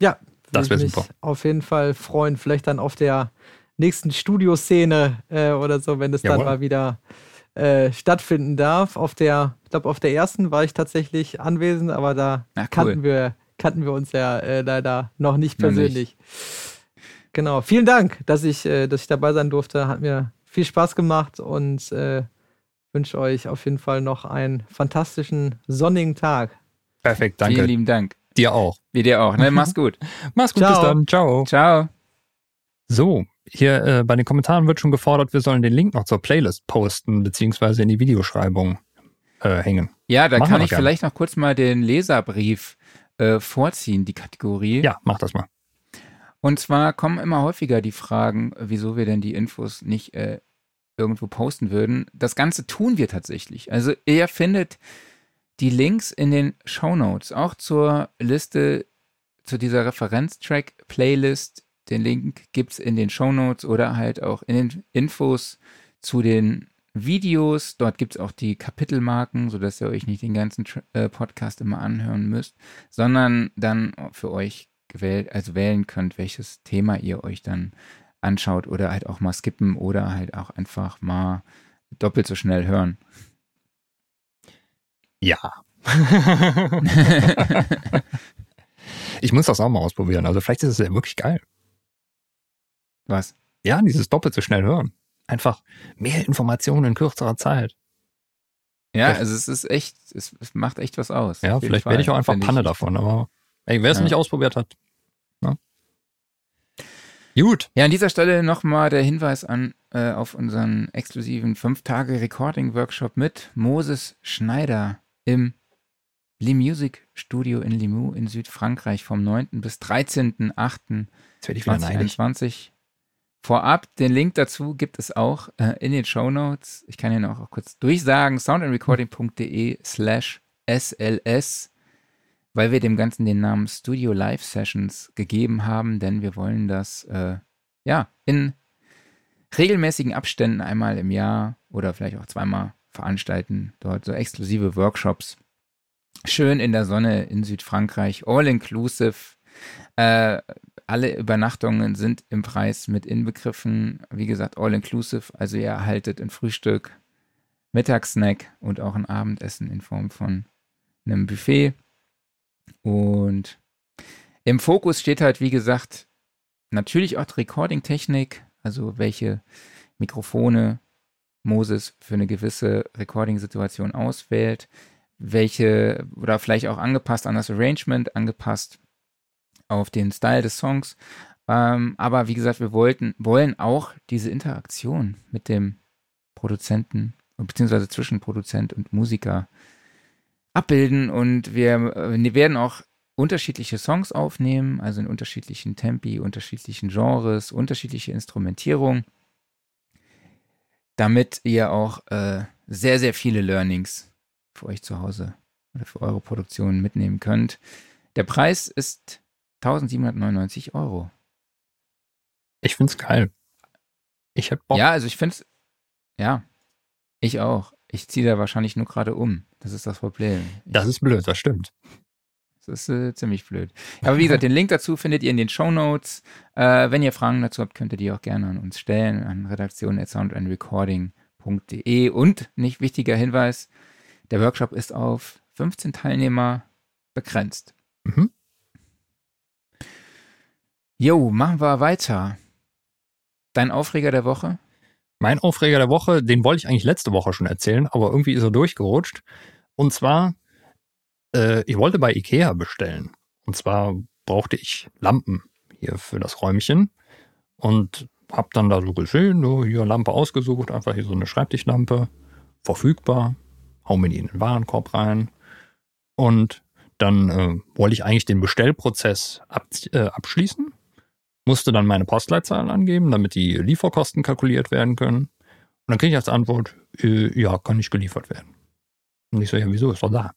Ja, Das würde wär ich mich super. Auf jeden Fall freuen. Vielleicht dann auf der nächsten Studioszene äh, oder so, wenn es dann mal wieder äh, stattfinden darf. Auf der, ich glaube, auf der ersten war ich tatsächlich anwesend, aber da Na, cool. kannten wir kannten wir uns ja äh, leider noch nicht Noch nicht. persönlich. Genau. Vielen Dank, dass ich, äh, dass ich dabei sein durfte. Hat mir viel Spaß gemacht und äh, wünsche euch auf jeden Fall noch einen fantastischen sonnigen Tag. Perfekt, Vielen danke. lieben Dank. Dir auch. Wie dir auch. Ne? Mach's gut. Mach's gut, Ciao. bis dann. Ciao. Ciao. So, hier äh, bei den Kommentaren wird schon gefordert, wir sollen den Link noch zur Playlist posten, beziehungsweise in die Videoschreibung äh, hängen. Ja, da Machen kann ich gerne. vielleicht noch kurz mal den Leserbrief äh, vorziehen, die Kategorie. Ja, mach das mal. Und zwar kommen immer häufiger die Fragen, äh, wieso wir denn die Infos nicht äh, irgendwo posten würden. Das Ganze tun wir tatsächlich. Also ihr findet die Links in den Show Notes, auch zur Liste, zu dieser Referenztrack-Playlist. Den Link gibt's in den Show Notes oder halt auch in den Infos zu den Videos. Dort gibt's auch die Kapitelmarken, sodass ihr euch nicht den ganzen äh, Podcast immer anhören müsst, sondern dann für euch gewählt, also wählen könnt, welches Thema ihr euch dann anschaut oder halt auch mal skippen oder halt auch einfach mal doppelt so schnell hören. Ja. ich muss das auch mal ausprobieren. Also vielleicht ist es ja wirklich geil. Was? Ja, dieses doppelt so schnell hören. Einfach mehr Informationen in kürzerer Zeit. Ja, Vielleicht- also es ist echt, es, macht echt was aus. Ja, vielleicht werde ich auch einfach Panne davon, aber ey, wer es Ja. nicht ausprobiert hat. Gut. Ja, an dieser Stelle nochmal der Hinweis an äh, auf unseren exklusiven 5-Tage-Recording-Workshop mit Moses Schneider im Lee Music Studio in Limoux in Südfrankreich vom 9. bis 13.8. Jetzt werde ich wieder neidisch. 2021. Vorab, den Link dazu gibt es auch äh, in den Show Notes. Ich kann ihn auch kurz durchsagen, soundandrecording.de slash SLS, weil wir dem Ganzen den Namen Studio Live Sessions gegeben haben, denn wir wollen das äh, ja in regelmäßigen Abständen einmal im Jahr oder vielleicht auch zweimal veranstalten, dort so exklusive Workshops Schön in der Sonne in Südfrankreich, all inclusive. Äh, alle Übernachtungen sind im Preis mit inbegriffen. Wie gesagt, all inclusive. Also ihr erhaltet ein Frühstück, Mittagssnack und auch ein Abendessen in Form von einem Buffet. Und im Fokus steht halt, wie gesagt, natürlich auch die Recording-Technik, also welche Mikrofone Moses für eine gewisse Recording-Situation auswählt, welche oder vielleicht auch angepasst an das Arrangement, angepasst auf den Style des Songs. Ähm, aber wie gesagt, wir wollten, wollen auch diese Interaktion mit dem Produzenten beziehungsweise zwischen Produzent und Musiker abbilden und wir, äh, wir werden auch unterschiedliche Songs aufnehmen, also in unterschiedlichen Tempi, unterschiedlichen Genres, unterschiedliche Instrumentierung, damit ihr auch äh, sehr, sehr viele Learnings für euch zu Hause oder für eure Produktion mitnehmen könnt. Der Preis ist 1799 Euro. Ich find's geil. Ich hab Bock. Ja, also ich find's, ja, ich auch. Ich ziehe da wahrscheinlich nur gerade um. Das ist das Problem. Ich, das ist blöd, das stimmt. Das ist äh, ziemlich blöd. Aber wie gesagt, den Link dazu findet ihr in den Show Notes. Äh, wenn ihr Fragen dazu habt, könnt ihr die auch gerne an uns stellen, an redaktion.soundandrecording.de. Und nicht wichtiger Hinweis, der Workshop ist auf 15 Teilnehmer begrenzt. Mhm. Jo, machen wir weiter. Dein Aufreger der Woche? Mein Aufreger der Woche, den wollte ich eigentlich letzte Woche schon erzählen, aber irgendwie ist er durchgerutscht. Und zwar, äh, ich wollte bei Ikea bestellen. Und zwar brauchte ich Lampen hier für das Räumchen und habe dann da so gesehen, so hier Lampe ausgesucht, einfach hier so eine Schreibtischlampe, verfügbar, hau mir die in den Warenkorb rein und dann äh, wollte ich eigentlich den Bestellprozess ab, äh, abschließen musste dann meine Postleitzahl angeben, damit die Lieferkosten kalkuliert werden können. Und dann kriege ich als Antwort, äh, ja, kann nicht geliefert werden. Und ich so, ja, wieso ist doch da?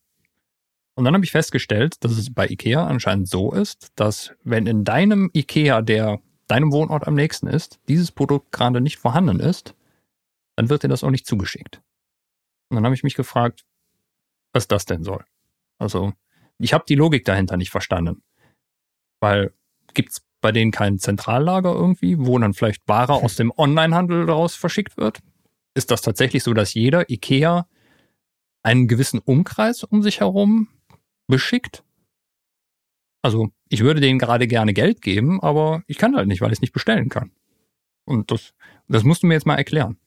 Und dann habe ich festgestellt, dass es bei IKEA anscheinend so ist, dass wenn in deinem IKEA, der deinem Wohnort am nächsten ist, dieses Produkt gerade nicht vorhanden ist, dann wird dir das auch nicht zugeschickt. Und dann habe ich mich gefragt, was das denn soll. Also, ich habe die Logik dahinter nicht verstanden. Weil gibt's bei denen kein Zentrallager irgendwie, wo dann vielleicht Ware aus dem Onlinehandel daraus verschickt wird? Ist das tatsächlich so, dass jeder IKEA einen gewissen Umkreis um sich herum beschickt? Also ich würde denen gerade gerne Geld geben, aber ich kann halt nicht, weil ich es nicht bestellen kann. Und das, das musst du mir jetzt mal erklären.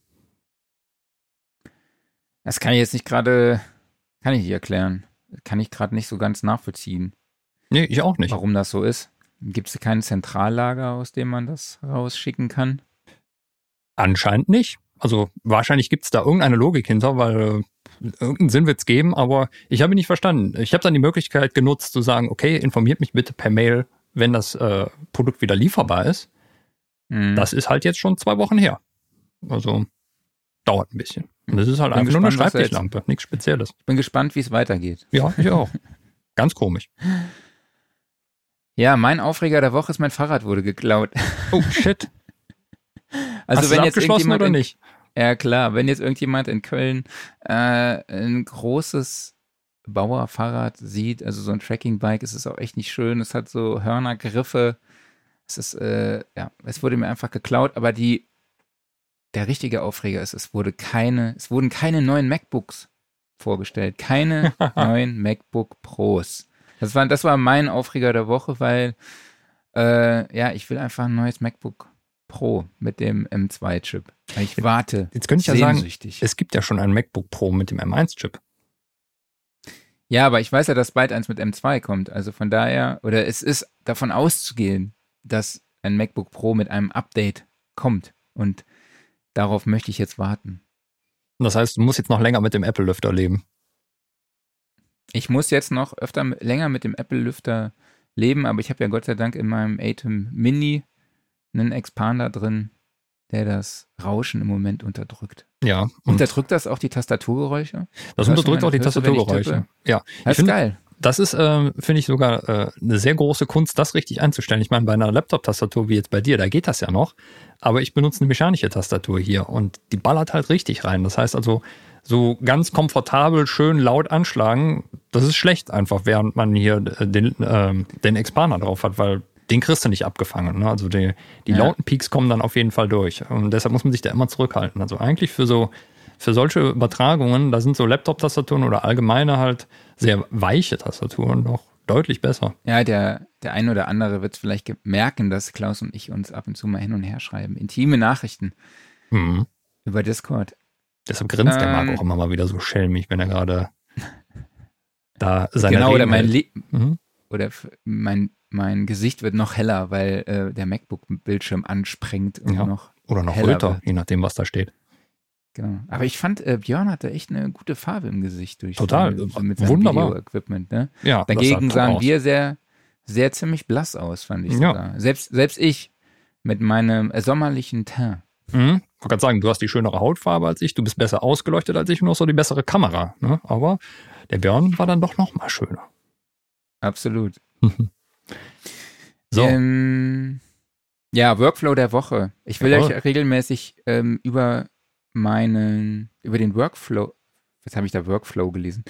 Das kann ich jetzt nicht gerade, kann ich nicht erklären. Kann ich gerade nicht so ganz nachvollziehen. Nee, ich auch nicht. Warum das so ist. Gibt es kein Zentrallager, aus dem man das rausschicken kann? Anscheinend nicht. Also wahrscheinlich gibt es da irgendeine Logik hinter, weil äh, irgendeinen Sinn wird es geben, aber ich habe ihn nicht verstanden. Ich habe dann die Möglichkeit genutzt zu sagen, okay, informiert mich bitte per Mail, wenn das äh, Produkt wieder lieferbar ist. Mhm. Das ist halt jetzt schon zwei Wochen her. Also dauert ein bisschen. Und das ist halt einfach gespannt, nur eine Schreibtischlampe, nichts Spezielles. Ich bin gespannt, wie es weitergeht. Ja, ich auch. Ganz komisch. Ja, mein Aufreger der Woche ist, mein Fahrrad wurde geklaut. Oh, shit. also Hast wenn jetzt irgendjemand oder nicht? In, ja klar, wenn jetzt irgendjemand in Köln äh, ein großes Bauerfahrrad sieht, also so ein Tracking-Bike, es ist auch echt nicht schön. Es hat so Hörnergriffe. Es ist, äh, ja, es wurde mir einfach geklaut, aber die, der richtige Aufreger ist, es wurde keine, es wurden keine neuen MacBooks vorgestellt. Keine neuen MacBook Pros. Das war, das war mein Aufreger der Woche, weil äh, ja, ich will einfach ein neues MacBook Pro mit dem M2-Chip. Ich warte. Jetzt könnte ich ja sagen, es gibt ja schon ein MacBook Pro mit dem M1-Chip. Ja, aber ich weiß ja, dass bald eins mit M2 kommt. Also von daher, oder es ist davon auszugehen, dass ein MacBook Pro mit einem Update kommt. Und darauf möchte ich jetzt warten. Das heißt, du musst jetzt noch länger mit dem Apple-Lüfter leben ich muss jetzt noch öfter länger mit dem Apple-Lüfter leben, aber ich habe ja Gott sei Dank in meinem Atem Mini einen Expander drin, der das Rauschen im Moment unterdrückt. Ja. Unterdrückt das auch die Tastaturgeräusche? Das unterdrückt auch die Tastaturgeräusche. Ja. Das ist finde, geil. Das ist, äh, finde ich, sogar äh, eine sehr große Kunst, das richtig einzustellen. Ich meine, bei einer Laptop-Tastatur wie jetzt bei dir, da geht das ja noch. Aber ich benutze eine mechanische Tastatur hier und die ballert halt richtig rein. Das heißt also, so ganz komfortabel, schön laut anschlagen, das ist schlecht einfach, während man hier äh, den, ähm, den Expander drauf hat, weil den kriegst du nicht abgefangen. Ne? Also die, die Ja. lauten Peaks kommen dann auf jeden Fall durch. Und deshalb muss man sich da immer zurückhalten. Also eigentlich für so, für solche Übertragungen, da sind so Laptop-Tastaturen oder allgemeine halt sehr weiche Tastaturen noch deutlich besser. Ja, der, der ein oder andere wird vielleicht merken, dass Klaus und ich uns ab und zu mal hin und her schreiben. Intime Nachrichten Mhm. über Discord. Deshalb grinst der Ähm. Marc auch immer mal wieder so schelmig, wenn er gerade da seine genau, oder Reden mein, hält. Le Mhm. oder mein, mein Gesicht wird noch heller, weil äh, der MacBook-Bildschirm anspringt und Ja. noch. Oder noch röter, je nachdem, was da steht. Genau. Aber ich fand, äh, Björn hatte echt eine gute Farbe im Gesicht durch Total. so mit seinem Wunderbar. Video-Equipment. Ne? Ja, Dagegen sahen aus. wir sehr, sehr ziemlich blass aus, fand ich Ja. sogar. Selbst, selbst ich mit meinem äh, sommerlichen Teint. Mhm. Ich wollte gerade sagen, du hast die schönere Hautfarbe als ich, du bist besser ausgeleuchtet als ich und auch so die bessere Kamera. Ne? Aber der Björn war dann doch noch mal schöner. Absolut. So, Ähm, ja, Workflow der Woche. Ich will Jawohl. euch regelmäßig ähm, über meinen, über den Workflow, jetzt habe ich da Workflow gelesen,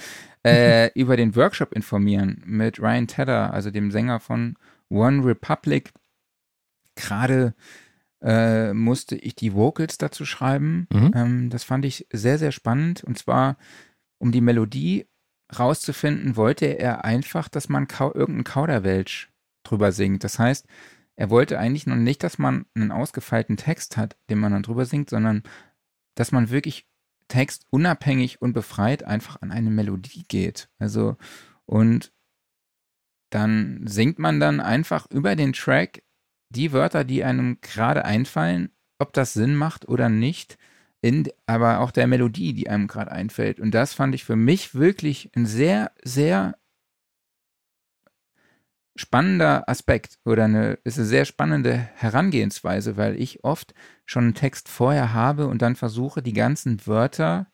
äh, über den Workshop informieren mit Ryan Tedder, also dem Sänger von One Republic. Gerade äh, musste ich die Vocals dazu schreiben. Mhm. Ähm, das fand ich sehr, sehr spannend. Und zwar, um die Melodie rauszufinden, wollte er einfach, dass man kau irgendeinen Kauderwelsch drüber singt. Das heißt, er wollte eigentlich noch nicht, dass man einen ausgefeilten Text hat, den man dann drüber singt, sondern dass man wirklich Text unabhängig und befreit einfach an eine Melodie geht. Also, und dann singt man dann einfach über den Track die Wörter, die einem gerade einfallen, ob das Sinn macht oder nicht, in, aber auch der Melodie, die einem gerade einfällt. Und das fand ich für mich wirklich ein sehr, sehr spannender Aspekt oder eine, ist eine sehr spannende Herangehensweise, weil ich oft schon einen Text vorher habe und dann versuche, die ganzen Wörter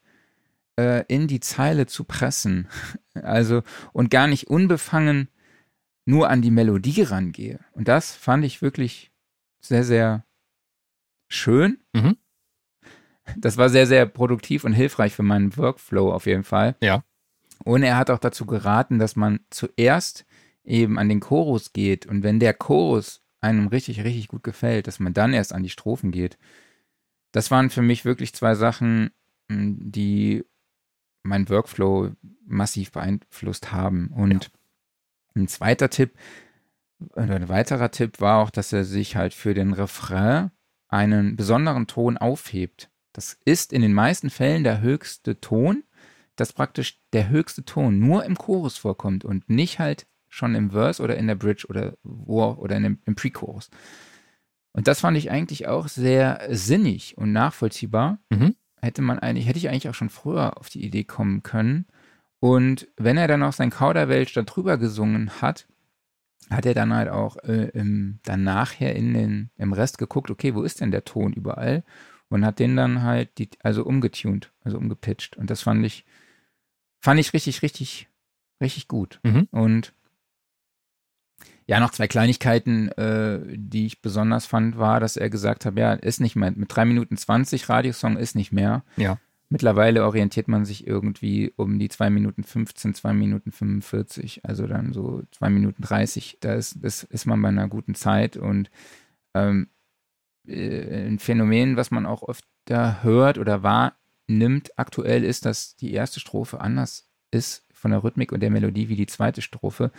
äh, in die Zeile zu pressen. Also, und gar nicht unbefangen nur an die Melodie rangehe. Und das fand ich wirklich sehr, sehr schön. Mhm. Das war sehr, sehr produktiv und hilfreich für meinen Workflow auf jeden Fall. Ja. Und er hat auch dazu geraten, dass man zuerst eben an den Chorus geht und wenn der Chorus einem richtig, richtig gut gefällt, dass man dann erst an die Strophen geht. Das waren für mich wirklich zwei Sachen, mh, die meinen Workflow massiv beeinflusst haben. Und ein zweiter Tipp, oder ein weiterer Tipp war auch, dass er sich halt für den Refrain einen besonderen Ton aufhebt. Das ist in den meisten Fällen der höchste Ton, dass praktisch der höchste Ton nur im Chorus vorkommt und nicht halt schon im Verse oder in der Bridge oder wo oder in dem, im Pre-Chorus. Und das fand ich eigentlich auch sehr sinnig und nachvollziehbar. Mhm. Hätte man eigentlich, hätte ich eigentlich auch schon früher auf die Idee kommen können. Und wenn er dann noch sein Kauderwelsch da drüber gesungen hat, hat er dann halt auch äh, im, dann nachher in den, im Rest geguckt, okay, wo ist denn der Ton überall? Und hat den dann halt die, also umgetuned, also umgepitcht. Und das fand ich, fand ich richtig, richtig, richtig gut. Mhm. Und ja, noch zwei Kleinigkeiten, äh, die ich besonders fand, war, dass er gesagt hat, ja, ist nicht mehr, mit 3 Minuten 20 Radiosong ist nicht mehr. Ja. Mittlerweile orientiert man sich irgendwie um die 2 Minuten 15, 2 Minuten 45, also dann so 2 Minuten 30. Da ist, das ist man bei einer guten Zeit und ähm, äh, ein Phänomen, was man auch öfter hört oder wahrnimmt aktuell ist, dass die erste Strophe anders ist von der Rhythmik und der Melodie wie die zweite Strophe.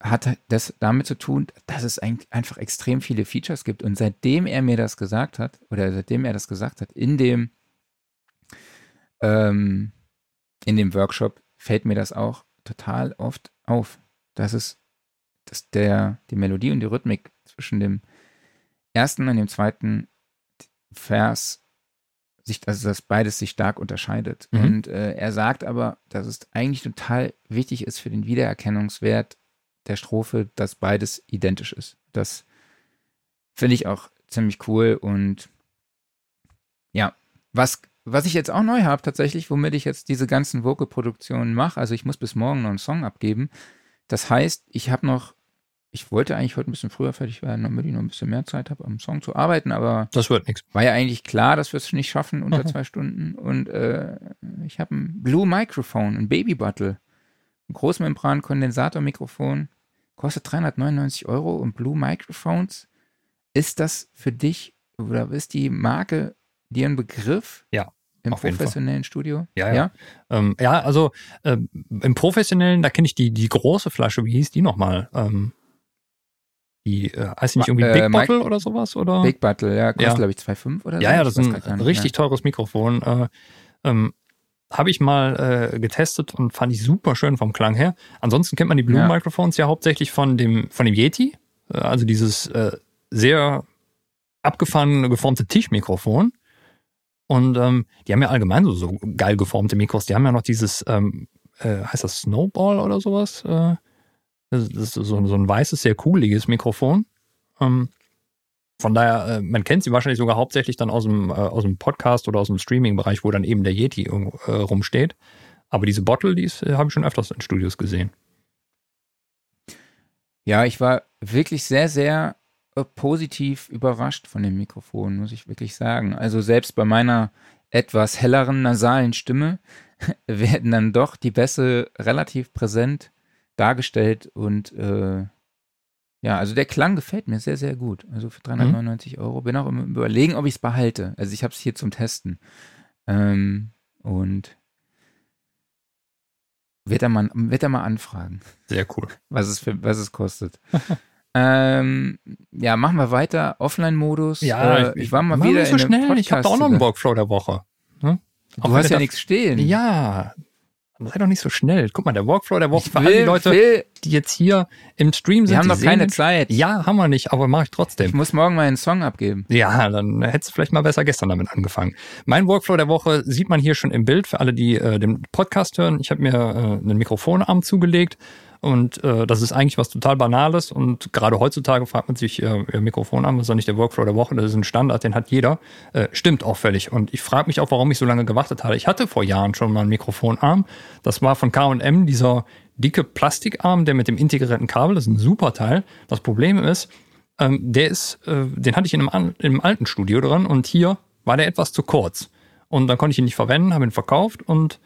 Hat das damit zu tun, dass es einfach extrem viele Features gibt. Und seitdem er mir das gesagt hat, oder seitdem er das gesagt hat, in dem ähm, in dem Workshop fällt mir das auch total oft auf, dass es, dass der, die Melodie und die Rhythmik zwischen dem ersten und dem zweiten Vers sich, also dass beides sich stark unterscheidet. Mhm. Und äh, er sagt aber, dass es eigentlich total wichtig ist für den Wiedererkennungswert der Strophe, dass beides identisch ist. Das finde ich auch ziemlich cool und ja, was, was ich jetzt auch neu habe tatsächlich, womit ich jetzt diese ganzen Vocal-Produktionen mache, also ich muss bis morgen noch einen Song abgeben. Das heißt, ich habe noch, ich wollte eigentlich heute ein bisschen früher fertig werden, damit ich noch ein bisschen mehr Zeit habe, am Song zu arbeiten, aber Das wird nichts. war ja eigentlich klar, dass wir es nicht schaffen unter zwei Stunden. Und äh, ich habe ein Blue Microphone, ein Baby Bottle, Großmembran-Kondensatormikrofon, kostet 399 Euro und Blue Microphones. Ist das für dich oder ist die Marke dir ein Begriff? Ja. Im professionellen Studio? Ja, ja. Ja, ähm, ja also ähm, im professionellen, da kenne ich die, die große Flasche, wie hieß die nochmal? Ähm, die äh, heißt die nicht irgendwie Äh, Big Mike- Bottle oder sowas? Oder? Big Battle, ja, kostet Ja. glaube ich 2,5 oder so. Ja, ja, das ist ein richtig teures Mikrofon. Äh, ähm, Habe ich mal äh, getestet und fand ich super schön vom Klang her. Ansonsten kennt man die Blue Ja. Microphones ja hauptsächlich von dem, von dem Yeti. Äh, Also dieses äh, sehr abgefahren geformte Tischmikrofon. Und ähm, die haben ja allgemein so, so geil geformte Mikros. Die haben ja noch dieses, ähm, äh, heißt das Snowball oder sowas? Äh, das ist so, so ein weißes, sehr cooliges Mikrofon. Ähm, von daher, äh, man kennt sie wahrscheinlich sogar hauptsächlich dann aus dem, äh, aus dem Podcast oder aus dem Streaming-Bereich, wo dann eben der Yeti äh, rumsteht. Aber diese Bottle, die habe ich schon öfters in Studios gesehen. Ja, ich war wirklich sehr, sehr positiv überrascht von dem Mikrofon, muss ich wirklich sagen. Also selbst bei meiner etwas helleren nasalen Stimme werden dann doch die Bässe relativ präsent dargestellt und äh, ja, also der Klang gefällt mir sehr, sehr gut. Also für 399 Euro bin auch im Überlegen, ob ich es behalte. Also ich habe es hier zum Testen. Ähm, und wird er, mal, wird er mal anfragen Sehr cool. was es, für, was es kostet. ähm, ja, machen wir weiter. Offline-Modus. äh, ich, war mal wieder so in schnell. Ich habe Podcast auch noch einen. Workflow der Woche. Auch Du hast ja nichts stehen. Ja, sei doch nicht so schnell. Guck mal, der Workflow der Woche ich für alle die will, Leute, will, die jetzt hier im Stream sind. wir haben die sehen keine den- Zeit. Ja, haben wir nicht, aber mache ich Ich trotzdem. muss morgen mal einen Song abgeben. Ja, dann hättest du vielleicht mal besser gestern damit angefangen. Mein Workflow der Woche sieht man hier schon im Bild für alle, die äh, den Podcast hören. Ich habe mir äh, einen Mikrofonarm zugelegt und äh, das ist eigentlich was total Banales und gerade heutzutage fragt man sich, äh, ja, Mikrofonarm ist doch nicht der Workflow der Woche, das ist ein Standard, den hat jeder. Äh, stimmt auch völlig und ich frage mich auch, warum ich so lange gewartet habe. Ich hatte vor Jahren schon mal einen Mikrofonarm. Das war von K&M, dieser dicke Plastikarm, der mit dem integrierten Kabel, das ist ein super Teil. Das Problem ist, ähm, der ist, äh, den hatte ich in einem, an- in einem alten Studio drin und hier war der etwas zu kurz. Und dann konnte ich ihn nicht verwenden, habe ihn verkauft und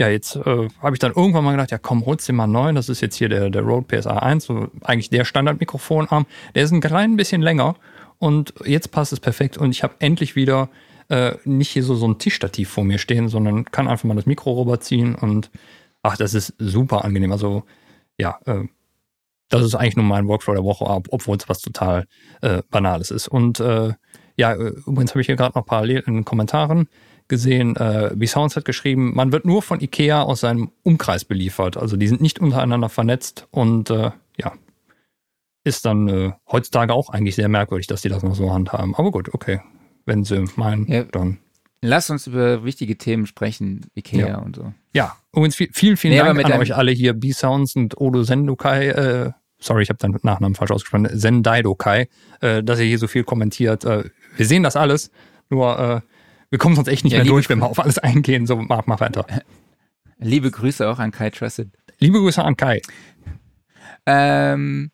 ja, jetzt äh, habe ich dann irgendwann mal gedacht, ja komm, holst dir mal einen neuen. Das ist jetzt hier der, der Rode PSA 1, so eigentlich der Standardmikrofonarm. Der ist ein klein bisschen länger und jetzt passt es perfekt und ich habe endlich wieder äh, nicht hier so, so ein Tischstativ vor mir stehen, sondern kann einfach mal das Mikro rüberziehen und ach, das ist super angenehm. Also ja, äh, das ist eigentlich nur mein Workflow der Woche, ob- obwohl es was total äh, Banales ist. Und äh, ja, äh, übrigens habe ich hier gerade noch parallel in den Kommentaren gesehen, äh, B-Sounds hat geschrieben, man wird nur von Ikea aus seinem Umkreis beliefert. Also die sind nicht untereinander vernetzt und äh, ja, ist dann äh, heutzutage auch eigentlich sehr merkwürdig, dass die das noch so handhaben. Aber gut, okay. Wenn sie meinen, Ja. dann. Lass uns über wichtige Themen sprechen, Ikea Ja. und so. Ja, übrigens viel, vielen, vielen Nee, Dank mit an euch alle hier, B-Sounds und Odo Sendokai, äh, sorry, ich habe deinen Nachnamen falsch ausgesprochen, Sendaidokai, äh, dass ihr hier so viel kommentiert. Äh, wir sehen das alles, nur äh, wir kommen sonst echt nicht Ja, mehr durch, wenn wir auf alles eingehen. So, mach, mach weiter. Liebe Grüße auch an Kai Trusted. Liebe Grüße an Kai. Ähm,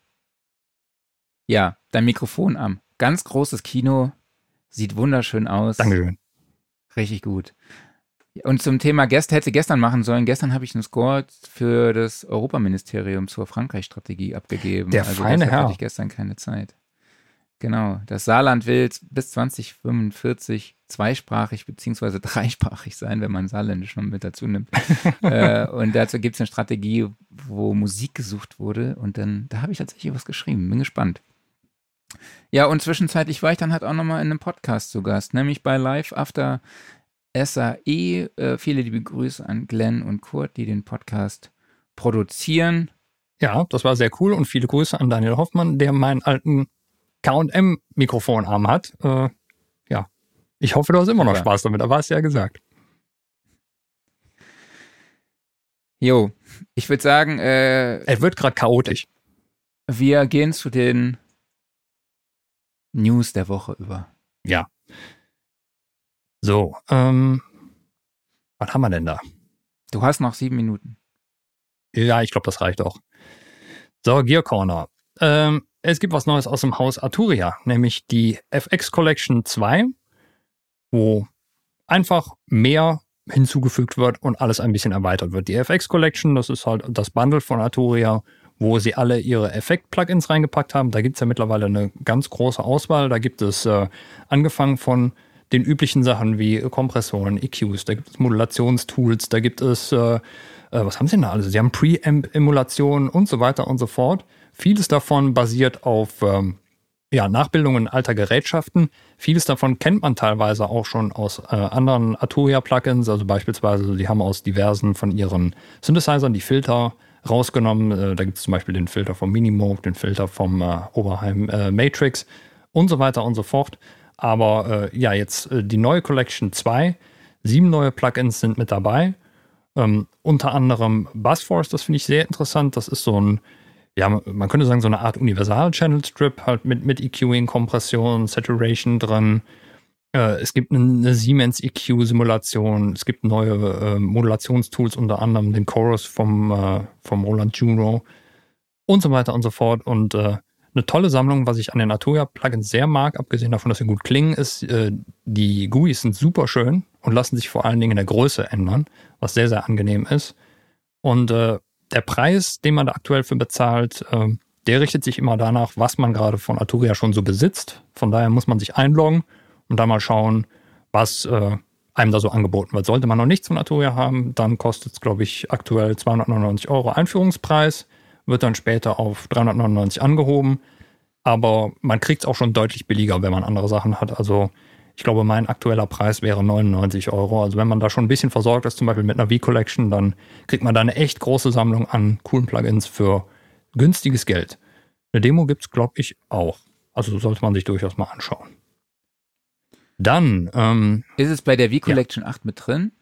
ja, dein Mikrofon am. Ganz großes Kino. Sieht wunderschön aus. Dankeschön. Richtig gut. Und zum Thema Gäste hätte gestern machen sollen. Gestern habe ich einen Score für das Europaministerium zur Frankreich-Strategie abgegeben. Der also feine Herr. hatte ich gestern keine Zeit. Genau. Das Saarland will bis 2045 zweisprachig beziehungsweise dreisprachig sein, wenn man Saarländisch noch mit dazu nimmt. äh, und dazu gibt es eine Strategie, wo Musik gesucht wurde. Und dann, da habe ich tatsächlich was geschrieben. Bin gespannt. Ja, und zwischenzeitlich war ich dann halt auch nochmal in einem Podcast zu Gast, nämlich bei Live After SAE. Äh, viele liebe Grüße an Glenn und Kurt, die den Podcast produzieren. Ja, das war sehr cool und viele Grüße an Daniel Hoffmann, der meinen alten K&M-Mikrofonarm hat. Äh, ich hoffe, du hast immer noch Ja. Spaß damit, aber hast ja gesagt. Jo, ich würde sagen, äh, Es wird gerade chaotisch. wir gehen zu den News der Woche über. Ja. So, ähm, was haben wir denn da? Du hast noch sieben Minuten. Ja, ich glaube, das reicht auch. So, Gear Corner. Ähm, es gibt was Neues aus dem Haus Arturia, nämlich die FX Collection 2, wo einfach mehr hinzugefügt wird und alles ein bisschen erweitert wird. Die FX Collection, das ist halt das Bundle von Arturia, wo sie alle ihre Effekt-Plugins reingepackt haben. Da gibt es ja mittlerweile eine ganz große Auswahl. Da gibt es äh, angefangen von den üblichen Sachen wie Kompressoren, EQs, da gibt es Modulationstools, da gibt es, äh, äh, was haben sie denn da alles? Sie haben Preamp-Emulationen und so weiter und so fort. Vieles davon basiert auf ähm, ja, Nachbildungen alter Gerätschaften. Vieles davon kennt man teilweise auch schon aus äh, anderen Arturia-Plugins, also beispielsweise, die haben aus diversen von ihren Synthesizern die Filter rausgenommen. Äh, da gibt es zum Beispiel den Filter vom Minimoog, den Filter vom äh, Oberheim äh, Matrix und so weiter und so fort. Aber äh, ja, jetzt äh, die neue Collection 2, sieben neue Plugins sind mit dabei. Ähm, unter anderem Buzzforce, das finde ich sehr interessant. Das ist so ein ja, man könnte sagen, so eine Art Universal-Channel-Strip, halt mit, mit EQing, Kompression, Saturation drin. Äh, es gibt eine, Siemens EQ-Simulation, es gibt neue äh, Modulationstools, unter anderem den Chorus vom, äh, vom Roland Juno und so weiter und so fort. Und äh, eine tolle Sammlung, was ich an den Arturia-Plugins sehr mag, abgesehen davon, dass sie gut klingen, ist, äh, die GUIs sind super schön und lassen sich vor allen Dingen in der Größe ändern, was sehr, sehr angenehm ist. Und äh, der Preis, den man da aktuell für bezahlt, äh, der richtet sich immer danach, was man gerade von Arturia schon so besitzt. Von daher muss man sich einloggen und da mal schauen, was äh, einem da so angeboten wird. Sollte man noch nichts von Arturia haben, dann kostet es, glaube ich, aktuell 299 Euro Einführungspreis, wird dann später auf 399 angehoben. Aber man kriegt es auch schon deutlich billiger, wenn man andere Sachen hat. Also ich glaube, mein aktueller Preis wäre 99 Euro. Also wenn man da schon ein bisschen versorgt ist, zum Beispiel mit einer V-Collection, dann kriegt man da eine echt große Sammlung an coolen Plugins für günstiges Geld. Eine Demo gibt es, glaube ich, auch. Also sollte man sich durchaus mal anschauen. Dann ähm, ist es bei der V-Collection ja. 8 mit drin?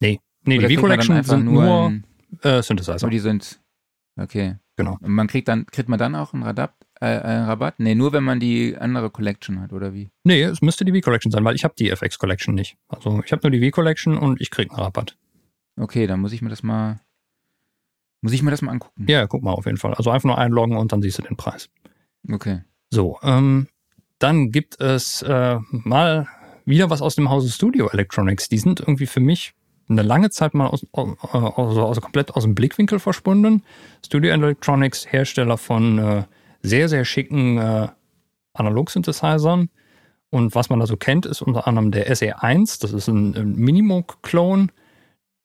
Nee, nee die V-Collection sind nur, nur äh, Synthesizer. Nur die sind okay. Genau. Und man kriegt dann kriegt man dann auch einen Rabatt, äh, einen Rabatt? Nee, nur wenn man die andere Collection hat, oder wie? Nee, es müsste die V-Collection sein, weil ich habe die FX Collection nicht. Also ich habe nur die V-Collection und ich kriege einen Rabatt. Okay, dann muss ich mir das mal. Muss ich mir das mal angucken? Ja, guck mal auf jeden Fall. Also einfach nur einloggen und dann siehst du den Preis. Okay. So, ähm, dann gibt es äh, mal wieder was aus dem Hause Studio Electronics. Die sind irgendwie für mich eine lange Zeit mal aus, aus, aus, aus komplett aus dem Blickwinkel verschwunden. Studio Electronics, Hersteller von äh, sehr, sehr schicken äh, Analog-Synthesizern. Und was man da so kennt, ist unter anderem der SE1. Das ist ein, ein Minimoog-Clone.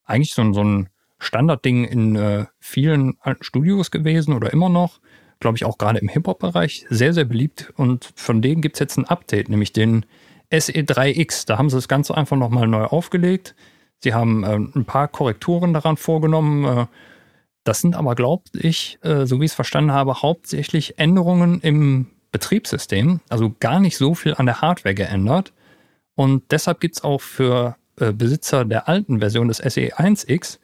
Eigentlich so ein, so ein Standardding in äh, vielen alten Studios gewesen oder immer noch. Glaube ich auch gerade im Hip-Hop-Bereich. Sehr, sehr beliebt. Und von denen gibt es jetzt ein Update, nämlich den SE3X. Da haben sie das Ganze einfach nochmal neu aufgelegt. Sie haben äh, ein paar Korrekturen daran vorgenommen. Äh, das sind aber, glaube ich, äh, so wie ich es verstanden habe, hauptsächlich Änderungen im Betriebssystem, also gar nicht so viel an der Hardware geändert. Und deshalb gibt es auch für äh, Besitzer der alten Version des SE1X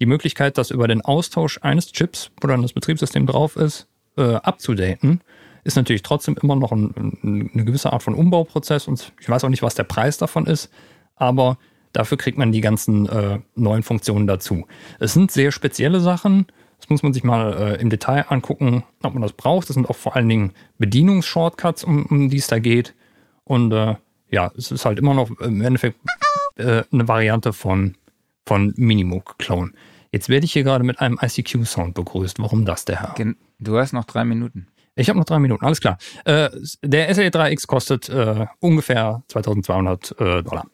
die Möglichkeit, das über den Austausch eines Chips, wo dann das Betriebssystem drauf ist, äh, abzudaten. Ist natürlich trotzdem immer noch ein, ein, eine gewisse Art von Umbauprozess und ich weiß auch nicht, was der Preis davon ist, aber Dafür kriegt man die ganzen äh, neuen Funktionen dazu. Es sind sehr spezielle Sachen. Das muss man sich mal äh, im Detail angucken, ob man das braucht. Das sind auch vor allen Dingen Bedienungsshortcuts, um, um die es da geht. Und äh, ja, es ist halt immer noch im Endeffekt äh, eine Variante von, von Minimoog-Clone. Jetzt werde ich hier gerade mit einem ICQ-Sound begrüßt. Warum das, der Herr? Du hast noch drei Minuten. Ich habe noch drei Minuten, alles klar. Äh, der SE3X kostet äh, ungefähr 2200 äh, Dollar.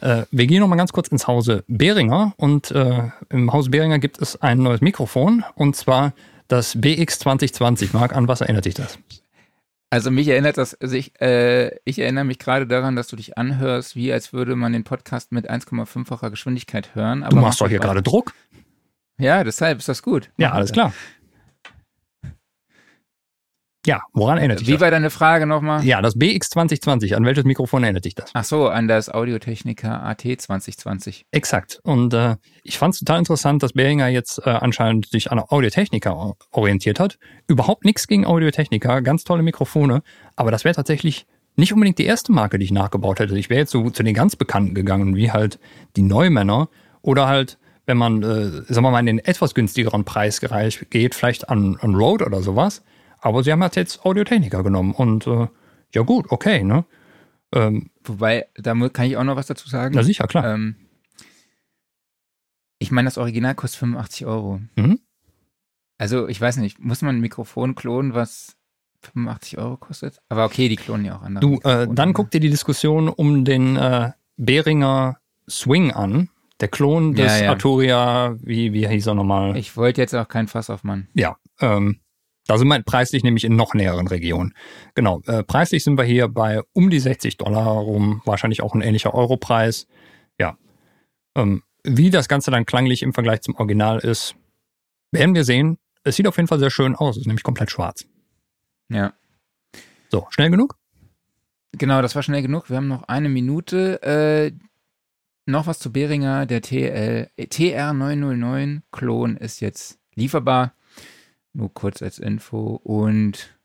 Äh, wir gehen noch mal ganz kurz ins Hause Behringer und äh, im Haus Behringer gibt es ein neues Mikrofon und zwar das BX 2020. Marc, an was erinnert dich das? Also mich erinnert das, also ich, äh, ich erinnere mich gerade daran, dass du dich anhörst, wie als würde man den Podcast mit 1,5-facher Geschwindigkeit hören. du machst doch hier gerade Druck. Ja, deshalb ist das gut. Ja, alles klar. Ja, woran erinnert dich Wie das? war deine Frage nochmal? Ja, das BX 2020, an welches Mikrofon erinnert dich das? Ach so, an das Audiotechnica AT 2020. Exakt. Und äh, ich fand es total interessant, dass Behringer jetzt äh, anscheinend sich an Audiotechnica orientiert hat. Überhaupt nichts gegen Audiotechnica, ganz tolle Mikrofone, aber das wäre tatsächlich nicht unbedingt die erste Marke, die ich nachgebaut hätte. Ich wäre jetzt so zu den ganz Bekannten gegangen, wie halt die Neumänner oder halt wenn man, äh, sagen wir mal, in den etwas günstigeren Preisbereich geht, vielleicht an, an Rode oder sowas. Aber sie haben halt jetzt Audiotechniker genommen und äh, ja gut, okay, ne? Ähm, Wobei, da kann ich auch noch was dazu sagen. Na sicher, klar. Ähm, Ich meine, das Original kostet 85 Euro. Mhm. Also, ich weiß nicht, muss man ein Mikrofon klonen, was 85 Euro kostet? Aber okay, die klonen ja auch andere. Du, äh, dann guck dir die Diskussion um den äh, Behringer Swing an. Der Klon des Ja, ja. Arturia, wie, wie hieß er nochmal? Ich wollte jetzt auch kein Fass aufmachen. Ja, ähm, da sind wir preislich nämlich in noch näheren Regionen. Genau, äh, preislich sind wir hier bei um die 60 Dollar rum, wahrscheinlich auch ein ähnlicher Europreis. Ja, ähm, wie das Ganze dann klanglich im Vergleich zum Original ist, werden wir sehen. Es sieht auf jeden Fall sehr schön aus, es ist nämlich komplett schwarz. Ja. So, schnell genug? Genau, das war schnell genug. Wir haben noch eine Minute. Äh, noch was zu Behringer. Der TL, äh, TR909 Klon ist jetzt lieferbar. Nur kurz als Info. Und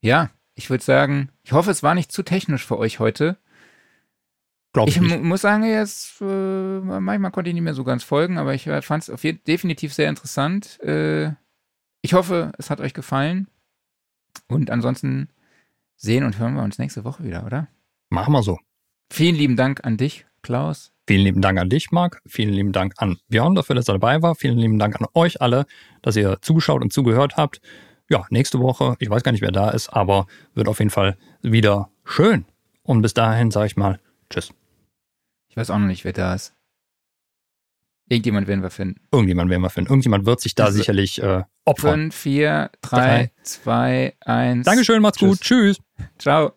ja, ich würde sagen, ich hoffe, es war nicht zu technisch für euch heute. Glaube ich, Ich mu- muss sagen, jetzt, äh, manchmal konnte ich nicht mehr so ganz folgen, aber ich fand es auf jeden definitiv sehr interessant. Äh, ich hoffe, es hat euch gefallen. Und ansonsten sehen und hören wir uns nächste Woche wieder, oder? Machen wir so. Vielen lieben Dank an dich, Klaus. Vielen lieben Dank an dich, Marc. Vielen lieben Dank an Björn dafür, dass er dabei war. Vielen lieben Dank an euch alle, dass ihr zugeschaut und zugehört habt. Ja, nächste Woche, ich weiß gar nicht, wer da ist, aber wird auf jeden Fall wieder schön. Und bis dahin sage ich mal Tschüss. Ich weiß auch noch nicht, wer da ist. Irgendjemand werden wir finden. Irgendjemand werden wir finden. Irgendjemand wird sich da Also- sicherlich äh, opfern. Fünf, vier, Drei. drei, zwei, eins. Dankeschön, macht's Tschüss. gut. Tschüss. Ciao.